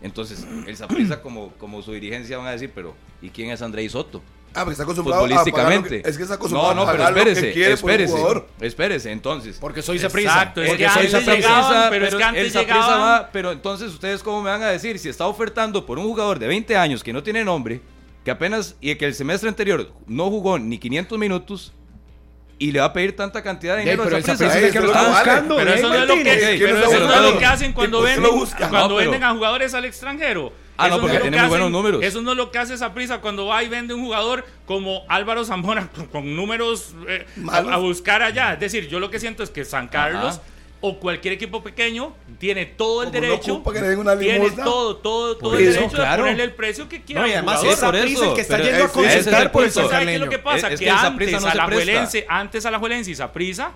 [SPEAKER 4] Entonces, el Saprissa como, como su dirigencia van a decir, pero ¿y quién es Andrei Soto?
[SPEAKER 5] Ah, porque está acostumbrado a
[SPEAKER 4] Futbolísticamente.
[SPEAKER 5] que- es que está acostumbrado
[SPEAKER 4] no, no,
[SPEAKER 5] a
[SPEAKER 4] pero
[SPEAKER 5] lo que
[SPEAKER 4] espérese,
[SPEAKER 5] quiere por
[SPEAKER 4] espérese,
[SPEAKER 5] jugador.
[SPEAKER 4] espérese, entonces.
[SPEAKER 2] Porque soy Saprissa.
[SPEAKER 3] Exacto, es
[SPEAKER 2] Porque
[SPEAKER 3] que
[SPEAKER 2] soy
[SPEAKER 3] llegaban, pero es que antes
[SPEAKER 4] el va, pero entonces ustedes cómo me van a decir si está ofertando por un jugador de 20 años que no tiene nombre, que apenas y que el semestre anterior no jugó ni 500 minutos y le va a pedir tanta cantidad de dinero
[SPEAKER 2] pero
[SPEAKER 4] a
[SPEAKER 2] el
[SPEAKER 4] Saprissa?
[SPEAKER 2] Saprissa es el que lo
[SPEAKER 5] Eso
[SPEAKER 2] está buscando.
[SPEAKER 3] Pero eso no es lo que, hacen cuando venden,
[SPEAKER 5] busca.
[SPEAKER 3] cuando venden a jugadores al extranjero.
[SPEAKER 4] Ah, no,
[SPEAKER 3] Eso
[SPEAKER 4] porque
[SPEAKER 3] es lo
[SPEAKER 4] tiene
[SPEAKER 3] que
[SPEAKER 4] muy buenos
[SPEAKER 3] hacen-
[SPEAKER 4] números.
[SPEAKER 3] Eso no es lo que hace esa prisa cuando va y vende un jugador como Álvaro Zamora con, con números eh, a, buscar allá. Es decir, yo lo que siento es que San Carlos
[SPEAKER 4] Ajá.
[SPEAKER 3] O cualquier equipo pequeño tiene todo el
[SPEAKER 5] Como
[SPEAKER 3] derecho,
[SPEAKER 5] ocupa que le den una
[SPEAKER 3] tiene todo, todo, todo
[SPEAKER 2] Por
[SPEAKER 3] el
[SPEAKER 2] eso,
[SPEAKER 3] derecho
[SPEAKER 2] claro.
[SPEAKER 3] de ponerle el precio que quiera.
[SPEAKER 2] No, y además esa
[SPEAKER 4] por
[SPEAKER 2] prisa
[SPEAKER 4] eso,
[SPEAKER 2] el que está yendo a
[SPEAKER 4] es
[SPEAKER 2] por el
[SPEAKER 4] punto.
[SPEAKER 3] ¿Sabe qué es lo que pasa?
[SPEAKER 4] Es- es
[SPEAKER 3] que antes,
[SPEAKER 4] no
[SPEAKER 3] a
[SPEAKER 4] se
[SPEAKER 3] la
[SPEAKER 4] presta.
[SPEAKER 3] Juelense, antes a la Juelense y Saprissa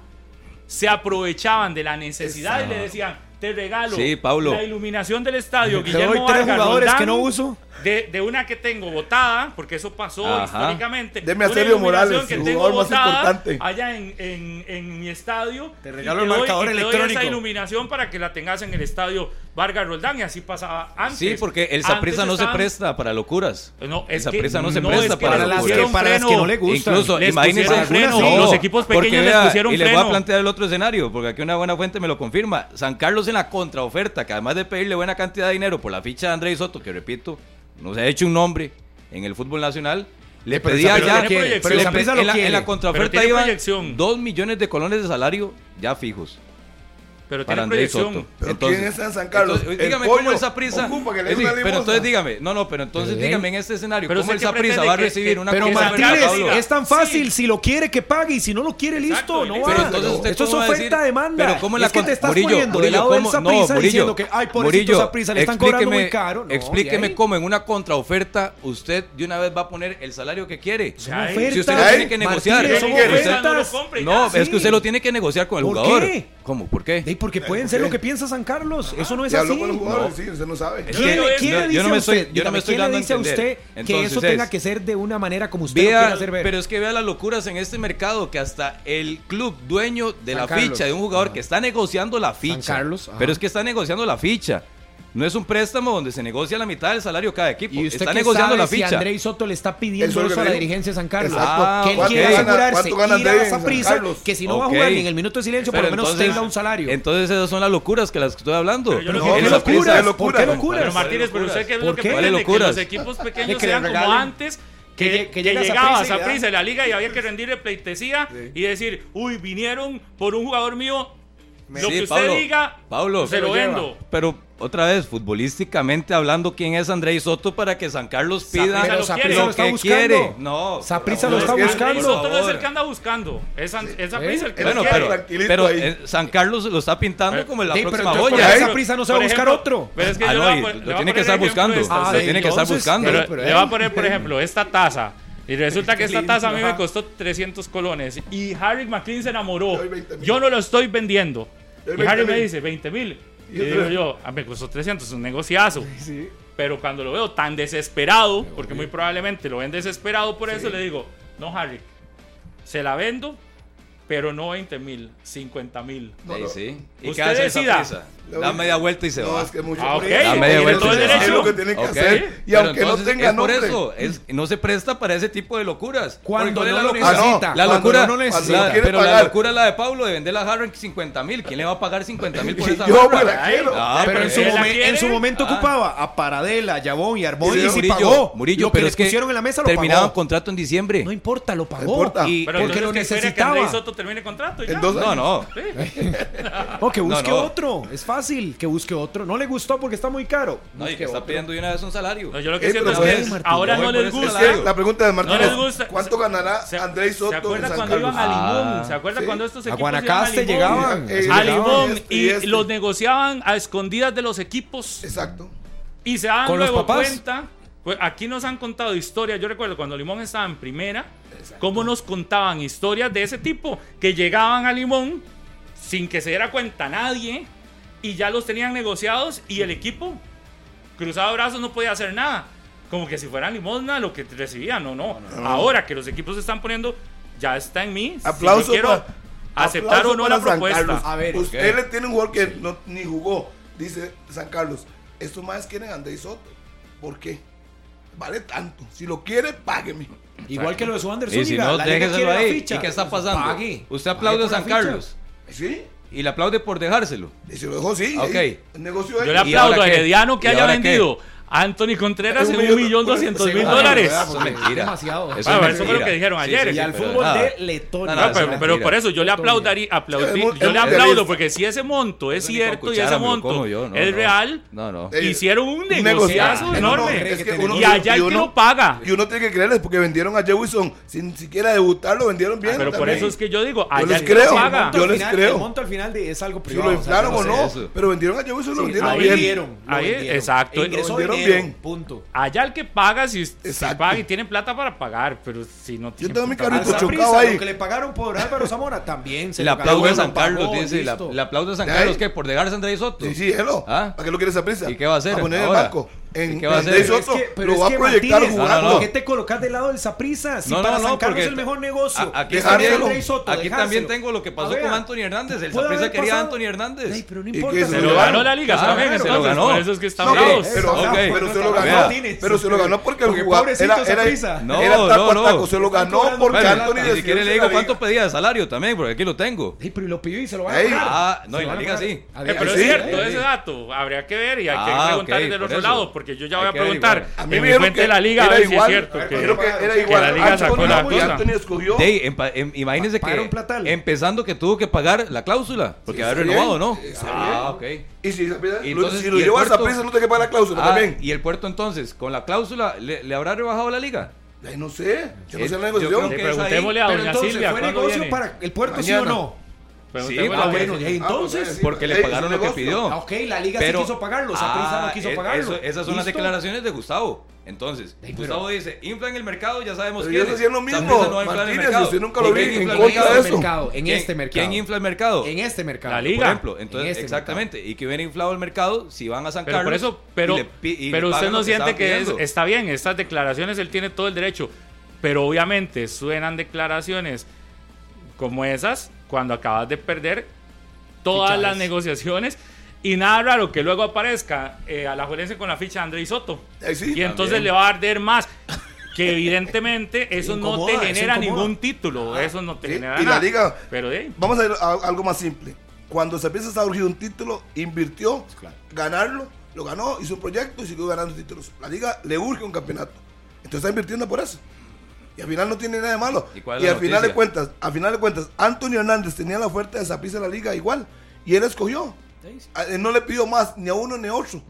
[SPEAKER 3] se aprovechaban de la necesidad y le decían, te regalo
[SPEAKER 4] Sí,
[SPEAKER 3] la iluminación del estadio, Guillermo
[SPEAKER 2] doy tres
[SPEAKER 3] Vargas
[SPEAKER 2] jugadores que no uso.
[SPEAKER 3] De, de una que tengo votada, porque eso pasó
[SPEAKER 4] Ajá.
[SPEAKER 3] históricamente.
[SPEAKER 5] Deme a Sergio Morales,
[SPEAKER 3] que
[SPEAKER 5] el
[SPEAKER 3] tengo
[SPEAKER 5] más importante.
[SPEAKER 3] allá en, en, en mi estadio.
[SPEAKER 2] Te
[SPEAKER 3] y
[SPEAKER 2] regalo el
[SPEAKER 3] doy-
[SPEAKER 2] marcador
[SPEAKER 3] y te doy
[SPEAKER 2] electrónico.
[SPEAKER 3] esa iluminación para que la tengas en el estadio Vargas Roldán y así pasaba antes.
[SPEAKER 4] Sí, porque el
[SPEAKER 3] Antes
[SPEAKER 4] Saprissa no se
[SPEAKER 3] estaban-
[SPEAKER 4] presta para locuras.
[SPEAKER 3] No,
[SPEAKER 4] El
[SPEAKER 3] es
[SPEAKER 4] Saprissa no se
[SPEAKER 3] no,
[SPEAKER 4] presta
[SPEAKER 3] es que
[SPEAKER 4] para
[SPEAKER 3] les
[SPEAKER 2] las que, para las que
[SPEAKER 3] freno.
[SPEAKER 2] no le gustan.
[SPEAKER 4] Incluso,
[SPEAKER 3] Les
[SPEAKER 4] imagínense.
[SPEAKER 3] freno,
[SPEAKER 4] No,
[SPEAKER 3] los equipos
[SPEAKER 4] porque
[SPEAKER 3] pequeños les
[SPEAKER 4] vea,
[SPEAKER 3] pusieron
[SPEAKER 4] Y les voy
[SPEAKER 3] freno.
[SPEAKER 4] a plantear el otro escenario, porque aquí una buena fuente me lo confirma. San Carlos en la contraoferta, que además de pedirle buena cantidad de dinero por la ficha de Andrés Soto, que repito, no se ha hecho un nombre en el fútbol nacional, le
[SPEAKER 2] pero
[SPEAKER 4] pedía ya
[SPEAKER 3] lo
[SPEAKER 4] en, en la contraoferta iban. 2 millones de colones de salario ya fijos
[SPEAKER 3] Pero
[SPEAKER 4] para
[SPEAKER 3] tiene
[SPEAKER 4] Andrés
[SPEAKER 3] proyección.
[SPEAKER 4] Soto.
[SPEAKER 5] Pero ¿quién está en San Carlos?
[SPEAKER 4] entonces, dígame cómo esa prisa. pero entonces dígame, no, no, pero entonces dígame en este escenario,
[SPEAKER 3] Pero
[SPEAKER 4] ¿cómo esa prisa va a recibir
[SPEAKER 3] que-
[SPEAKER 4] una
[SPEAKER 2] Pero Martínez, es tan
[SPEAKER 3] sí.
[SPEAKER 2] fácil. Si lo quiere, que pague. Y si no lo quiere, listo. No va.
[SPEAKER 4] Entonces usted
[SPEAKER 2] Esto es
[SPEAKER 4] cómo va a decir-
[SPEAKER 2] oferta-demanda.
[SPEAKER 4] pero ¿cómo en la
[SPEAKER 2] es que te estás
[SPEAKER 4] Murillo,
[SPEAKER 2] poniendo del
[SPEAKER 4] Murillo,
[SPEAKER 2] lado del
[SPEAKER 4] ¿cómo?
[SPEAKER 2] Saprissa
[SPEAKER 4] No, Murillo,
[SPEAKER 2] diciendo que, ay, pobrecito
[SPEAKER 4] Murillo,
[SPEAKER 2] Saprissa, le están cobrando muy
[SPEAKER 4] explíqueme-
[SPEAKER 2] caro. No,
[SPEAKER 4] explíqueme
[SPEAKER 2] de
[SPEAKER 4] cómo en una contraoferta usted de una vez va a poner el salario que quiere. Si usted lo tiene que negociar.
[SPEAKER 3] No
[SPEAKER 4] No, es que usted lo tiene que negociar con el
[SPEAKER 2] ¿Por
[SPEAKER 4] jugador.
[SPEAKER 2] qué?
[SPEAKER 4] ¿Cómo? ¿Por qué?
[SPEAKER 2] Porque pueden ser lo que piensa San Carlos. Eso no es así.
[SPEAKER 5] con los jugadores, sí, usted no sabe.
[SPEAKER 2] ¿Quién, le-
[SPEAKER 4] yo-
[SPEAKER 2] dice
[SPEAKER 4] no me
[SPEAKER 2] a
[SPEAKER 4] estoy-
[SPEAKER 2] usted,
[SPEAKER 4] yo no me estoy
[SPEAKER 2] ¿quién le
[SPEAKER 4] dando
[SPEAKER 2] dice a usted que eso
[SPEAKER 4] es-
[SPEAKER 2] tenga que ser de una manera como usted lo
[SPEAKER 4] Vea,
[SPEAKER 2] quiere hacer ver?
[SPEAKER 4] pero es que vea las locuras en este mercado que hasta el club dueño de
[SPEAKER 2] San
[SPEAKER 4] la
[SPEAKER 2] Carlos.
[SPEAKER 4] ficha de un jugador
[SPEAKER 2] Ajá.
[SPEAKER 4] que está negociando la ficha.
[SPEAKER 2] Carlos, ajá.
[SPEAKER 4] pero es que está negociando la ficha. No es un préstamo donde se negocia la mitad del salario de cada equipo.
[SPEAKER 2] ¿Y usted
[SPEAKER 4] Está negociando
[SPEAKER 2] sabe
[SPEAKER 4] la
[SPEAKER 2] si
[SPEAKER 4] ficha.
[SPEAKER 2] Andrei Soto le está pidiendo
[SPEAKER 5] Eso es
[SPEAKER 2] eso
[SPEAKER 5] que
[SPEAKER 2] a la dirigencia de San Carlos?
[SPEAKER 5] Exacto.
[SPEAKER 2] que él
[SPEAKER 5] ¿Cuánto
[SPEAKER 2] quiere
[SPEAKER 5] gana-
[SPEAKER 2] asegurarse
[SPEAKER 5] cuánto gana
[SPEAKER 2] ir a esa prisa que si no va a jugar ni en el minuto de silencio, por
[SPEAKER 4] Pero
[SPEAKER 2] lo menos
[SPEAKER 4] entonces-
[SPEAKER 2] tenga un salario.
[SPEAKER 4] Entonces esas son las locuras que las que estoy hablando.
[SPEAKER 3] Pero yo
[SPEAKER 5] No,
[SPEAKER 3] que
[SPEAKER 5] ¿qué locuras?
[SPEAKER 2] locuras?
[SPEAKER 5] ¿Qué
[SPEAKER 2] ¿Por qué
[SPEAKER 5] locuras?
[SPEAKER 2] locuras?
[SPEAKER 3] Pero Martínez, pero usted qué es
[SPEAKER 2] ¿Por
[SPEAKER 3] lo que
[SPEAKER 2] qué?
[SPEAKER 3] pretende que
[SPEAKER 4] locuras?
[SPEAKER 3] los equipos pequeños
[SPEAKER 2] que
[SPEAKER 3] sean como antes
[SPEAKER 2] que
[SPEAKER 3] que,
[SPEAKER 2] que
[SPEAKER 3] que
[SPEAKER 2] llega
[SPEAKER 3] llegaba
[SPEAKER 2] Saprissa da-
[SPEAKER 3] en la liga y había que rendirle pleitesía y decir, uy, vinieron por un jugador mío, lo
[SPEAKER 4] Sí,
[SPEAKER 3] que usted
[SPEAKER 4] Pablo,
[SPEAKER 3] diga,
[SPEAKER 4] Pablo,
[SPEAKER 3] se lo vendo.
[SPEAKER 4] Pero otra vez, futbolísticamente hablando, ¿quién es Andrei Soto para que San Carlos pida
[SPEAKER 3] Saprissa lo
[SPEAKER 2] Saprissa
[SPEAKER 3] quiere.
[SPEAKER 2] lo
[SPEAKER 4] lo
[SPEAKER 2] está
[SPEAKER 4] que
[SPEAKER 2] buscando.
[SPEAKER 4] quiere? No.
[SPEAKER 2] Saprissa
[SPEAKER 4] por
[SPEAKER 2] lo está
[SPEAKER 3] Andrés
[SPEAKER 2] buscando.
[SPEAKER 3] Soto no es el que anda buscando, es, An- es Saprissa el que
[SPEAKER 4] Bueno,
[SPEAKER 3] lo
[SPEAKER 4] pero,
[SPEAKER 3] quiere.
[SPEAKER 5] tranquilito
[SPEAKER 4] pero
[SPEAKER 5] ahí.
[SPEAKER 4] eh, San Carlos lo está pintando
[SPEAKER 3] Pero-
[SPEAKER 4] como la
[SPEAKER 2] Sí, pero
[SPEAKER 4] próxima
[SPEAKER 2] entonces,
[SPEAKER 4] olla.
[SPEAKER 2] ¿por qué
[SPEAKER 3] Por
[SPEAKER 2] Saprissa no se va a buscar otro?
[SPEAKER 3] Pero es que
[SPEAKER 4] Ah,
[SPEAKER 3] yo
[SPEAKER 4] no,
[SPEAKER 3] le voy a
[SPEAKER 4] lo
[SPEAKER 3] le voy a
[SPEAKER 4] tiene que estar buscando. Lo tiene que estar buscando.
[SPEAKER 3] Pero
[SPEAKER 2] pero,
[SPEAKER 3] le
[SPEAKER 2] eh.
[SPEAKER 3] a poner, por ejemplo, esta taza. Y resulta que esta taza a mí me costó 300 colones. Y Harry McLean se enamoró.
[SPEAKER 5] Doy 20,000.
[SPEAKER 3] Yo no lo estoy vendiendo. Y Harry me
[SPEAKER 5] 20,000.
[SPEAKER 3] dice 20 mil. Y
[SPEAKER 5] Yo
[SPEAKER 3] digo yo, ah, me costó 300, es un negociazo. Pero cuando lo veo tan desesperado, porque muy probablemente lo ven desesperado por eso, le digo, no, Harry, se la vendo, pero no 20 mil, 50 mil.
[SPEAKER 5] No,
[SPEAKER 4] Sí, sí. ¿Y
[SPEAKER 3] Usted
[SPEAKER 4] qué hace
[SPEAKER 3] decida.
[SPEAKER 4] Da media vuelta y se
[SPEAKER 5] No,
[SPEAKER 4] va.
[SPEAKER 5] es que es mucho
[SPEAKER 3] Ah.
[SPEAKER 4] Da media vuelta
[SPEAKER 3] todo
[SPEAKER 4] y
[SPEAKER 3] el
[SPEAKER 4] se va.
[SPEAKER 5] Es lo que tiene que hacer. Y
[SPEAKER 4] Pero
[SPEAKER 5] aunque no
[SPEAKER 4] entonces,
[SPEAKER 5] tenga
[SPEAKER 4] es por eso, es, no se presta para ese tipo de locuras.
[SPEAKER 2] Cuando no
[SPEAKER 4] ¿cuál
[SPEAKER 2] lo
[SPEAKER 4] es la locura?
[SPEAKER 2] necesita.
[SPEAKER 5] Ah, no.
[SPEAKER 4] La locura,
[SPEAKER 2] no necesita.
[SPEAKER 4] pero la locura es la de Pablo de vender la en 50 mil. ¿Quién le va a pagar 50 mil por esa
[SPEAKER 5] Yo me la quiero.
[SPEAKER 4] Ah,
[SPEAKER 2] pero en su, momen- en momento
[SPEAKER 4] Ah.
[SPEAKER 2] ocupaba a Paradela, Yabón y Arbón
[SPEAKER 5] Y
[SPEAKER 2] y, si
[SPEAKER 4] Murillo,
[SPEAKER 2] pagó.
[SPEAKER 4] Murillo,
[SPEAKER 2] lo que
[SPEAKER 4] pero
[SPEAKER 2] les
[SPEAKER 4] es que
[SPEAKER 2] pusieron en la mesa lo
[SPEAKER 4] terminaban
[SPEAKER 2] pagó.
[SPEAKER 4] contrato en diciembre.
[SPEAKER 2] No importa, lo pagó.
[SPEAKER 5] No importa.
[SPEAKER 2] Y
[SPEAKER 3] Pero
[SPEAKER 2] porque lo
[SPEAKER 3] entonces que
[SPEAKER 2] necesitaba.
[SPEAKER 3] Soto termine contrato ya.
[SPEAKER 4] No, no.
[SPEAKER 2] O que busque
[SPEAKER 4] No, no.
[SPEAKER 2] otro. Es fácil que busque otro. No le gustó porque está muy caro.
[SPEAKER 4] No, y que está
[SPEAKER 2] otro.
[SPEAKER 4] pidiendo de una vez un salario.
[SPEAKER 3] No, yo lo que
[SPEAKER 5] Eh,
[SPEAKER 3] siento es que
[SPEAKER 2] Martín,
[SPEAKER 3] ahora no les gusta.
[SPEAKER 4] salario.
[SPEAKER 5] La pregunta de
[SPEAKER 3] les gusta.
[SPEAKER 5] ¿cuánto ganará
[SPEAKER 3] ¿Se,
[SPEAKER 5] Andrés Soto
[SPEAKER 3] ¿Se acuerda
[SPEAKER 5] en San
[SPEAKER 3] cuando iban a Limón?
[SPEAKER 4] Ah,
[SPEAKER 3] ¿Se acuerda
[SPEAKER 5] sí.
[SPEAKER 3] cuando estos
[SPEAKER 2] A
[SPEAKER 3] equipos
[SPEAKER 2] Guanacaste
[SPEAKER 3] iban a Limón?
[SPEAKER 2] llegaban.
[SPEAKER 5] Eh,
[SPEAKER 3] A
[SPEAKER 5] y
[SPEAKER 3] Limón
[SPEAKER 5] este,
[SPEAKER 3] y
[SPEAKER 5] y este.
[SPEAKER 3] los negociaban a escondidas de los equipos
[SPEAKER 5] Exacto.
[SPEAKER 3] y se daban
[SPEAKER 2] los
[SPEAKER 3] luego cuenta. Pues aquí nos han contado historias. Yo recuerdo cuando Limón estaba en primera, cómo nos contaban historias de ese tipo que llegaban a Limón sin que se diera cuenta nadie y ya los tenían negociados y el equipo cruzado brazos no podía hacer nada. Como que si fueran limosna lo que recibían, no, no. Ahora que los equipos se están poniendo, ya está en mí. si
[SPEAKER 5] Aplauso
[SPEAKER 3] yo quiero
[SPEAKER 5] para-
[SPEAKER 3] aceptar
[SPEAKER 5] aplauso
[SPEAKER 3] o no la propuesta.
[SPEAKER 5] Carlos.
[SPEAKER 2] A ver,
[SPEAKER 5] Usted le tiene un jugador que no, ni jugó. Dice San Carlos, estos más quieren a Andrés Soto. ¿Por qué? Vale tanto. Si lo quiere, págueme.
[SPEAKER 2] Igual que lo de su Anderson.
[SPEAKER 4] Y si no, déjeselo ahí.
[SPEAKER 2] ficha.
[SPEAKER 4] ¿Y qué está pasando?
[SPEAKER 2] Pague.
[SPEAKER 4] Usted aplaude a San
[SPEAKER 2] ficha.
[SPEAKER 4] Carlos
[SPEAKER 5] ¿Sí?
[SPEAKER 4] Y le aplaude por dejárselo.
[SPEAKER 5] Y se lo dejó, sí.
[SPEAKER 4] Ok.
[SPEAKER 5] ahí, el negocio de
[SPEAKER 3] Yo le
[SPEAKER 4] ¿Y
[SPEAKER 3] aplaudo a
[SPEAKER 4] qué?
[SPEAKER 3] Herediano que
[SPEAKER 4] ¿Y
[SPEAKER 3] haya vendido Anthony Contreras
[SPEAKER 5] Un
[SPEAKER 3] en un
[SPEAKER 5] millón-
[SPEAKER 3] doscientos mil dólares.
[SPEAKER 4] Eso es mentira.
[SPEAKER 2] demasiado.
[SPEAKER 4] Eso
[SPEAKER 3] Ah,
[SPEAKER 4] es
[SPEAKER 3] eso fue lo que dijeron
[SPEAKER 4] Sí,
[SPEAKER 3] ayer.
[SPEAKER 4] sí,
[SPEAKER 2] Y al fútbol
[SPEAKER 4] nada.
[SPEAKER 2] de Letonia.
[SPEAKER 4] No,
[SPEAKER 3] No,
[SPEAKER 4] no,
[SPEAKER 3] pero, por eso yo le aplaudaría,
[SPEAKER 5] muy-
[SPEAKER 3] yo le aplaudo porque si ese monto es cierto y ese monto
[SPEAKER 4] yo, no,
[SPEAKER 3] es real,
[SPEAKER 4] No, no.
[SPEAKER 3] Hicieron un negociazo
[SPEAKER 5] negocio.
[SPEAKER 3] enorme.
[SPEAKER 5] No, no, es que uno-
[SPEAKER 3] y allá el que
[SPEAKER 5] uno-
[SPEAKER 3] lo paga.
[SPEAKER 5] Y uno tiene que creerles porque vendieron a Jewison sin siquiera debutar, lo vendieron bien.
[SPEAKER 3] Pero por eso es que yo digo, allá
[SPEAKER 5] les
[SPEAKER 3] el que
[SPEAKER 5] creo.
[SPEAKER 3] lo paga.
[SPEAKER 5] Yo les creo.
[SPEAKER 2] El monto al final es algo
[SPEAKER 5] Si
[SPEAKER 2] privado.
[SPEAKER 5] lo inflaron
[SPEAKER 2] o
[SPEAKER 5] no, pero vendieron a Jewison, lo vendieron
[SPEAKER 3] ahí
[SPEAKER 5] bien.
[SPEAKER 3] Ahí, exacto.
[SPEAKER 2] Ingresó dinero,
[SPEAKER 5] bien.
[SPEAKER 2] Punto.
[SPEAKER 3] Allá el que paga, si, si paga y tiene plata para pagar, pero si no tiene
[SPEAKER 5] tengo mi carrito chocado ahí.
[SPEAKER 2] Lo que le pagaron por Álvaro Zamora también se
[SPEAKER 4] Le
[SPEAKER 2] lo ganó,
[SPEAKER 4] aplaude a
[SPEAKER 2] lo
[SPEAKER 4] San Carlos,
[SPEAKER 2] pagó,
[SPEAKER 4] dice. la-
[SPEAKER 2] listo.
[SPEAKER 4] Le aplaude a San Carlos. ¿qué? ¿Por dejar a Andrés Soto?
[SPEAKER 5] Sí, sí, hello.
[SPEAKER 4] ¿Ah?
[SPEAKER 5] ¿Para qué lo quieres esa prisa?
[SPEAKER 4] ¿Y qué va a hacer
[SPEAKER 5] A poner en el
[SPEAKER 4] ahora?
[SPEAKER 5] banco. En,
[SPEAKER 4] ¿Y qué va a hacer?
[SPEAKER 2] Es
[SPEAKER 5] Soto
[SPEAKER 2] que- pero
[SPEAKER 5] lo va a proyectar
[SPEAKER 2] Martínez,
[SPEAKER 5] jugando.
[SPEAKER 4] No, no, no.
[SPEAKER 2] ¿Por qué te colocas del lado del Saprissa? Si
[SPEAKER 4] No,
[SPEAKER 2] para
[SPEAKER 4] no, no,
[SPEAKER 2] San Carlos
[SPEAKER 4] porque
[SPEAKER 2] es el mejor negocio.
[SPEAKER 4] a- aquí
[SPEAKER 2] Soto,
[SPEAKER 4] Aquí también tengo lo que pasó
[SPEAKER 2] ver,
[SPEAKER 4] con Anthony Hernández. El
[SPEAKER 2] haber
[SPEAKER 4] quería a Anthony Hernández.
[SPEAKER 2] Ey, pero no
[SPEAKER 5] ¿Y
[SPEAKER 2] importa. se
[SPEAKER 3] Se lo ganó
[SPEAKER 5] ganó?
[SPEAKER 3] la liga
[SPEAKER 4] Ah,
[SPEAKER 3] también,
[SPEAKER 4] se lo ganó.
[SPEAKER 3] por eso es que están
[SPEAKER 5] No,
[SPEAKER 3] bravos.
[SPEAKER 5] pero,
[SPEAKER 4] Ok.
[SPEAKER 5] pero se lo ganó.
[SPEAKER 2] Martínez.
[SPEAKER 5] Pero se lo ganó porque el jugador era, era.
[SPEAKER 4] No,
[SPEAKER 5] taco a
[SPEAKER 4] no.
[SPEAKER 5] taco. Se lo ganó porque Anthony.
[SPEAKER 4] Ni siquiera le digo cuánto pedía de salario también, porque aquí lo tengo.
[SPEAKER 2] Pero y lo pidió y se lo pagar.
[SPEAKER 4] Ah, no,
[SPEAKER 2] lo
[SPEAKER 4] la liga sí.
[SPEAKER 3] Eh, pero es cierto, ese dato habría que ver y hay que preguntar del otro lado, porque yo ya voy a
[SPEAKER 4] que
[SPEAKER 3] preguntar.
[SPEAKER 5] A mí me
[SPEAKER 3] mi
[SPEAKER 5] dijeron
[SPEAKER 3] fuente
[SPEAKER 5] que
[SPEAKER 3] de la liga a
[SPEAKER 5] era
[SPEAKER 3] ver si es
[SPEAKER 5] igual.
[SPEAKER 3] cierto.
[SPEAKER 2] A ver,
[SPEAKER 3] que-
[SPEAKER 5] Creo que era
[SPEAKER 2] Que
[SPEAKER 5] igual.
[SPEAKER 3] la liga sacó la cosa.
[SPEAKER 5] Escogió.
[SPEAKER 4] Dey, empa- em- imagínense que
[SPEAKER 2] Pagaron platal.
[SPEAKER 4] empezando que tuvo que pagar la cláusula, porque
[SPEAKER 5] Sí,
[SPEAKER 4] había renovado,
[SPEAKER 5] bien,
[SPEAKER 4] ¿no? Ah, ok.
[SPEAKER 5] Y si,
[SPEAKER 4] Y entonces,
[SPEAKER 5] si lo
[SPEAKER 4] ¿y el
[SPEAKER 5] llevas a
[SPEAKER 4] puerto?
[SPEAKER 5] prisa, no te que pagar la cláusula
[SPEAKER 4] Ah,
[SPEAKER 5] también.
[SPEAKER 4] y el puerto entonces, con la cláusula, ¿le, le habrá rebajado la liga?
[SPEAKER 5] Ay, no sé. Yo no sé la
[SPEAKER 4] yo creo
[SPEAKER 5] negociación.
[SPEAKER 3] Le
[SPEAKER 4] que es ahí.
[SPEAKER 3] preguntémosle a doña
[SPEAKER 2] entonces,
[SPEAKER 3] Silvia
[SPEAKER 2] ¿fue negocio
[SPEAKER 3] viene.
[SPEAKER 2] para el puerto sí o no?
[SPEAKER 3] Preguntémosle
[SPEAKER 2] Ah, bueno, y entonces.
[SPEAKER 5] pues, sí.
[SPEAKER 4] Porque le
[SPEAKER 5] Ey,
[SPEAKER 4] pagaron lo que pidió.
[SPEAKER 2] Ah, ok, la liga sí quiso pagarlo, Saprissa no quiso
[SPEAKER 4] eh,
[SPEAKER 2] pagarlo.
[SPEAKER 4] eso- esas son las declaraciones de Gustavo. Entonces,
[SPEAKER 2] Ey, pero-
[SPEAKER 4] Gustavo dice, infla en el mercado, ya sabemos
[SPEAKER 5] Pero
[SPEAKER 4] quién
[SPEAKER 5] ellos hacían lo mismo,
[SPEAKER 4] no el
[SPEAKER 5] Martínez,
[SPEAKER 4] mercado.
[SPEAKER 5] usted nunca lo
[SPEAKER 4] ¿Y
[SPEAKER 5] vi
[SPEAKER 4] quién
[SPEAKER 5] en
[SPEAKER 4] infla el
[SPEAKER 5] contra
[SPEAKER 4] mercado?
[SPEAKER 5] de eso.
[SPEAKER 2] mercado, en
[SPEAKER 4] ¿Quién-
[SPEAKER 2] este mercado.
[SPEAKER 4] ¿Quién infla el mercado?
[SPEAKER 2] En este mercado.
[SPEAKER 3] La liga.
[SPEAKER 4] Por ejemplo,
[SPEAKER 2] En
[SPEAKER 4] entonces,
[SPEAKER 2] este
[SPEAKER 4] exactamente, y que hubiera inflado el mercado si van a San
[SPEAKER 3] Pero por
[SPEAKER 4] Carlos.
[SPEAKER 3] eso, pero,
[SPEAKER 4] y le pi- y le
[SPEAKER 3] pero usted no siente que está bien, estas declaraciones él tiene todo el derecho, pero obviamente suenan declaraciones como esas cuando acabas de perder todas
[SPEAKER 2] Fichajes.
[SPEAKER 3] las negociaciones y nada raro que luego aparezca eh, a la juelense con la ficha de André Soto
[SPEAKER 5] sí.
[SPEAKER 3] y entonces
[SPEAKER 4] también.
[SPEAKER 3] le va a arder más. Que evidentemente eso no te genera ningún título, eso no te
[SPEAKER 5] Sí,
[SPEAKER 3] genera
[SPEAKER 5] y la
[SPEAKER 3] nada.
[SPEAKER 5] liga-
[SPEAKER 3] Pero
[SPEAKER 5] Vamos a ir a algo más simple. Cuando se empieza a surgir un título, invirtió, ganarlo, lo ganó, hizo un proyecto y siguió ganando títulos. La liga le urge un campeonato. Entonces está invirtiendo por eso. Y al final no tiene nada de malo.
[SPEAKER 4] ¿Y
[SPEAKER 5] Y, al final de cuentas, al final de cuentas, Antonio Hernández tenía la oferta de Zapriza en la liga igual. Y él escogió. Él no le pidió más ni a uno ni a otro.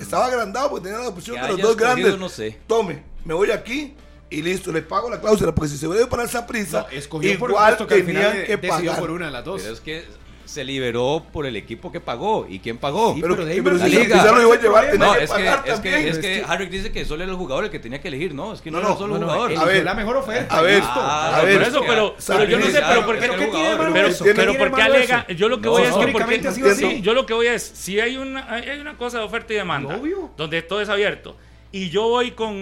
[SPEAKER 5] Estaba agrandado porque tenía la opción
[SPEAKER 4] Que
[SPEAKER 5] de los dos
[SPEAKER 4] escogido,
[SPEAKER 5] grandes.
[SPEAKER 4] no sé.
[SPEAKER 5] Tome, me voy aquí y listo, le pago la cláusula. Porque si se vuelve para esa prisa,
[SPEAKER 2] No, escogió por
[SPEAKER 5] igual
[SPEAKER 2] supuesto que al
[SPEAKER 5] tenían
[SPEAKER 2] final
[SPEAKER 5] que
[SPEAKER 2] decidió
[SPEAKER 5] pagar.
[SPEAKER 2] por una de las dos.
[SPEAKER 4] Pero es que se liberó por el equipo que pagó. ¿Y quién pagó?
[SPEAKER 2] Sí,
[SPEAKER 5] Pero,
[SPEAKER 2] pero
[SPEAKER 5] pero si
[SPEAKER 4] la
[SPEAKER 5] se-
[SPEAKER 4] liga.
[SPEAKER 5] ya lo iba a llevar,
[SPEAKER 4] No, es que, es que,
[SPEAKER 5] también.
[SPEAKER 4] es que Harrick dice que solo era el jugador el que tenía que elegir. No, es que no,
[SPEAKER 5] No,
[SPEAKER 4] era
[SPEAKER 5] no,
[SPEAKER 4] solo
[SPEAKER 2] No, no,
[SPEAKER 4] jugador.
[SPEAKER 2] eligió
[SPEAKER 5] A ver,
[SPEAKER 2] la mejor oferta.
[SPEAKER 5] a ver.
[SPEAKER 4] Ah,
[SPEAKER 5] a ver,
[SPEAKER 3] por eso, pero, pero yo no sé, pero ¿por qué,
[SPEAKER 2] ¿Pero
[SPEAKER 3] ¿por qué alega?
[SPEAKER 2] eso?
[SPEAKER 3] Yo lo que
[SPEAKER 2] No,
[SPEAKER 3] voy es que porque,
[SPEAKER 2] históricamente ha sido
[SPEAKER 3] sí,
[SPEAKER 2] así.
[SPEAKER 3] yo lo que voy es, si hay una, hay una cosa de oferta y demanda,
[SPEAKER 2] Obvio.
[SPEAKER 3] donde todo es abierto, y yo voy con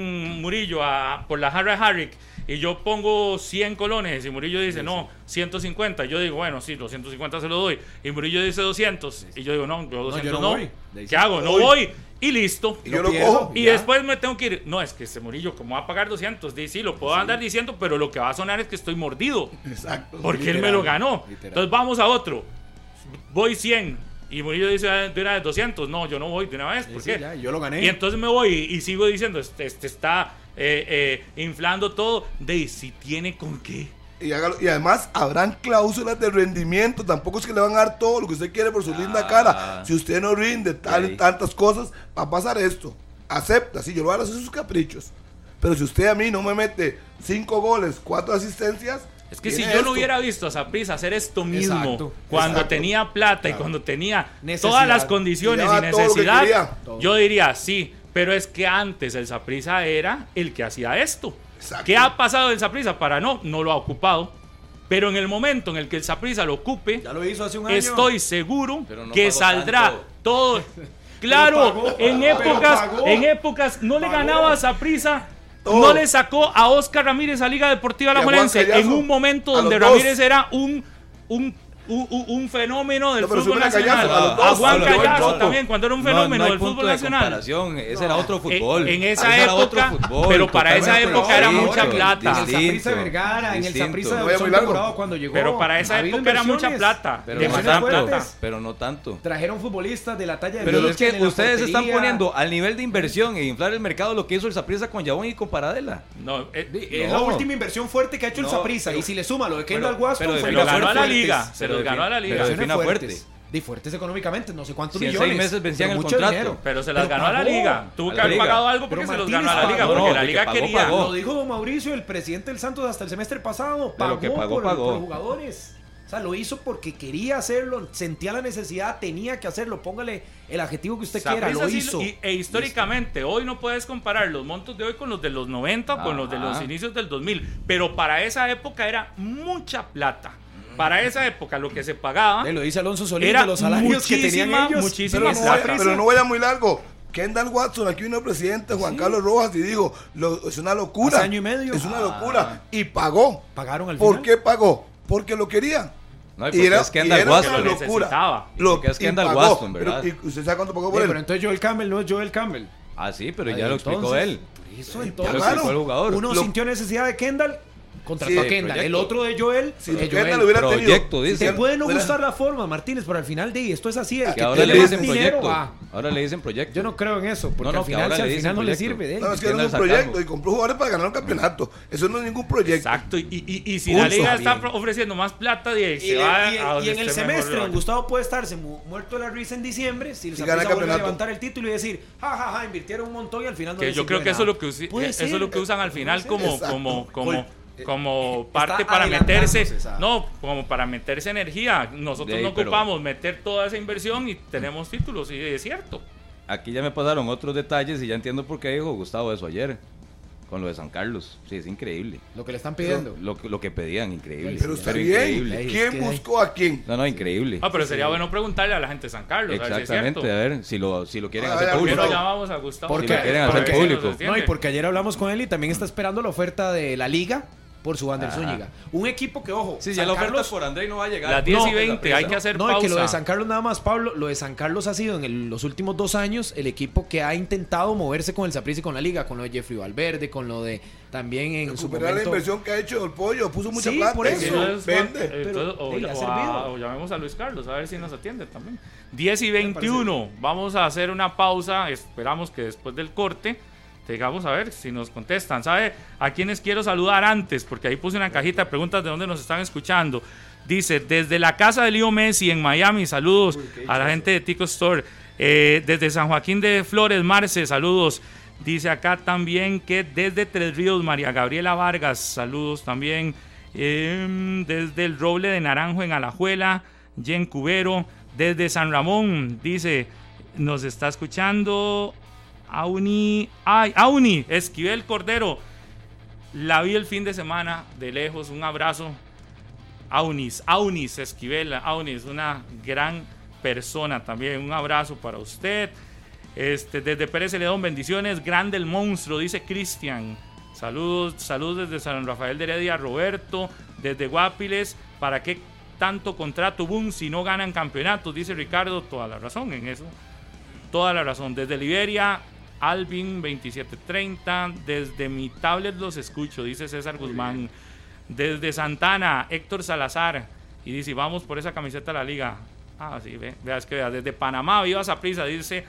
[SPEAKER 3] Murillo a, por la jarra de Harrick, y yo pongo 100 colones, y Murillo dice, no, 150, yo digo, bueno, sí, los 150 se lo doy, y Murillo dice 200, y yo digo, no, yo 200
[SPEAKER 2] yo
[SPEAKER 3] no,
[SPEAKER 2] no voy.
[SPEAKER 3] ¿qué hago? No
[SPEAKER 5] Voy.
[SPEAKER 3] voy, y listo.
[SPEAKER 5] Y yo
[SPEAKER 2] Lo
[SPEAKER 5] cojo.
[SPEAKER 3] Y
[SPEAKER 2] Ya.
[SPEAKER 3] después me tengo que ir. No, es que ese Murillo, como va a pagar 200? Di, sí, lo puedo andar diciendo, pero lo que va a sonar es que estoy mordido.
[SPEAKER 5] Exacto.
[SPEAKER 3] Porque él me lo ganó.
[SPEAKER 2] literal.
[SPEAKER 3] Entonces vamos a otro. Voy 100. Y Murillo dice "Ah, de una vez 200. No, yo no voy de una vez. ¿Por
[SPEAKER 2] Sí,
[SPEAKER 3] qué?
[SPEAKER 2] ya, yo lo gané.
[SPEAKER 3] Y entonces me voy y, y sigo diciendo, este, este está eh, eh, inflando todo. De si tiene con qué.
[SPEAKER 5] Y, hágalo- y además habrán cláusulas de rendimiento. Tampoco es que le van a dar todo lo que usted quiere por su linda cara. Si usted no rinde tal y
[SPEAKER 4] Sí.
[SPEAKER 5] tantas cosas, va a pasar esto. Acepta, sí, yo lo voy a hacer sus caprichos. Pero si usted a mí no me mete cinco goles, cuatro asistencias.
[SPEAKER 3] Es que si yo
[SPEAKER 5] esto.
[SPEAKER 3] no hubiera visto a Saprissa hacer esto mismo
[SPEAKER 2] Exacto,
[SPEAKER 3] cuando
[SPEAKER 5] exacto.
[SPEAKER 3] tenía plata y cuando tenía
[SPEAKER 2] Necesidad.
[SPEAKER 3] todas las condiciones
[SPEAKER 5] Y
[SPEAKER 3] y
[SPEAKER 5] lo
[SPEAKER 3] necesidad, yo diría sí, pero es que antes el Saprissa era el que hacía esto.
[SPEAKER 5] Exacto.
[SPEAKER 3] ¿Qué ha pasado el Saprissa? Para no, no lo ha ocupado. Pero en el momento en el que el Saprissa lo ocupe,
[SPEAKER 2] Ya lo hizo hace un año.
[SPEAKER 3] estoy seguro
[SPEAKER 4] no
[SPEAKER 3] que saldrá
[SPEAKER 4] tanto.
[SPEAKER 3] todo. Claro,
[SPEAKER 2] pagó,
[SPEAKER 3] en épocas,
[SPEAKER 2] pagó.
[SPEAKER 3] en épocas no le ganaba a Saprissa,
[SPEAKER 5] Todo.
[SPEAKER 3] no le sacó a Oscar Ramírez a Liga Deportiva
[SPEAKER 5] Y a Juan
[SPEAKER 3] Alajuelense
[SPEAKER 5] Callazo.
[SPEAKER 3] en un momento donde
[SPEAKER 5] dos.
[SPEAKER 3] Ramírez era un, un un fenómeno del
[SPEAKER 5] No,
[SPEAKER 3] fútbol nacional.
[SPEAKER 5] Callazo, a los
[SPEAKER 3] A
[SPEAKER 5] dos,
[SPEAKER 3] Juan Callazo también, cuando era un
[SPEAKER 4] No,
[SPEAKER 3] fenómeno
[SPEAKER 4] no
[SPEAKER 3] del fútbol
[SPEAKER 4] de
[SPEAKER 3] nacional.
[SPEAKER 4] ese era otro
[SPEAKER 3] En-
[SPEAKER 4] fútbol.
[SPEAKER 3] En, esa
[SPEAKER 4] Ese era
[SPEAKER 3] época,
[SPEAKER 4] otro fútbol,
[SPEAKER 3] pero para esa época era mucha plata.
[SPEAKER 2] En el Saprissa de Vergara, en el. Saprissa de cuando llegó.
[SPEAKER 3] Pero para esa época era mucha plata.
[SPEAKER 4] Pero no tanto,
[SPEAKER 2] fuertes.
[SPEAKER 4] pero no tanto.
[SPEAKER 2] Trajeron futbolistas de la talla de
[SPEAKER 4] Pero es que ustedes están poniendo al nivel de inversión e inflar el mercado lo que hizo el Saprissa con Yabón y con Paradela.
[SPEAKER 3] No, eh,
[SPEAKER 2] Es la última inversión fuerte que ha hecho el Saprissa. Y si le suma lo de Kendall
[SPEAKER 4] pero
[SPEAKER 2] fue
[SPEAKER 3] se lo
[SPEAKER 2] inversiones
[SPEAKER 3] ganó a la liga. Se
[SPEAKER 4] Pero
[SPEAKER 3] los ganó a la liga.
[SPEAKER 4] pero de
[SPEAKER 2] Inversiones
[SPEAKER 4] fina
[SPEAKER 2] fuertes.
[SPEAKER 4] fuerte.
[SPEAKER 2] De fuertes económicamente, no sé cuántos
[SPEAKER 4] Si en
[SPEAKER 2] millones.
[SPEAKER 4] seis meses vencían el
[SPEAKER 2] mucho
[SPEAKER 4] contrato.
[SPEAKER 2] dinero.
[SPEAKER 3] Pero se las
[SPEAKER 2] Pero
[SPEAKER 3] ganó a la
[SPEAKER 2] pagó.
[SPEAKER 3] liga. Tuvo que haber pagado algo porque se los ganó a la
[SPEAKER 2] pagó.
[SPEAKER 3] liga.
[SPEAKER 2] No,
[SPEAKER 3] Porque la liga
[SPEAKER 4] que pagó,
[SPEAKER 3] quería.
[SPEAKER 4] pagó.
[SPEAKER 2] Lo dijo don Mauricio, el presidente del Santos hasta el semestre pasado. Pagó,
[SPEAKER 4] que pagó,
[SPEAKER 2] por,
[SPEAKER 4] pagó.
[SPEAKER 2] por los jugadores. O sea, lo hizo porque quería hacerlo, sentía la necesidad, tenía que hacerlo. Póngale el adjetivo que usted quiera, lo hizo.
[SPEAKER 3] y- e históricamente, hoy no puedes comparar los montos de hoy con los de los 90 o con los de los inicios del 2000, pero para esa época era mucha plata. Para esa época lo que se pagaba
[SPEAKER 2] Eh, lo dice Alonso Solís
[SPEAKER 3] era
[SPEAKER 2] de los salarios que tenían
[SPEAKER 3] muchísima,
[SPEAKER 2] ellos.
[SPEAKER 3] muchísima
[SPEAKER 5] Pero no, pero no vaya muy largo. Kendall Watson, aquí vino el presidente Juan Carlos Rojas y dijo, lo- es una locura.
[SPEAKER 2] Hace año y medio.
[SPEAKER 5] Es una
[SPEAKER 2] Ah.
[SPEAKER 5] locura. Y pagó.
[SPEAKER 2] Pagaron al
[SPEAKER 5] ¿Por
[SPEAKER 2] final.
[SPEAKER 5] qué pagó? Porque lo quería.
[SPEAKER 4] No, y porque es Kendall
[SPEAKER 5] era
[SPEAKER 4] Waston.
[SPEAKER 5] una
[SPEAKER 3] Lo
[SPEAKER 5] locura.
[SPEAKER 3] necesitaba.
[SPEAKER 5] Lo,
[SPEAKER 4] Porque es
[SPEAKER 5] y
[SPEAKER 4] Kendall
[SPEAKER 5] pagó.
[SPEAKER 4] Waston,
[SPEAKER 5] Pero,
[SPEAKER 4] ¿verdad?
[SPEAKER 5] ¿Y usted sabe cuánto pagó
[SPEAKER 2] Eh,
[SPEAKER 5] por él?
[SPEAKER 2] pero entonces Joel Campbell no es Joel Campbell.
[SPEAKER 4] Ah, sí, pero ya lo explicó él.
[SPEAKER 2] por Eso entonces.
[SPEAKER 5] Claro.
[SPEAKER 4] explicó el jugador.
[SPEAKER 2] Uno
[SPEAKER 5] Lo-
[SPEAKER 2] sintió necesidad de Kendall, contrató
[SPEAKER 5] Sí,
[SPEAKER 2] a
[SPEAKER 5] el
[SPEAKER 2] Kendall. El otro de Joel,
[SPEAKER 5] Si
[SPEAKER 2] eh,
[SPEAKER 5] Kendall
[SPEAKER 2] Joel.
[SPEAKER 5] hubiera tenido...
[SPEAKER 4] Proyecto,
[SPEAKER 2] Te
[SPEAKER 4] dice.
[SPEAKER 2] puede no gustar la forma, Martínez, pero al final de esto es así. El
[SPEAKER 4] Que ahora le dicen
[SPEAKER 2] dinero
[SPEAKER 4] proyecto.
[SPEAKER 2] va.
[SPEAKER 4] Ahora le dicen proyecto.
[SPEAKER 2] Yo no creo en eso, porque
[SPEAKER 4] No, no,
[SPEAKER 2] al final, si al final no le sirve de él.
[SPEAKER 5] No, es que no es un proyecto y compró jugadores para ganar un campeonato. Eso no es ningún proyecto.
[SPEAKER 3] Exacto, y, y- y si la
[SPEAKER 2] Pulso.
[SPEAKER 3] liga está
[SPEAKER 2] Bien.
[SPEAKER 3] ofreciendo más plata, de,
[SPEAKER 2] Y,
[SPEAKER 3] se va
[SPEAKER 2] y-
[SPEAKER 3] a
[SPEAKER 2] y en el semestre,
[SPEAKER 3] la-
[SPEAKER 2] don Gustavo puede estarse mu- muerto de la risa en diciembre si Saprissa vuelve a levantar el título y decir, ja, ja, ja, invirtieron un montón y al final no
[SPEAKER 3] que
[SPEAKER 2] les
[SPEAKER 3] yo creo
[SPEAKER 2] de
[SPEAKER 3] que eso es
[SPEAKER 2] nada.
[SPEAKER 3] lo que, usi-
[SPEAKER 2] Puede
[SPEAKER 3] eso es
[SPEAKER 2] ser.
[SPEAKER 3] lo que usan al final como. Como, como,
[SPEAKER 2] Está
[SPEAKER 3] parte para meterse, no, como para meterse energía. Nosotros
[SPEAKER 4] ahí,
[SPEAKER 3] no ocupamos meter toda esa inversión y tenemos títulos, y es cierto.
[SPEAKER 4] Aquí ya me pasaron otros detalles y ya entiendo por qué dijo Gustavo eso ayer. Con lo de San Carlos. Sí, es increíble.
[SPEAKER 2] Lo que le están pidiendo.
[SPEAKER 4] Lo, lo que pedían, increíble.
[SPEAKER 5] Pero está bien.
[SPEAKER 4] increíble.
[SPEAKER 5] ¿Quién buscó a quién?
[SPEAKER 4] No, no, increíble.
[SPEAKER 3] Ah, pero sería bueno preguntarle a la gente de San Carlos, a ver si es
[SPEAKER 4] Exactamente,
[SPEAKER 3] cierto.
[SPEAKER 4] a ver si lo, si lo quieren hacer
[SPEAKER 5] ya,
[SPEAKER 3] ¿Por qué
[SPEAKER 4] público.
[SPEAKER 5] Pero-
[SPEAKER 3] llamamos a Gustavo?
[SPEAKER 2] Porque-
[SPEAKER 4] Si lo quieren hacer público.
[SPEAKER 2] No, y porque ayer hablamos con él y también está esperando la oferta de la liga por su Wander
[SPEAKER 4] Ajá.
[SPEAKER 2] Zúñiga. Un equipo que, ojo,
[SPEAKER 4] Sí,
[SPEAKER 2] San
[SPEAKER 4] ya la oferta
[SPEAKER 2] Carlos-
[SPEAKER 4] por André no va a llegar.
[SPEAKER 3] Las 10 y
[SPEAKER 2] No,
[SPEAKER 3] 20, hay que hacer
[SPEAKER 2] no,
[SPEAKER 3] pausa.
[SPEAKER 2] es que lo de San Carlos nada más, Pablo, lo de San Carlos ha sido en el- los últimos dos años el equipo que ha intentado moverse con el Saprissa y con la liga, con lo de Jeffrey Valverde, con lo de también en su
[SPEAKER 5] Recuperar la
[SPEAKER 2] momento...
[SPEAKER 5] inversión que ha hecho el pollo. Puso mucha
[SPEAKER 2] Sí,
[SPEAKER 5] plata.
[SPEAKER 2] por
[SPEAKER 5] y
[SPEAKER 2] eso.
[SPEAKER 3] Entonces,
[SPEAKER 5] Vende.
[SPEAKER 2] Hey,
[SPEAKER 3] o llamemos a Luis Carlos a ver si nos atiende también. 10 y 21, vamos a hacer una pausa. Esperamos que después del corte tengamos a ver si nos contestan. ¿Sabe a quiénes quiero saludar antes? Porque ahí puse una cajita de preguntas de dónde nos están escuchando. Dice, desde la casa de Leo Messi en Miami, saludos a la gente de Tico Store. Eh, desde San Joaquín de Flores, Marce, saludos. Dice acá también que desde Tres Ríos, María Gabriela Vargas, saludos también. Em, desde el Roble de Naranjo en Alajuela, Jen Cubero. Desde San Ramón, dice, nos está escuchando Auni, ay, Auni, Esquivel Cordero. La vi el fin de semana de lejos, un abrazo. Aunis, Aunis Esquivel, Aunis, una gran persona también. Un abrazo para usted. Este, desde Pérez Celedón, bendiciones. Grande el monstruo, dice Cristian. Saludos, saludos desde San Rafael de Heredia, Roberto. Desde Guapiles, ¿para qué tanto contrato boom si no ganan campeonatos? Dice Ricardo, toda la razón en eso. Toda la razón. Desde Liberia, Alvin 2730. Desde mi tablet los escucho, dice César Guzmán. Desde Santana, Héctor Salazar. Y dice, vamos por esa camiseta de la liga. Ah, sí, ve, vea, es que vea. Desde Panamá, viva esa prisa, dice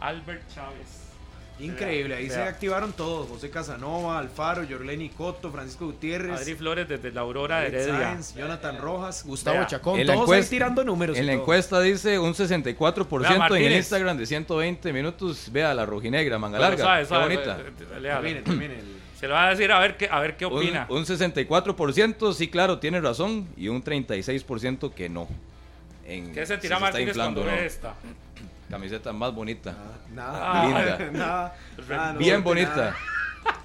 [SPEAKER 3] Albert Chávez.
[SPEAKER 2] Increíble, ahí
[SPEAKER 3] Vea.
[SPEAKER 2] se activaron todos. José Casanova, Alfaro, Yorleni Coto, Francisco Gutiérrez,
[SPEAKER 3] Adri Flores desde la Aurora de Heredia.
[SPEAKER 2] Sáenz, Jonathan Rojas, Gustavo
[SPEAKER 3] Vea.
[SPEAKER 2] Chacón,
[SPEAKER 4] En
[SPEAKER 2] todos
[SPEAKER 4] encuesta-
[SPEAKER 2] ahí tirando números.
[SPEAKER 4] En la
[SPEAKER 2] todo.
[SPEAKER 4] encuesta dice un 64% en el
[SPEAKER 3] Martínez.
[SPEAKER 4] Instagram de 120 minutos. Vea la rojinegra, manga
[SPEAKER 3] Pero
[SPEAKER 4] larga.
[SPEAKER 3] suave,
[SPEAKER 4] qué
[SPEAKER 3] suave,
[SPEAKER 4] bonita.
[SPEAKER 3] léala.
[SPEAKER 2] Termine, termine el-
[SPEAKER 3] Se lo va a decir a ver qué, a ver qué
[SPEAKER 4] Un,
[SPEAKER 3] opina.
[SPEAKER 4] un 64% sí, claro, tiene razón. Y un 36% que no. En,
[SPEAKER 3] ¿Qué sentirá
[SPEAKER 4] está
[SPEAKER 3] Martínez
[SPEAKER 4] inflando
[SPEAKER 3] cuando
[SPEAKER 4] o no.
[SPEAKER 3] ve esta?
[SPEAKER 4] Camiseta más bonita.
[SPEAKER 2] Nada,
[SPEAKER 3] Ah,
[SPEAKER 4] Linda.
[SPEAKER 2] nada, nada, no
[SPEAKER 4] Bien bonita.
[SPEAKER 2] nada,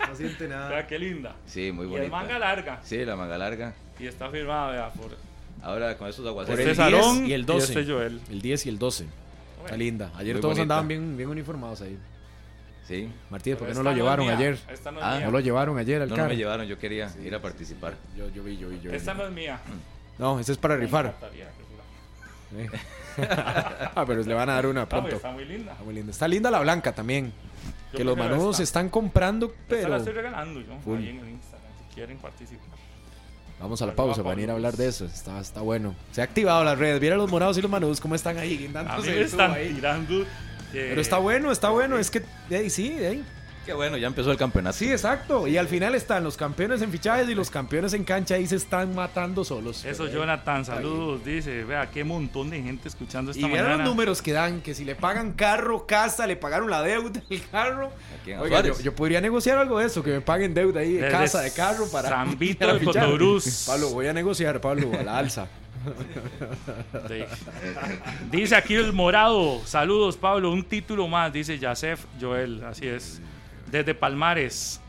[SPEAKER 2] no siente
[SPEAKER 3] Vea
[SPEAKER 2] nada.
[SPEAKER 3] qué linda.
[SPEAKER 4] Sí, muy
[SPEAKER 3] Y el
[SPEAKER 4] bonita.
[SPEAKER 3] manga larga.
[SPEAKER 4] Sí, la manga larga.
[SPEAKER 3] Y está firmada, vea, por
[SPEAKER 4] Ahora con esos aguaceros.
[SPEAKER 3] este
[SPEAKER 2] el
[SPEAKER 3] Salón
[SPEAKER 2] 10 y el
[SPEAKER 3] y
[SPEAKER 2] 12.
[SPEAKER 3] este Joel.
[SPEAKER 2] El 10 y el 12. Está linda. Ayer
[SPEAKER 4] Muy
[SPEAKER 2] todos
[SPEAKER 4] bonita.
[SPEAKER 2] andaban bien, bien uniformados ahí.
[SPEAKER 4] Sí.
[SPEAKER 2] Martínez, ¿por qué no lo
[SPEAKER 3] esta
[SPEAKER 2] llevaron
[SPEAKER 3] es mía,
[SPEAKER 2] ayer?
[SPEAKER 3] Esta no es
[SPEAKER 4] Ah,
[SPEAKER 3] mía.
[SPEAKER 2] No lo llevaron ayer al
[SPEAKER 4] No, no me llevaron, yo quería ir a participar.
[SPEAKER 2] Yo, yo vi, yo vi, yo vi.
[SPEAKER 3] Esta no es mía.
[SPEAKER 2] No, ese es para
[SPEAKER 3] Me
[SPEAKER 2] rifar. Eh. ah, pero le van a dar una
[SPEAKER 3] Ah, pues,
[SPEAKER 2] pronto.
[SPEAKER 3] está muy linda.
[SPEAKER 2] Está muy linda. Está linda la blanca también.
[SPEAKER 3] Yo
[SPEAKER 2] que los manudos
[SPEAKER 3] esta.
[SPEAKER 2] están comprando,
[SPEAKER 3] Esta
[SPEAKER 2] pero
[SPEAKER 3] la estoy regalando yo
[SPEAKER 2] Full.
[SPEAKER 3] ahí en el Instagram. Si quieren participar.
[SPEAKER 2] vamos a la pausa para venir a hablar de eso. Está, está bueno. Se ha activado las redes. Vieron los morados y los manudos cómo están ahí.
[SPEAKER 3] A mí me están
[SPEAKER 2] ahí.
[SPEAKER 3] tirando.
[SPEAKER 2] Pero está bueno, está bueno. Es que, ahí sí, de
[SPEAKER 4] Qué bueno, ya empezó el campeonato.
[SPEAKER 2] Sí, exacto. Y al final están los campeones en fichajes y los campeones en cancha y se están matando solos.
[SPEAKER 3] Eso, Jonathan, saludos. Dice, vea, qué montón de gente escuchando esta
[SPEAKER 2] Y
[SPEAKER 3] mañana.
[SPEAKER 2] los números que dan, que si le pagan carro, casa, le pagaron la deuda del carro. Oiga, yo, podría negociar algo de eso, que me paguen deuda ahí de
[SPEAKER 3] Desde
[SPEAKER 2] casa, de carro para...
[SPEAKER 3] San Vito
[SPEAKER 2] para
[SPEAKER 3] de. Cotobruz.
[SPEAKER 2] Pablo, voy a negociar, Pablo, a la alza.
[SPEAKER 3] Sí. Dice aquí el morado. Saludos, Pablo. Un título más, dice Yasef Joel. Así es. Desde Palmares.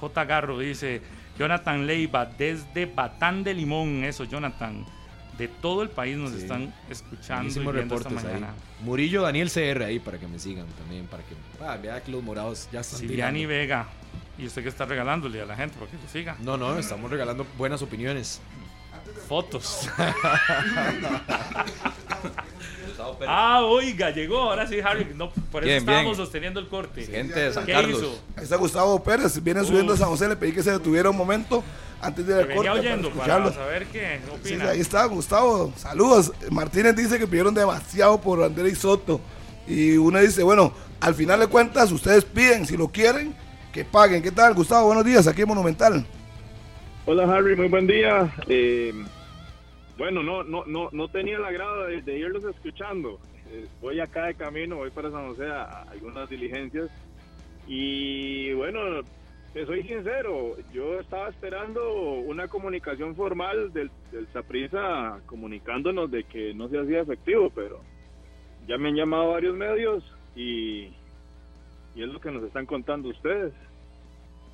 [SPEAKER 3] J. Garro dice Jonathan Leiva. Desde Batán de Limón. Eso, Jonathan. De todo el país nos
[SPEAKER 2] Sí.
[SPEAKER 3] están escuchando y viendo esta
[SPEAKER 2] reportes ahí.
[SPEAKER 3] mañana.
[SPEAKER 2] Murillo Daniel CR ahí para que me sigan también, para que... Ah, vea que los morados ya están
[SPEAKER 3] Siliani
[SPEAKER 2] tirando.
[SPEAKER 3] Vega. ¿Y usted qué está regalándole a la gente para que lo siga?
[SPEAKER 2] No, no, estamos regalando buenas opiniones.
[SPEAKER 3] Fotos.
[SPEAKER 4] Gustavo Pérez.
[SPEAKER 3] ah, oiga, llegó. Ahora sí, Harry. No, por eso
[SPEAKER 4] Bien,
[SPEAKER 3] estábamos
[SPEAKER 4] bien.
[SPEAKER 3] sosteniendo el corte.
[SPEAKER 4] Gente de San
[SPEAKER 3] ¿Qué
[SPEAKER 4] Carlos.
[SPEAKER 3] hizo?
[SPEAKER 5] Ahí está Gustavo Pérez, viene subiendo a San José, le pedí que se detuviera un momento antes de ir
[SPEAKER 3] Me
[SPEAKER 5] al
[SPEAKER 3] venía
[SPEAKER 5] corte para
[SPEAKER 3] oyendo para
[SPEAKER 5] escucharlo.
[SPEAKER 3] saber qué
[SPEAKER 5] Sí,
[SPEAKER 3] opina.
[SPEAKER 5] ahí está, Gustavo. Saludos. Martínez dice que pidieron demasiado por Andrés Soto. Y uno dice, bueno, al final de cuentas, ustedes piden, si lo quieren, que paguen. ¿Qué tal, Gustavo? Buenos días, aquí en Monumental.
[SPEAKER 8] Hola Harry, muy buen día. Eh, bueno, no, no, no, no tenía el agrado de, irlos escuchando. Eh, voy acá de camino, voy para San José a, algunas diligencias. Y bueno, te soy sincero, yo estaba esperando una comunicación formal del, del Saprissa comunicándonos de que no se hacía efectivo, pero ya me han llamado varios medios y es lo que nos están contando ustedes.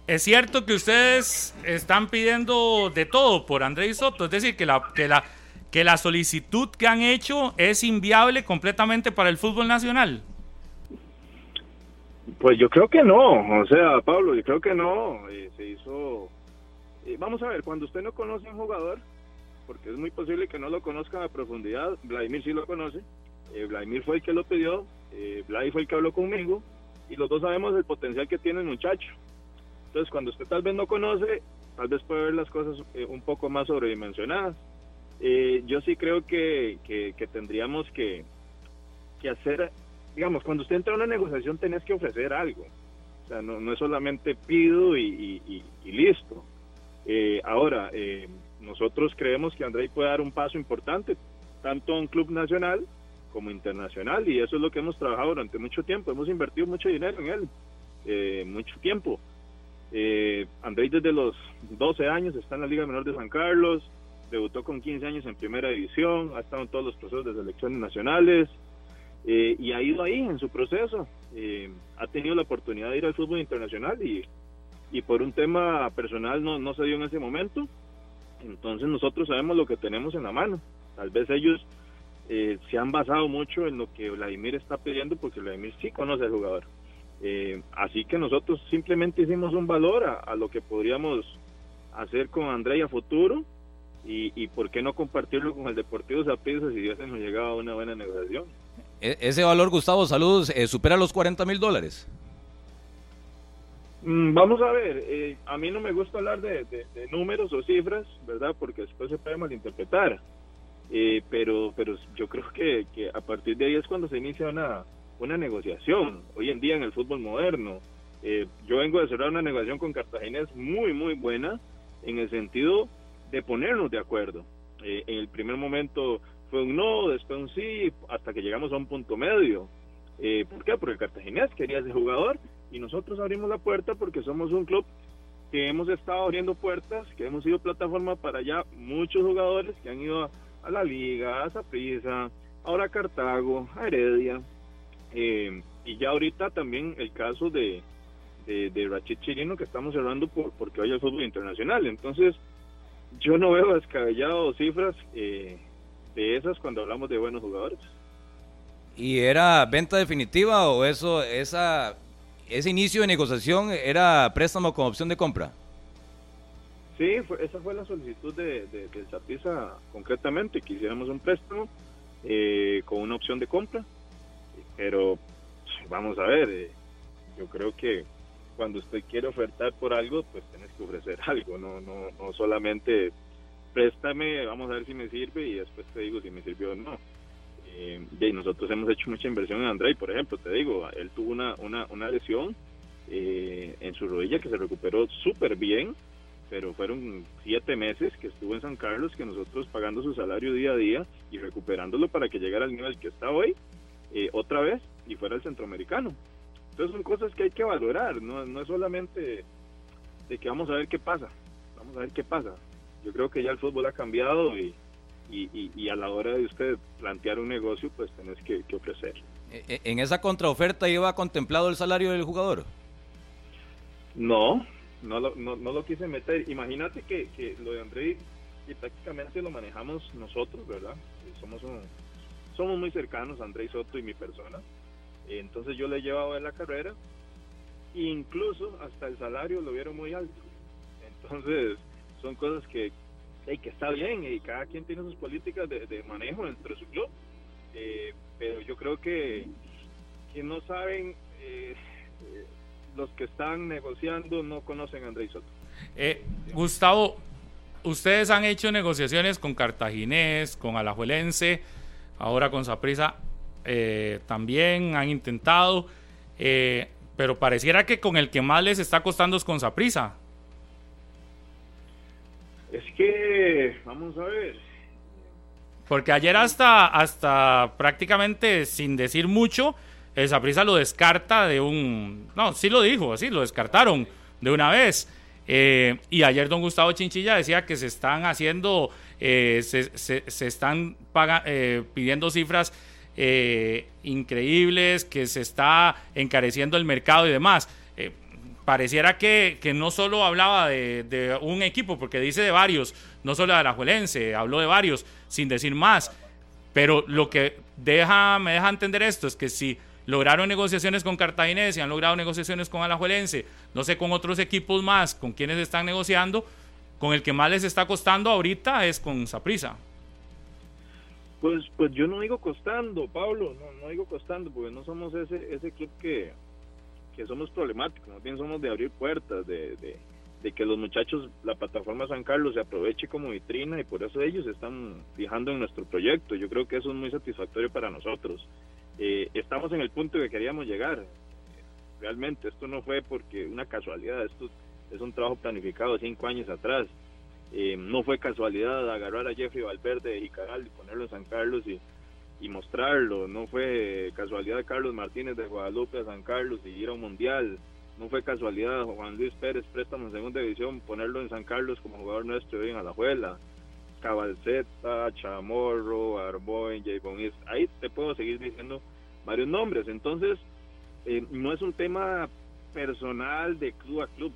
[SPEAKER 3] Es cierto que ustedes están pidiendo de todo por Andrés Soto, es decir, que la, que la, que la solicitud que han hecho es inviable completamente para el fútbol nacional.
[SPEAKER 8] Pues yo creo que no, o sea, Pablo, yo creo que no. eh, se hizo. eh, vamos a ver, cuando usted no conoce a un jugador, porque es muy posible que no lo conozca a profundidad, Vladimir sí lo conoce. eh, Vladimir fue el que lo pidió, Vladimir fue el que habló conmigo, y los dos sabemos el potencial que tiene el muchacho. Entonces, cuando usted tal vez no conoce, tal vez puede ver las cosas eh, un poco más sobredimensionadas. Eh, yo sí creo que, que, tendríamos que, que hacer digamos, cuando usted entra a una negociación tenés que ofrecer algo. O sea, no, es solamente pido y, listo. Eh, ahora, eh, nosotros creemos que Andrei puede dar un paso importante, tanto a un club nacional como internacional, y eso es lo que hemos trabajado durante mucho tiempo. Hemos invertido mucho dinero en él, mucho tiempo. Eh, desde los 12 años está en la Liga Menor de San Carlos, debutó con 15 años en Primera División, ha estado en todos los procesos de selecciones nacionales, eh, y ha ido ahí en su proceso. Eh, ha tenido la oportunidad de ir al fútbol internacional y, y por un tema personal no, no se dio en ese momento. Entonces nosotros sabemos lo que tenemos en la mano. Tal vez ellos eh, se han basado mucho en lo que Vladimir está pidiendo porque Vladimir sí conoce al jugador. Eh, así que nosotros simplemente hicimos un valor a, a lo que podríamos hacer con André a futuro y, y por qué no compartirlo con el Deportivo Zaprisa si Dios nos llegaba a una buena negociación.
[SPEAKER 4] E- ese valor, Gustavo, saludos, eh, supera los 40 mil dólares.
[SPEAKER 8] Mm, Vamos a ver, eh, a mí no me gusta hablar de, de- de números o cifras, ¿verdad? Porque después se puede malinterpretar. Eh, pero, pero yo creo que, que a partir de ahí es cuando se inicia una, una negociación. Hoy en día en el fútbol moderno, eh, yo vengo de cerrar una negociación con Cartaginés muy, muy buena en el sentido de ponernos de acuerdo. Eh, en el primer momento fue un no, después un sí, hasta que llegamos a un punto medio. Eh, ¿Por qué? Porque Cartaginés quería ese jugador y nosotros abrimos la puerta porque somos un club que hemos estado abriendo puertas, que hemos sido plataforma para ya muchos jugadores que han ido a, la Liga, a Saprissa, ahora a Cartago, a Heredia, eh, y ya ahorita también el caso de, de, de Rachid Chirino que estamos cerrando por, porque vaya al fútbol internacional. Entonces, yo no veo descabellado cifras eh, de esas cuando hablamos de buenos jugadores.
[SPEAKER 4] ¿Y era venta definitiva o eso, esa, ese inicio de negociación era préstamo con opción de compra?
[SPEAKER 8] Sí, fue- esa fue la solicitud de, de, del Saprissa concretamente, que hiciéramos un préstamo eh, con una opción de compra. Pero vamos a ver, eh, yo creo que cuando usted quiere ofertar por algo, pues tienes que ofrecer algo, no, no, no solamente préstame, vamos a ver si me sirve y después te digo si me sirvió o no. Eh, y nosotros hemos hecho mucha inversión en André, por ejemplo, te digo, él tuvo una, una, una lesión eh, en su rodilla que se recuperó súper bien, pero fueron siete meses que estuvo en San Carlos, que nosotros pagando su salario día a día y recuperándolo para que llegara al nivel que está hoy, eh, otra vez, y fuera el centroamericano. Entonces son cosas que hay que valorar, no, no es solamente de que vamos a ver qué pasa, vamos a ver qué pasa. Yo creo que ya el fútbol ha cambiado y, y, y, a la hora de usted plantear un negocio, pues tenés que, que ofrecer.
[SPEAKER 4] E, e, ¿En esa contraoferta iba contemplado el salario del jugador?
[SPEAKER 8] No, no lo, no, no lo quise meter. Imagínate que, que lo de André y prácticamente lo manejamos nosotros, ¿verdad? Somos un, somos muy cercanos, André Soto y mi persona. Entonces yo le he llevado en la carrera, incluso hasta el salario lo vieron muy alto. Entonces son cosas que, que está bien y cada quien tiene sus políticas de, manejo dentro de su club. Eh, pero yo creo que, que no saben, eh, los que están negociando no conocen a André Soto.
[SPEAKER 3] Eh, Gustavo, ustedes han hecho negociaciones con Cartaginés, con Alajuelense, ahora con Saprisa eh, también han intentado, eh, pero pareciera que con el que más les está costando es con Saprisa.
[SPEAKER 8] Es que, vamos a ver.
[SPEAKER 3] Porque ayer hasta, hasta prácticamente sin decir mucho, el Saprisa lo descarta de un... No, sí lo dijo, así, lo descartaron de una vez. Eh, y ayer don Gustavo Chinchilla decía que se están haciendo, se, se, están pidiendo cifras eh, increíbles, que se está encareciendo el mercado y demás. Eh, pareciera que, que, no solo hablaba de, un equipo, porque dice de varios, no solo de Alajuelense, habló de varios, sin decir más. Pero lo que deja, me deja entender esto es que si lograron negociaciones con Cartaginés y han logrado negociaciones con Alajuelense, no sé, con otros equipos más, con quienes están negociando, con el que más les está costando ahorita es con Saprisa.
[SPEAKER 8] Pues, pues yo no digo costando, Pablo, no, no digo costando, porque no somos ese, ese club que, que somos problemáticos, más bien somos de abrir puertas, de, de, que los muchachos, la plataforma San Carlos se aproveche como vitrina y por eso ellos están fijando en nuestro proyecto. Yo creo que eso es muy satisfactorio para nosotros. Eh, estamos en el punto que queríamos llegar. Realmente, esto no fue porque una casualidad, esto es un trabajo planificado cinco años atrás. Eh, no fue casualidad agarrar a Jeffrey Valverde de Jicaral y ponerlo en San Carlos y, y mostrarlo. No fue casualidad Carlos Martínez de Guadalupe a San Carlos y ir a un mundial. No fue casualidad Juan Luis Pérez, préstamo en segunda división, ponerlo en San Carlos como jugador nuestro hoy en Alajuela. Cabalceta, Chamorro, Arboin, J. Ahí te puedo seguir diciendo varios nombres. Entonces, eh, no es un tema personal de club a club.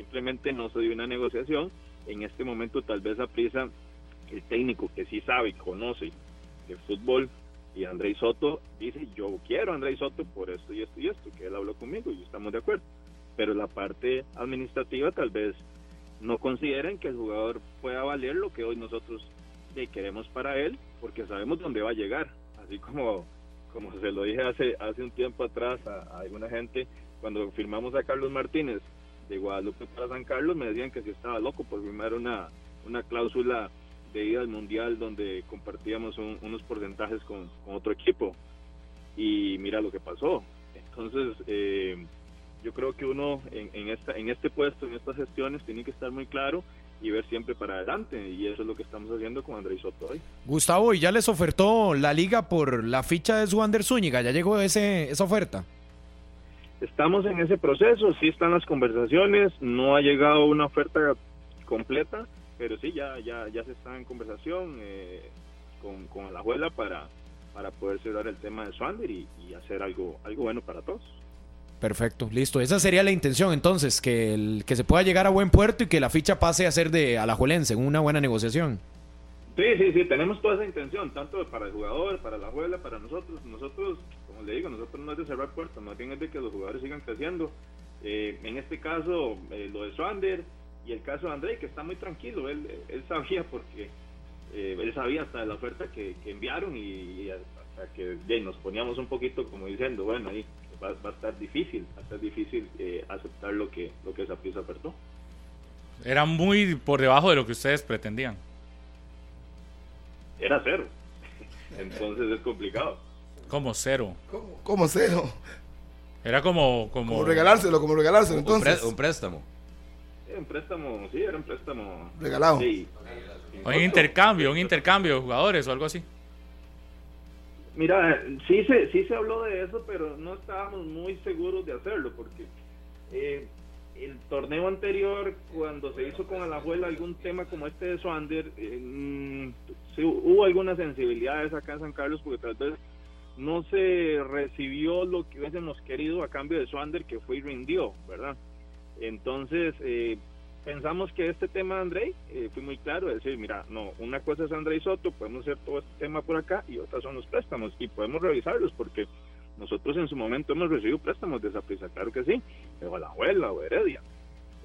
[SPEAKER 8] Simplemente no se dio una negociación en este momento tal vez a prisa el técnico que sí sabe y conoce el fútbol y Andrés Soto dice yo quiero a Soto por esto y esto y esto que él habló conmigo y estamos de acuerdo. Pero la parte administrativa tal vez no consideren que el jugador pueda valer lo que hoy nosotros queremos para él porque sabemos dónde va a llegar. Así como como se lo dije hace hace un tiempo atrás a alguna gente cuando firmamos a Carlos Martínez de Guadalupe para San Carlos me decían que si estaba loco por firmar una, una cláusula de ida al mundial donde compartíamos unos porcentajes con, otro equipo y mira lo que pasó entonces eh, yo creo que uno en, en, esta, en este puesto en estas gestiones tiene que estar muy claro y ver siempre para adelante y eso es lo que estamos haciendo con Andrés Soto hoy.
[SPEAKER 2] Gustavo, ¿y ya les ofertó la liga por la ficha de Suander Zúñiga? ¿Ya llegó ese, esa oferta?
[SPEAKER 8] Estamos en ese proceso, sí están las conversaciones, no ha llegado una oferta completa, pero sí ya ya ya se está en conversación eh, con, con la abuela para para poder cerrar el tema de Swander y, hacer algo algo bueno para todos.
[SPEAKER 2] Perfecto, listo. Esa sería la intención entonces, que, el, que se pueda llegar a buen puerto y que la ficha pase a ser de Alajuelense, en una buena negociación.
[SPEAKER 8] Sí, sí, sí, tenemos toda esa intención, tanto para el jugador, para la abuela, para nosotros. Nosotros le digo, nosotros no es de cerrar puertas, más bien es de que los jugadores sigan creciendo. Eh, en este caso, eh, lo de Swander y el caso de André, que está muy tranquilo, él, él sabía porque eh, él sabía hasta la oferta que, que enviaron y, y hasta que nos poníamos un poquito como diciendo, bueno, ahí va, va a estar difícil, va a estar difícil eh, aceptar lo que lo que Saprissa ofertó.
[SPEAKER 3] Era muy por debajo de lo que ustedes pretendían.
[SPEAKER 8] Era cero, entonces es complicado.
[SPEAKER 3] Como cero.
[SPEAKER 5] ¿Cómo, cómo cero?
[SPEAKER 3] Era como... Como,
[SPEAKER 5] Como regalárselo, como regalárselo.
[SPEAKER 4] Un,
[SPEAKER 5] Entonces,
[SPEAKER 4] un préstamo.
[SPEAKER 8] Un préstamo, sí, era un préstamo
[SPEAKER 5] Regalado.
[SPEAKER 8] Sí.
[SPEAKER 3] un intercambio, un intercambio de jugadores o algo así.
[SPEAKER 8] Mira, sí se, sí se habló de eso, pero no estábamos muy seguros de hacerlo, porque eh, el torneo anterior, cuando se hizo con Alajuela algún tema como este de Swander, eh, mm, sí, hubo algunas sensibilidades acá en San Carlos, porque tal vez no se recibió lo que hubiésemos querido a cambio de Swander, que fue y rindió, ¿verdad? Entonces, eh, pensamos que este tema, Andrei, eh, fue muy claro, es decir, mira, no, una cosa es Andrei Soto, podemos hacer todo este tema por acá y otras son los préstamos y podemos revisarlos porque nosotros en su momento hemos recibido préstamos de esa prisa, claro que sí, o la abuela o Heredia,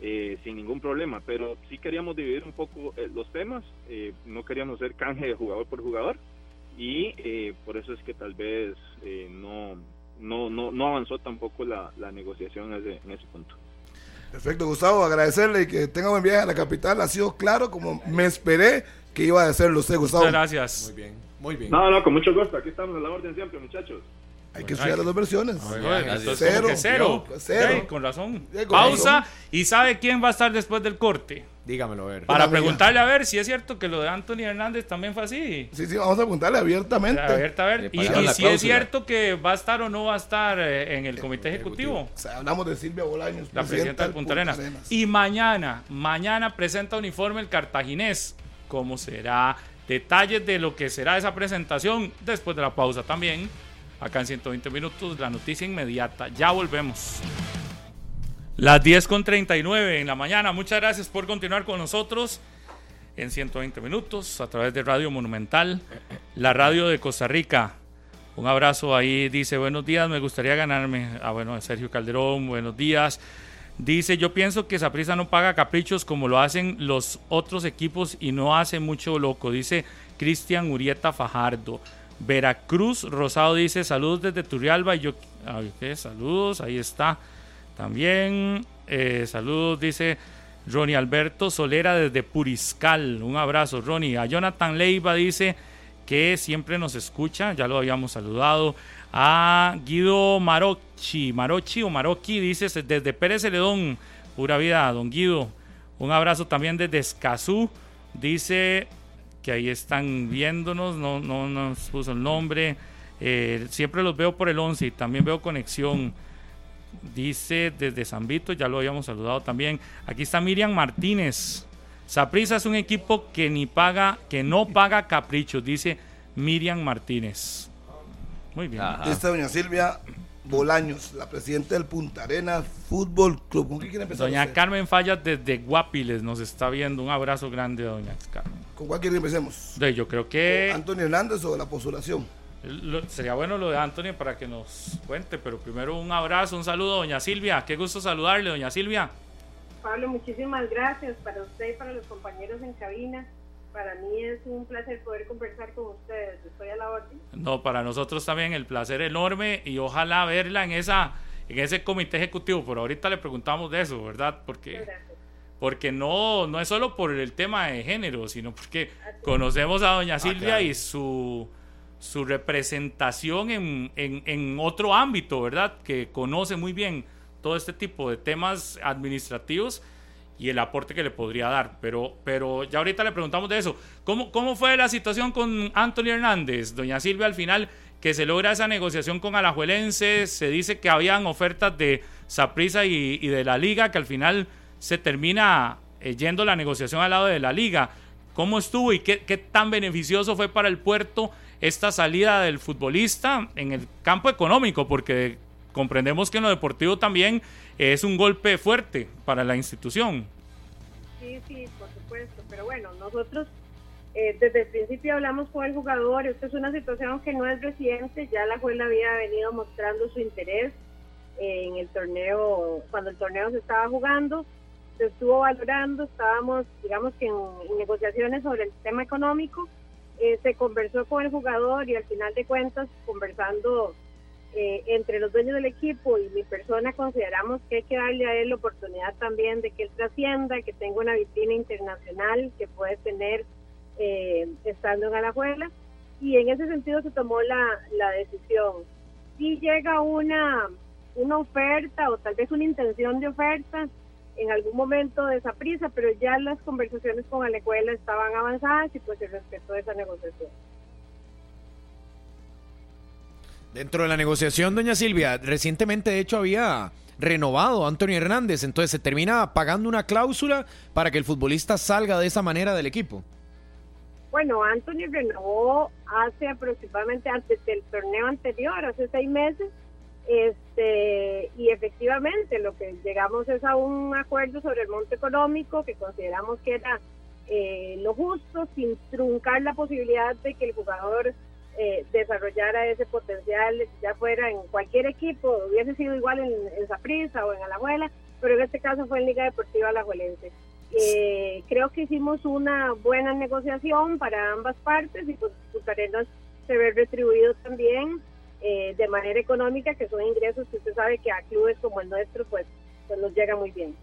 [SPEAKER 8] eh, sin ningún problema, pero sí queríamos dividir un poco eh, los temas, eh, no queríamos hacer canje de jugador por jugador y eh, por eso es que tal vez eh, no, no, no, no avanzó tampoco la, la negociación en ese, en ese punto.
[SPEAKER 5] perfecto, Gustavo, agradecerle y que tenga buen viaje a la capital. Ha sido claro como me esperé que iba a hacerlo usted, Gustavo.
[SPEAKER 3] Muchas gracias.
[SPEAKER 2] Muy bien, muy bien.
[SPEAKER 8] No, no, con mucho gusto. Aquí estamos a la orden siempre, muchachos.
[SPEAKER 5] Hay que estudiar las dos versiones. Cero.
[SPEAKER 3] cero.
[SPEAKER 5] Cero.
[SPEAKER 3] Sí, con razón. Pausa. ¿Y sabe quién va a estar después del corte?
[SPEAKER 2] Dígamelo a ver.
[SPEAKER 3] Para preguntarle a ver si es cierto que lo de Anthony Hernández también fue así.
[SPEAKER 5] Sí, sí, vamos a apuntarle abiertamente.
[SPEAKER 3] Abierta a ver. Y, si es cierto que va a estar o no va a estar eh, en el comité ejecutivo.
[SPEAKER 5] O sea, hablamos de Silvia Bolaños,
[SPEAKER 3] La presidenta del Punta Arenas. Y mañana, mañana presenta uniforme el cartaginés. ¿Cómo será? Detalles de lo que será esa presentación después de la pausa también. Acá en 120 minutos, la noticia inmediata. Ya volvemos. Las 10 con 39 en la mañana. Muchas gracias por continuar con nosotros en 120 minutos a través de Radio Monumental, la radio de Costa Rica. Un abrazo ahí, dice, buenos días, me gustaría ganarme. Ah, bueno, Sergio Calderón, buenos días. Dice, yo pienso que Saprisa no paga caprichos como lo hacen los otros equipos y no hace mucho loco. Dice Cristian Urieta Fajardo. Veracruz Rosado dice, saludos desde Turrialba. Y yo, ah, ok, saludos, ahí está. También, eh, saludos, dice Ronnie Alberto Solera desde Puriscal. Un abrazo, Ronnie. A Jonathan Leiva dice que siempre nos escucha, ya lo habíamos saludado. A Guido Marochi, Marochi o Marochi, dice desde Pérez Celedón, pura vida, don Guido. Un abrazo también desde Escazú, dice que ahí están viéndonos, no, no nos puso el nombre. Eh, siempre los veo por el 11 y también veo conexión. Dice desde San Vito, ya lo habíamos saludado también. Aquí está Miriam Martínez. Saprisa es un equipo que ni paga, que no paga caprichos, dice Miriam Martínez. Muy bien.
[SPEAKER 4] Ajá.
[SPEAKER 5] Esta doña Silvia Bolaños, la presidenta del Punta Arenas Fútbol Club. ¿Con qué quiere empezar?
[SPEAKER 3] Doña
[SPEAKER 5] usted?
[SPEAKER 3] Carmen Fallas desde Guapiles nos está viendo. Un abrazo grande, doña Carmen.
[SPEAKER 5] ¿Con cuál quiere que empecemos?
[SPEAKER 3] De- Yo creo que
[SPEAKER 5] Antonio Hernández o la postulación.
[SPEAKER 3] lo- sería bueno lo de Anthony para que nos cuente, pero primero un abrazo, un saludo, doña Silvia. Qué gusto saludarle, doña Silvia.
[SPEAKER 9] Pablo, muchísimas gracias para usted y para los compañeros en cabina. Para mí es un placer poder conversar con ustedes. Estoy a la orden.
[SPEAKER 3] No, para nosotros también el placer enorme y ojalá verla en esa en ese comité ejecutivo. Pero ahorita le preguntamos de eso, ¿verdad? Porque
[SPEAKER 9] Gracias.
[SPEAKER 3] porque no no es solo por el tema de género, sino porque conocemos a doña Silvia
[SPEAKER 2] claro.
[SPEAKER 3] y su su representación en, en, en otro ámbito, ¿verdad? Que conoce muy bien todo este tipo de temas administrativos y el aporte que le podría dar. Pero, pero ya ahorita le preguntamos de eso. ¿Cómo, ¿Cómo fue la situación con Anthony Hernández? Doña Silvia, al final, que se logra esa negociación con Alajuelense, se dice que habían ofertas de Saprisa y, y de la Liga, que al final se termina eh, yendo la negociación al lado de la Liga. ¿Cómo estuvo y qué, qué tan beneficioso fue para el puerto esta salida del futbolista en el campo económico? Porque comprendemos que en lo deportivo también es un golpe fuerte para la institución.
[SPEAKER 9] Sí, sí, por supuesto. Pero bueno, nosotros eh, desde el principio hablamos con el jugador. Esta es una situación que no es reciente. Ya la Juela había venido mostrando su interés en el torneo, cuando el torneo se estaba jugando. se estuvo valorando, estábamos, digamos que en, negociaciones sobre el tema económico, eh, se conversó con el jugador y al final de cuentas, conversando eh, entre los dueños del equipo y mi persona, consideramos que hay que darle a él la oportunidad también de que él trascienda, que tenga una vitrina internacional que puede tener eh, estando en Alajuela. Y en ese sentido se tomó la, la decisión. Si llega una, una oferta o tal vez una intención de oferta, en algún momento de esa prisa, pero ya las conversaciones con Alecuela estaban avanzadas y pues se respetó esa negociación.
[SPEAKER 2] Dentro de la negociación, doña Silvia, recientemente de hecho había renovado a Antonio Hernández, entonces se termina pagando una cláusula para que el futbolista salga de esa manera del equipo.
[SPEAKER 9] Bueno, Antonio renovó hace aproximadamente antes del torneo anterior, hace seis meses, este, y efectivamente lo que llegamos es a un acuerdo sobre el monto económico que consideramos que era eh, lo justo, sin truncar la posibilidad de que el jugador eh, desarrollara ese potencial, ya fuera en cualquier equipo, hubiese sido igual en, Zaprisa o en Alajuela, pero en este caso fue en Liga Deportiva Alajuelense. Eh, creo que hicimos una buena negociación para ambas partes y pues Bucarenas se ve retribuido también eh, de manera económica, que son ingresos que usted sabe que a clubes como el nuestro, pues, pues nos llega muy bien.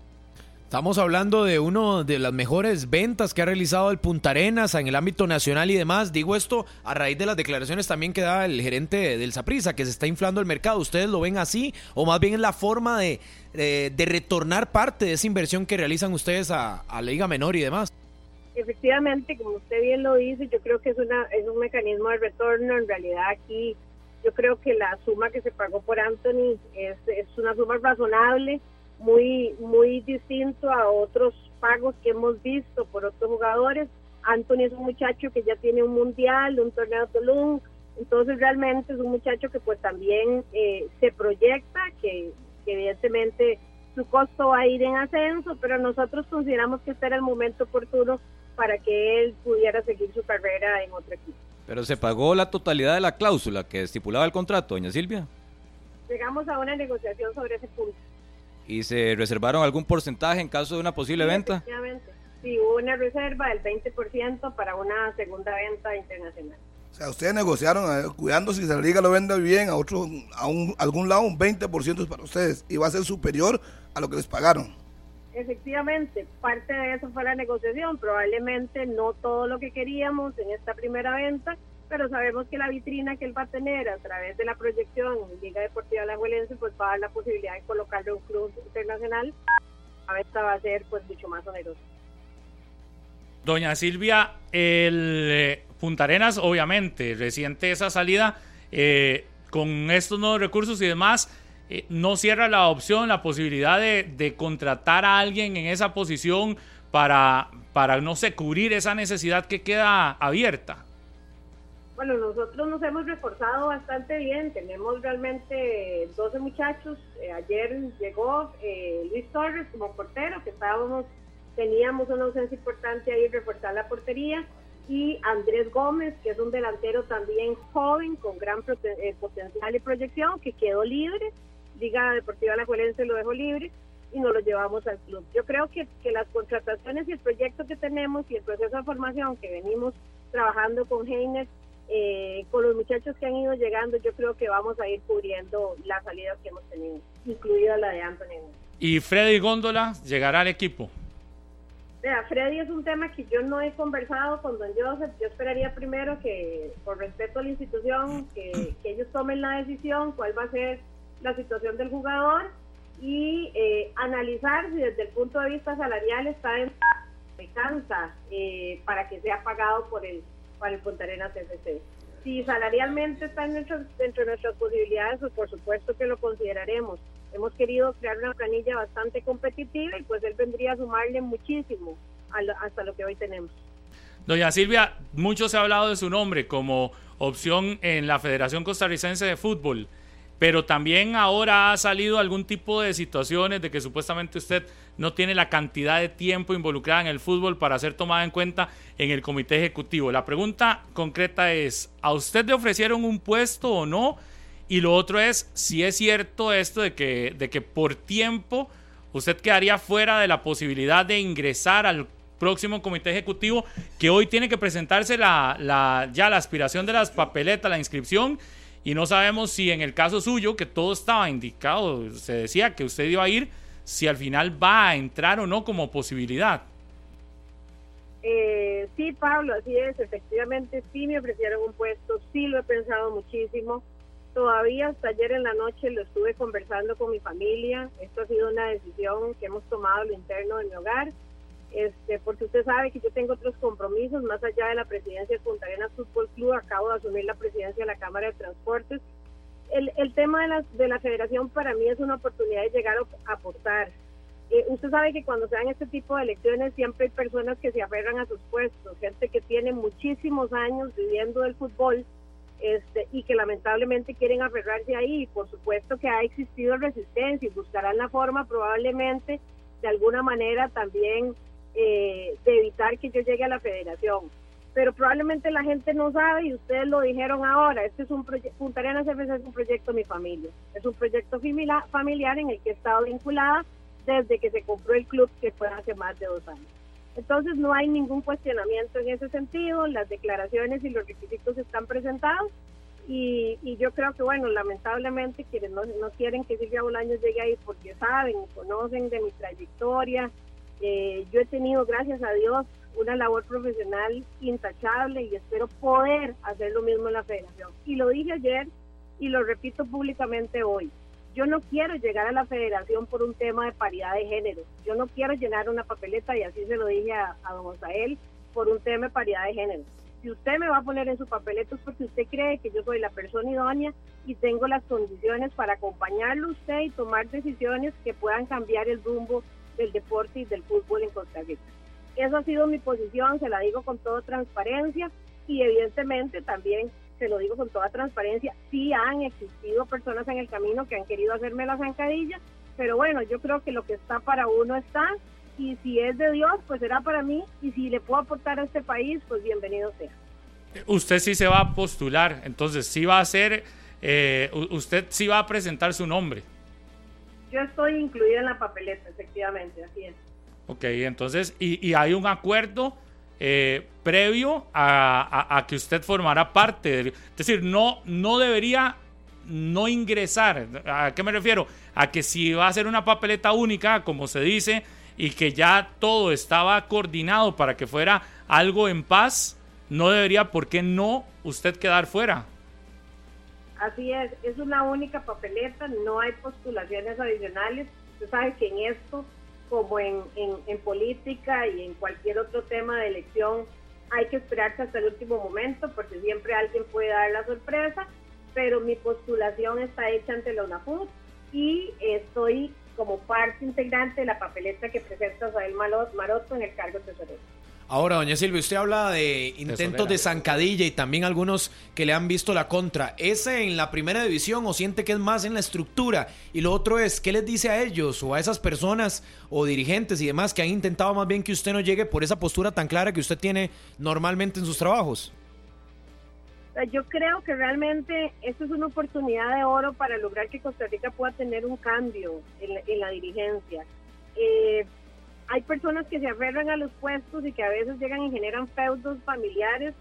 [SPEAKER 2] Estamos hablando de uno de las mejores ventas que ha realizado el Punta Arenas en el ámbito nacional y demás. Digo esto a raíz de las declaraciones también que da el gerente del Saprisa, que se está inflando el mercado. ¿Ustedes lo ven así? ¿O más bien es la forma de, de, retornar parte de esa inversión que realizan ustedes a, a Liga Menor y demás?
[SPEAKER 9] Efectivamente, como usted bien lo dice, yo creo que es, una, es un mecanismo de retorno. En realidad aquí yo creo que la suma que se pagó por Anthony es, es una suma razonable, muy, muy distinto a otros pagos que hemos visto por otros jugadores. Anthony es un muchacho que ya tiene un mundial, un torneo Tulum, entonces realmente es un muchacho que pues también eh, se proyecta, que, que, evidentemente su costo va a ir en ascenso, pero nosotros consideramos que este era el momento oportuno para que él pudiera seguir su carrera en otro equipo.
[SPEAKER 4] Pero se pagó la totalidad de la cláusula que estipulaba el contrato, doña Silvia.
[SPEAKER 9] Llegamos a una negociación sobre ese punto.
[SPEAKER 4] ¿Y se reservaron algún porcentaje en caso de una posible venta?
[SPEAKER 9] Efectivamente. Sí, hubo una reserva del 20% para una segunda venta internacional.
[SPEAKER 5] O sea, ustedes negociaron, eh, cuidando si se liga lo vende bien, a otro, a un, algún lado un 20% es para ustedes y va a ser superior a lo que les pagaron.
[SPEAKER 9] Efectivamente, parte de eso fue la negociación, probablemente no todo lo que queríamos en esta primera venta, pero sabemos que la vitrina que él va a tener a través de la proyección en Liga Deportiva Alajuelense pues va a dar la posibilidad de colocarle un club internacional, la venta va a ser pues mucho más onerosa.
[SPEAKER 3] Doña Silvia, el eh, Punta Arenas, obviamente, reciente esa salida, eh, con estos nuevos recursos y demás, eh, no cierra la opción, la posibilidad de, contratar a alguien en esa posición para, para, no sé, cubrir esa necesidad que queda abierta?
[SPEAKER 9] Bueno, nosotros nos hemos reforzado bastante bien, tenemos realmente 12 muchachos, eh, ayer llegó eh, Luis Torres como portero, que estábamos, teníamos una ausencia importante ahí, reforzar la portería, y Andrés Gómez, que es un delantero también joven, con gran potencial y proyección, que quedó libre, Liga Deportiva La Juelense lo dejó libre y nos lo llevamos al club. Yo creo que, que las contrataciones y el proyecto que tenemos y el proceso de formación que venimos trabajando con Heiner, eh, con los muchachos que han ido llegando, yo creo que vamos a ir cubriendo las salidas que hemos tenido, incluida la de Anthony.
[SPEAKER 3] ¿Y Freddy Góndola llegará al equipo?
[SPEAKER 9] Mira, Freddy es un tema que yo no he conversado con don Joseph. Yo esperaría primero que, por respeto a la institución, que, que ellos tomen la decisión, cuál va a ser la situación del jugador y eh, analizar si desde el punto de vista salarial está en alcanza eh, para que sea pagado por el, para el Punta Arenas FC. Si salarialmente está dentro, dentro de nuestras posibilidades, pues por supuesto que lo consideraremos. Hemos querido crear una planilla bastante competitiva y pues él vendría a sumarle muchísimo hasta lo que hoy tenemos.
[SPEAKER 3] Doña Silvia, mucho se ha hablado de su nombre como opción en la Federación Costarricense de Fútbol pero también ahora ha salido algún tipo de situaciones de que supuestamente usted no tiene la cantidad de tiempo involucrada en el fútbol para ser tomada en cuenta en el comité ejecutivo. La pregunta concreta es, ¿a usted le ofrecieron un puesto o no? Y lo otro es, si es cierto esto de que, de que por tiempo usted quedaría fuera de la posibilidad de ingresar al próximo comité ejecutivo que hoy tiene que presentarse la, ya la aspiración de las papeletas, la inscripción, y no sabemos si en el caso suyo, que todo estaba indicado, se decía que usted iba a ir, si al final va a entrar o no como posibilidad.
[SPEAKER 9] Eh, sí, Pablo, así es, efectivamente sí me ofrecieron un puesto, sí lo he pensado muchísimo. Todavía hasta ayer en la noche lo estuve conversando con mi familia. Esto ha sido una decisión que hemos tomado lo interno de mi hogar, este, porque usted sabe que yo tengo otros compromisos más allá de la presidencia de Punta Arenas Fútbol Club. Acabo de asumir la presidencia de la Cámara de Transportes. El, tema de la, de la federación para mí es una oportunidad de llegar a aportar eh, usted sabe que cuando se dan este tipo de elecciones siempre hay personas que se aferran a sus puestos, gente que tiene muchísimos años viviendo del fútbol este, y que lamentablemente quieren aferrarse ahí. Por supuesto que ha existido resistencia y buscarán la forma probablemente de alguna manera también eh, de evitar que yo llegue a la federación. Pero probablemente la gente no sabe y ustedes lo dijeron ahora, este es un proyecto, Punta Arenas es un proyecto de mi familia, es un proyecto familiar en el que he estado vinculada desde que se compró el club, que fue hace más de dos años. Entonces no hay ningún cuestionamiento en ese sentido, las declaraciones y los requisitos están presentados y, yo creo que, bueno, lamentablemente quienes no, no quieren que Silvia Bolaños llegue ahí porque saben, conocen de mi trayectoria, eh, yo he tenido, gracias a Dios, una labor profesional intachable y espero poder hacer lo mismo en la federación. Y lo dije ayer y lo repito públicamente hoy yo no quiero llegar a la federación por un tema de paridad de género. Yo no quiero llenar una papeleta, y así se lo dije a, don Osael, por un tema de paridad de género. Si usted me va a poner en su papeleta es porque usted cree que yo soy la persona idónea y tengo las condiciones para acompañarlo usted y tomar decisiones que puedan cambiar el rumbo del deporte y del fútbol en Costa Rica. Esa ha sido mi posición, se la digo con toda transparencia y evidentemente también se lo digo con toda transparencia, sí han existido personas en el camino que han querido hacerme la zancadilla, pero bueno, yo creo que lo que está para uno está, y si es de Dios, pues será para mí, y si le puedo aportar a este país, pues bienvenido sea.
[SPEAKER 3] Usted sí se va a postular, entonces sí va a ser, eh, usted sí va a presentar su nombre.
[SPEAKER 9] Yo estoy incluida en la papeleta, efectivamente, así es.
[SPEAKER 3] Ok, entonces, y, y hay un acuerdo eh, previo a, que usted formara parte. es decir, no, no debería no ingresar. ¿A qué me refiero? A que si va a ser una papeleta única, como se dice, y que ya todo estaba coordinado para que fuera algo en paz, no debería, ¿por qué no usted quedar fuera?
[SPEAKER 9] Así es, es una única papeleta, no hay postulaciones adicionales. Usted sabe que en esto como en, en, política y en cualquier otro tema de elección, hay que esperarse hasta el último momento porque siempre alguien puede dar la sorpresa, pero mi postulación está hecha ante la UNAFUT y estoy como parte integrante de la papeleta que presenta Isabel Maroto en el cargo tesorero.
[SPEAKER 2] Ahora, doña Silvia, usted habla de intentos de zancadilla y también algunos que le han visto la contra. ¿Ese en la primera división o siente que es más en la estructura? Y lo otro es, ¿qué les dice a ellos o a esas personas o dirigentes y demás que han intentado más bien que usted no llegue por esa postura tan clara que usted tiene normalmente en sus trabajos?
[SPEAKER 9] Yo creo que realmente esto es una oportunidad de oro para lograr que Costa Rica pueda tener un cambio en la, en la dirigencia. Eh, hay personas que se aferran a los puestos y que a veces llegan y generan feudos familiares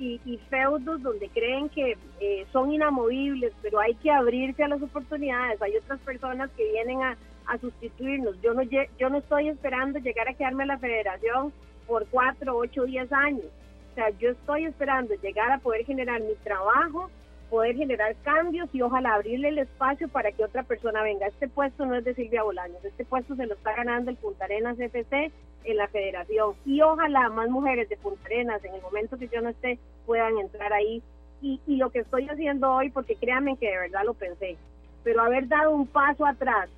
[SPEAKER 9] y, feudos donde creen que eh, son inamovibles, pero hay que abrirse a las oportunidades. Hay otras personas que vienen a, sustituirnos. Yo no, yo no estoy esperando llegar a quedarme a la federación por cuatro, ocho, diez años. O sea, yo estoy esperando llegar a poder generar mi trabajo poder generar cambios y ojalá abrirle el espacio para que otra persona venga. Este puesto no es de Silvia Bolaños, este puesto se lo está ganando el Punta Arenas FC en la federación y ojalá más mujeres de Punta Arenas en el momento que yo no esté puedan entrar ahí. Y, y lo que estoy haciendo hoy, porque créanme que de verdad lo pensé, pero haber dado un paso atrás,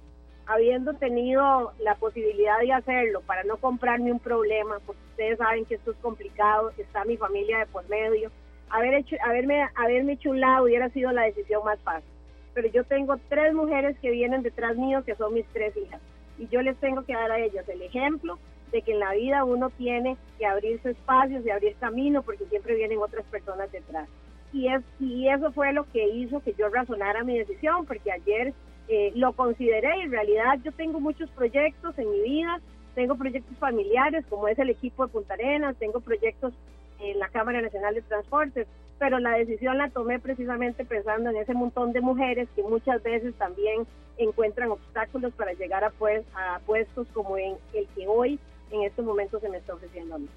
[SPEAKER 9] habiendo tenido la posibilidad de hacerlo para no comprarme un problema, porque ustedes saben que esto es complicado, está mi familia de por medio, haber hecho, haberme, haberme hecho un lado hubiera sido la decisión más fácil. Pero yo tengo tres mujeres que vienen detrás mío, que son mis tres hijas. Y yo les tengo que dar a ellas el ejemplo de que en la vida uno tiene que abrirse espacios y abrir camino porque siempre vienen otras personas detrás. Y, es, y eso fue lo que hizo que yo razonara mi decisión, porque ayer eh, lo consideré y en realidad yo tengo muchos proyectos en mi vida, tengo proyectos familiares como es el equipo de Punta Arenas, tengo proyectos en la Cámara Nacional de Transportes, pero la decisión la tomé precisamente pensando en ese montón de mujeres que muchas veces también encuentran obstáculos para llegar a, pues, a puestos como en el que hoy en estos momentos se me está ofreciendo a mí.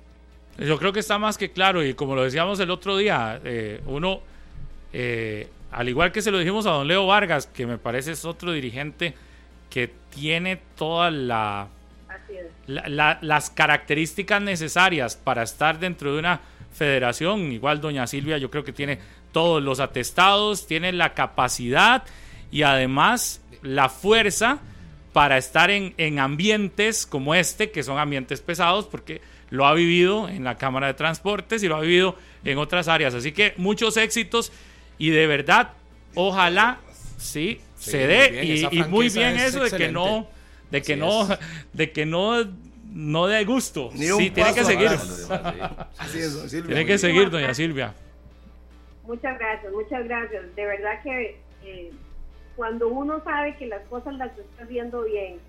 [SPEAKER 3] Yo creo que está más que claro y como lo decíamos el otro día, eh, uno, eh, al igual que se lo dijimos a don Leo Vargas, que me parece es otro dirigente que tiene todas la, las características necesarias para estar dentro de una federación, igual doña Silvia yo creo que tiene todos los atestados, tiene la capacidad y además la fuerza para estar en, en ambientes como este, que son ambientes pesados, porque lo ha vivido en la Cámara de Transportes y lo ha vivido en otras áreas. Así que muchos éxitos y de verdad, ojalá sí, se dé y, muy bien eso de que no, de que no, de que no no dé gusto. sí, tiene que seguir. Así es, Silvia. Tiene que seguir, doña Silvia.
[SPEAKER 9] Muchas gracias, muchas gracias. De verdad que eh, cuando uno sabe que las cosas las está haciendo bien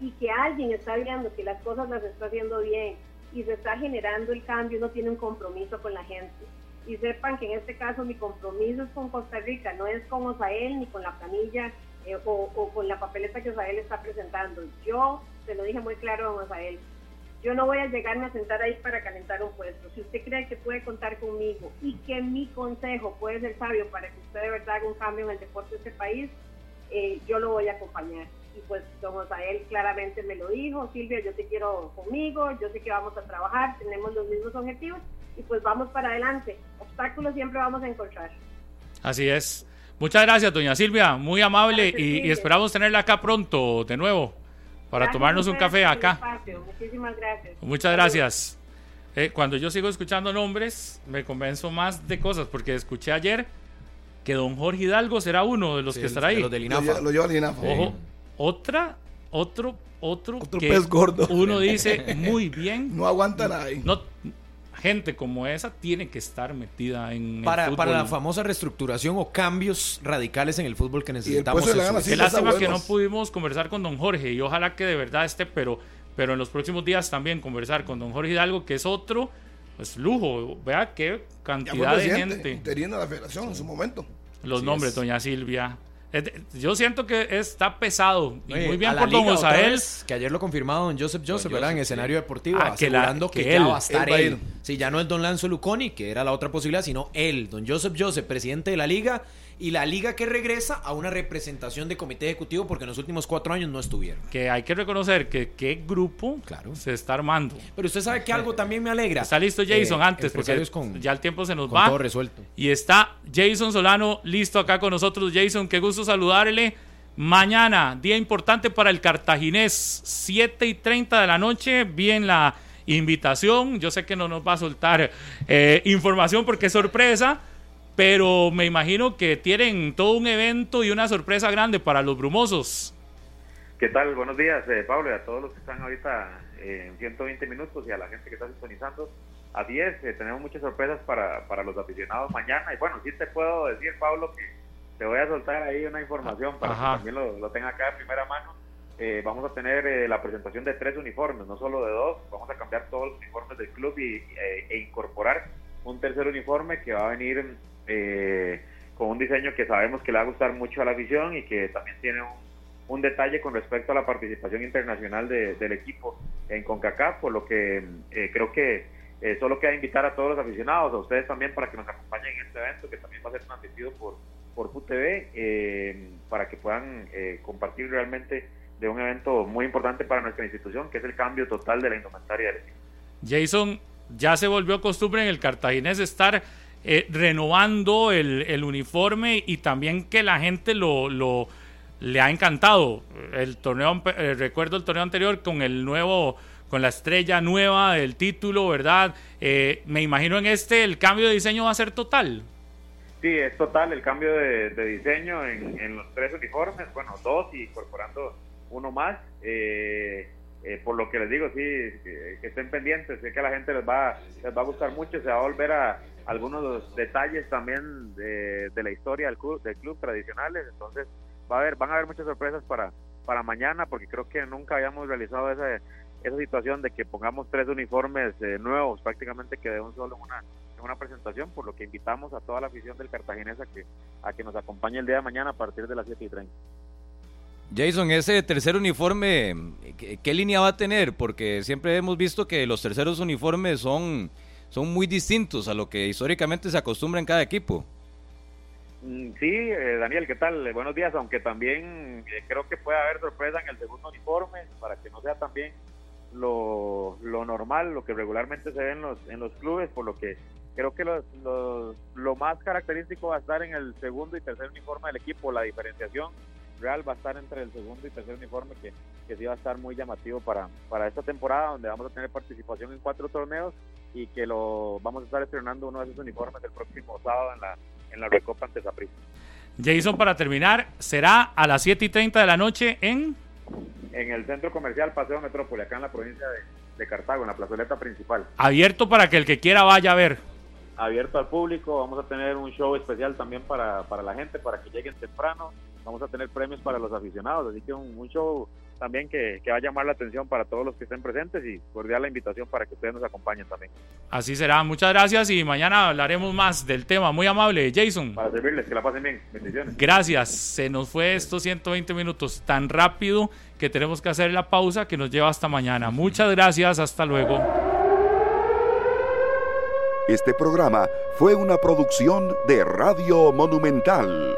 [SPEAKER 9] y que alguien está viendo que las cosas las está haciendo bien y se está generando el cambio, uno tiene un compromiso con la gente. Y sepan que en este caso mi compromiso es con Costa Rica, no es con Osael ni con la planilla eh, o, con la papeleta que Osael está presentando. Yo se lo dije muy claro a Osael, yo no voy a llegarme a sentar ahí para calentar un puesto. Si usted cree que puede contar conmigo y que mi consejo puede ser sabio para que usted de verdad haga un cambio en el deporte de este país, eh, yo lo voy a acompañar y pues a él claramente me lo dijo, Silvia, yo te quiero conmigo, yo sé que vamos a trabajar, tenemos los mismos objetivos y pues vamos para adelante. Obstáculos siempre vamos a encontrar.
[SPEAKER 3] Así es. Muchas gracias, doña Silvia, muy amable y, esperamos tenerla acá pronto de nuevo para tomarnos un café acá.
[SPEAKER 9] Muchísimas gracias.
[SPEAKER 3] Muchas gracias. Eh, cuando yo sigo escuchando nombres, me convenzo más de cosas, porque escuché ayer que don Jorge Hidalgo será uno de los que estará ahí.
[SPEAKER 5] Lo, lleva al INAFA.
[SPEAKER 3] Ojo, otra, otro, otro,
[SPEAKER 5] otro pez gordo.
[SPEAKER 3] Uno dice muy bien.
[SPEAKER 5] No aguanta nadie.
[SPEAKER 3] No, gente como esa tiene que estar metida en
[SPEAKER 2] para,
[SPEAKER 3] el fútbol.
[SPEAKER 2] Para la famosa reestructuración o cambios radicales en el fútbol que necesitamos.
[SPEAKER 3] Qué lástima que no pudimos conversar con don Jorge y ojalá que de verdad esté, pero, pero en los próximos días también conversar con don Jorge Hidalgo, que es otro pues lujo. Vea qué cantidad de gente.
[SPEAKER 5] Teniendo la federación en su momento.
[SPEAKER 3] Los nombres, doña Silvia. Yo siento que está pesado. Y muy bien por Don Osael.
[SPEAKER 2] Que ayer lo confirmado don Joseph Joseph, ¿verdad? En escenario deportivo, ah, asegurando que, que, él, va a estar él. Sí, ya no es don Lanzo Luconi, que era la otra posibilidad, sino él, don Joseph Joseph, presidente de la liga y la liga que regresa a una representación de comité ejecutivo porque en los últimos cuatro años no estuvieron.
[SPEAKER 3] Que hay que reconocer que qué grupo claro. se está armando.
[SPEAKER 2] Pero usted sabe que algo también me alegra.
[SPEAKER 3] Está listo Jason eh, antes, porque ya el tiempo se nos va.
[SPEAKER 2] Todo resuelto.
[SPEAKER 3] Y está Jason Solano listo acá con nosotros. Jason, qué gusto saludarle. Mañana, día importante para el cartaginés, 7 y 30 de la noche. Bien la invitación. Yo sé que no nos va a soltar eh, información porque es sorpresa pero me imagino que tienen todo un evento y una sorpresa grande para los brumosos.
[SPEAKER 10] ¿Qué tal? Buenos días, eh, Pablo, y a todos los que están ahorita eh, en 120 minutos y a la gente que está sintonizando. A 10, eh, tenemos muchas sorpresas para, para los aficionados mañana. Y bueno, sí te puedo decir, Pablo, que te voy a soltar ahí una información para que también lo, lo tenga acá de primera mano. Eh, vamos a tener la presentación de tres uniformes, no solo de dos. Vamos a cambiar todos los uniformes del club y, e incorporar un tercer uniforme que va a venir eh, con un diseño que sabemos que le va a gustar mucho a la afición y que también tiene un, detalle con respecto a la participación internacional del equipo en CONCACAF, por lo que eh, creo que eh, solo queda invitar a todos los aficionados, a ustedes también para que nos acompañen en este evento que también va a ser transmitido por, por QTV, eh, para que puedan compartir realmente de un evento muy importante para nuestra institución, que es el cambio total de la indumentaria del equipo.
[SPEAKER 3] Jason, ya se volvió costumbre en el cartaginés estar eh, renovando el, uniforme y también que la gente lo, lo le ha encantado. El torneo, eh, recuerdo el torneo anterior con el nuevo, con la estrella nueva del título, ¿verdad? Eh, me imagino en este el cambio de diseño va a ser total.
[SPEAKER 10] Sí, es total el cambio de, diseño en, en, los tres uniformes, bueno, dos y incorporando uno más. Eh, eh, por lo que les digo, sí, que, estén pendientes, sé que a la gente les va, les va a gustar mucho, se va a volver a algunos detalles también de, la historia del club, del club tradicionales, entonces va a haber, van a haber muchas sorpresas para, para mañana, porque creo que nunca habíamos realizado esa, esa situación de que pongamos tres uniformes eh, nuevos, prácticamente que de un solo en una, una presentación, por lo que invitamos a toda la afición del Cartaginesa que, a que nos acompañe el día de mañana a partir de las 7 y 30.
[SPEAKER 4] Jason, ese tercer uniforme, ¿qué, qué línea va a tener? Porque siempre hemos visto que los terceros uniformes son, son muy distintos a lo que históricamente se acostumbra en cada equipo.
[SPEAKER 10] Mm, Sí, eh, Daniel, ¿qué tal? Eh, Buenos días, aunque también eh, creo que puede haber sorpresa en el segundo uniforme, para que no sea también lo, lo normal, lo que regularmente se ve en los, en los clubes, por lo que creo que los, los- lo más característico va a estar en el segundo y tercer uniforme del equipo, la diferenciación real va a estar entre el segundo y tercer uniforme, que, que sí va a estar muy llamativo para, para esta temporada, donde vamos a tener participación en cuatro torneos y que lo vamos a estar estrenando uno de esos uniformes el próximo sábado en la, en la Recopa ante Saprissa.
[SPEAKER 3] Jason, para terminar, será a las 7 y 30 de la noche en...
[SPEAKER 10] en el centro comercial Paseo Metrópoli, acá en la provincia de, de Cartago, en la plazoleta principal.
[SPEAKER 3] Abierto para que el que quiera vaya a ver.
[SPEAKER 10] Abierto al público, vamos a tener un show especial también para, para la gente, para que lleguen temprano. Vamos a tener premios para los aficionados, así que un, un show también que, que va a llamar la atención para todos los que estén presentes y cordial la invitación para que ustedes nos acompañen también.
[SPEAKER 3] Así será. Muchas gracias y mañana hablaremos más del tema. Muy amable, Jason.
[SPEAKER 10] Para servirles, que la pasen bien. Bendiciones.
[SPEAKER 3] Gracias. Se nos fue estos 120 minutos tan rápido que tenemos que hacer la pausa que nos lleva hasta mañana. Muchas gracias. Hasta luego.
[SPEAKER 1] Este programa fue una producción de Radio Monumental.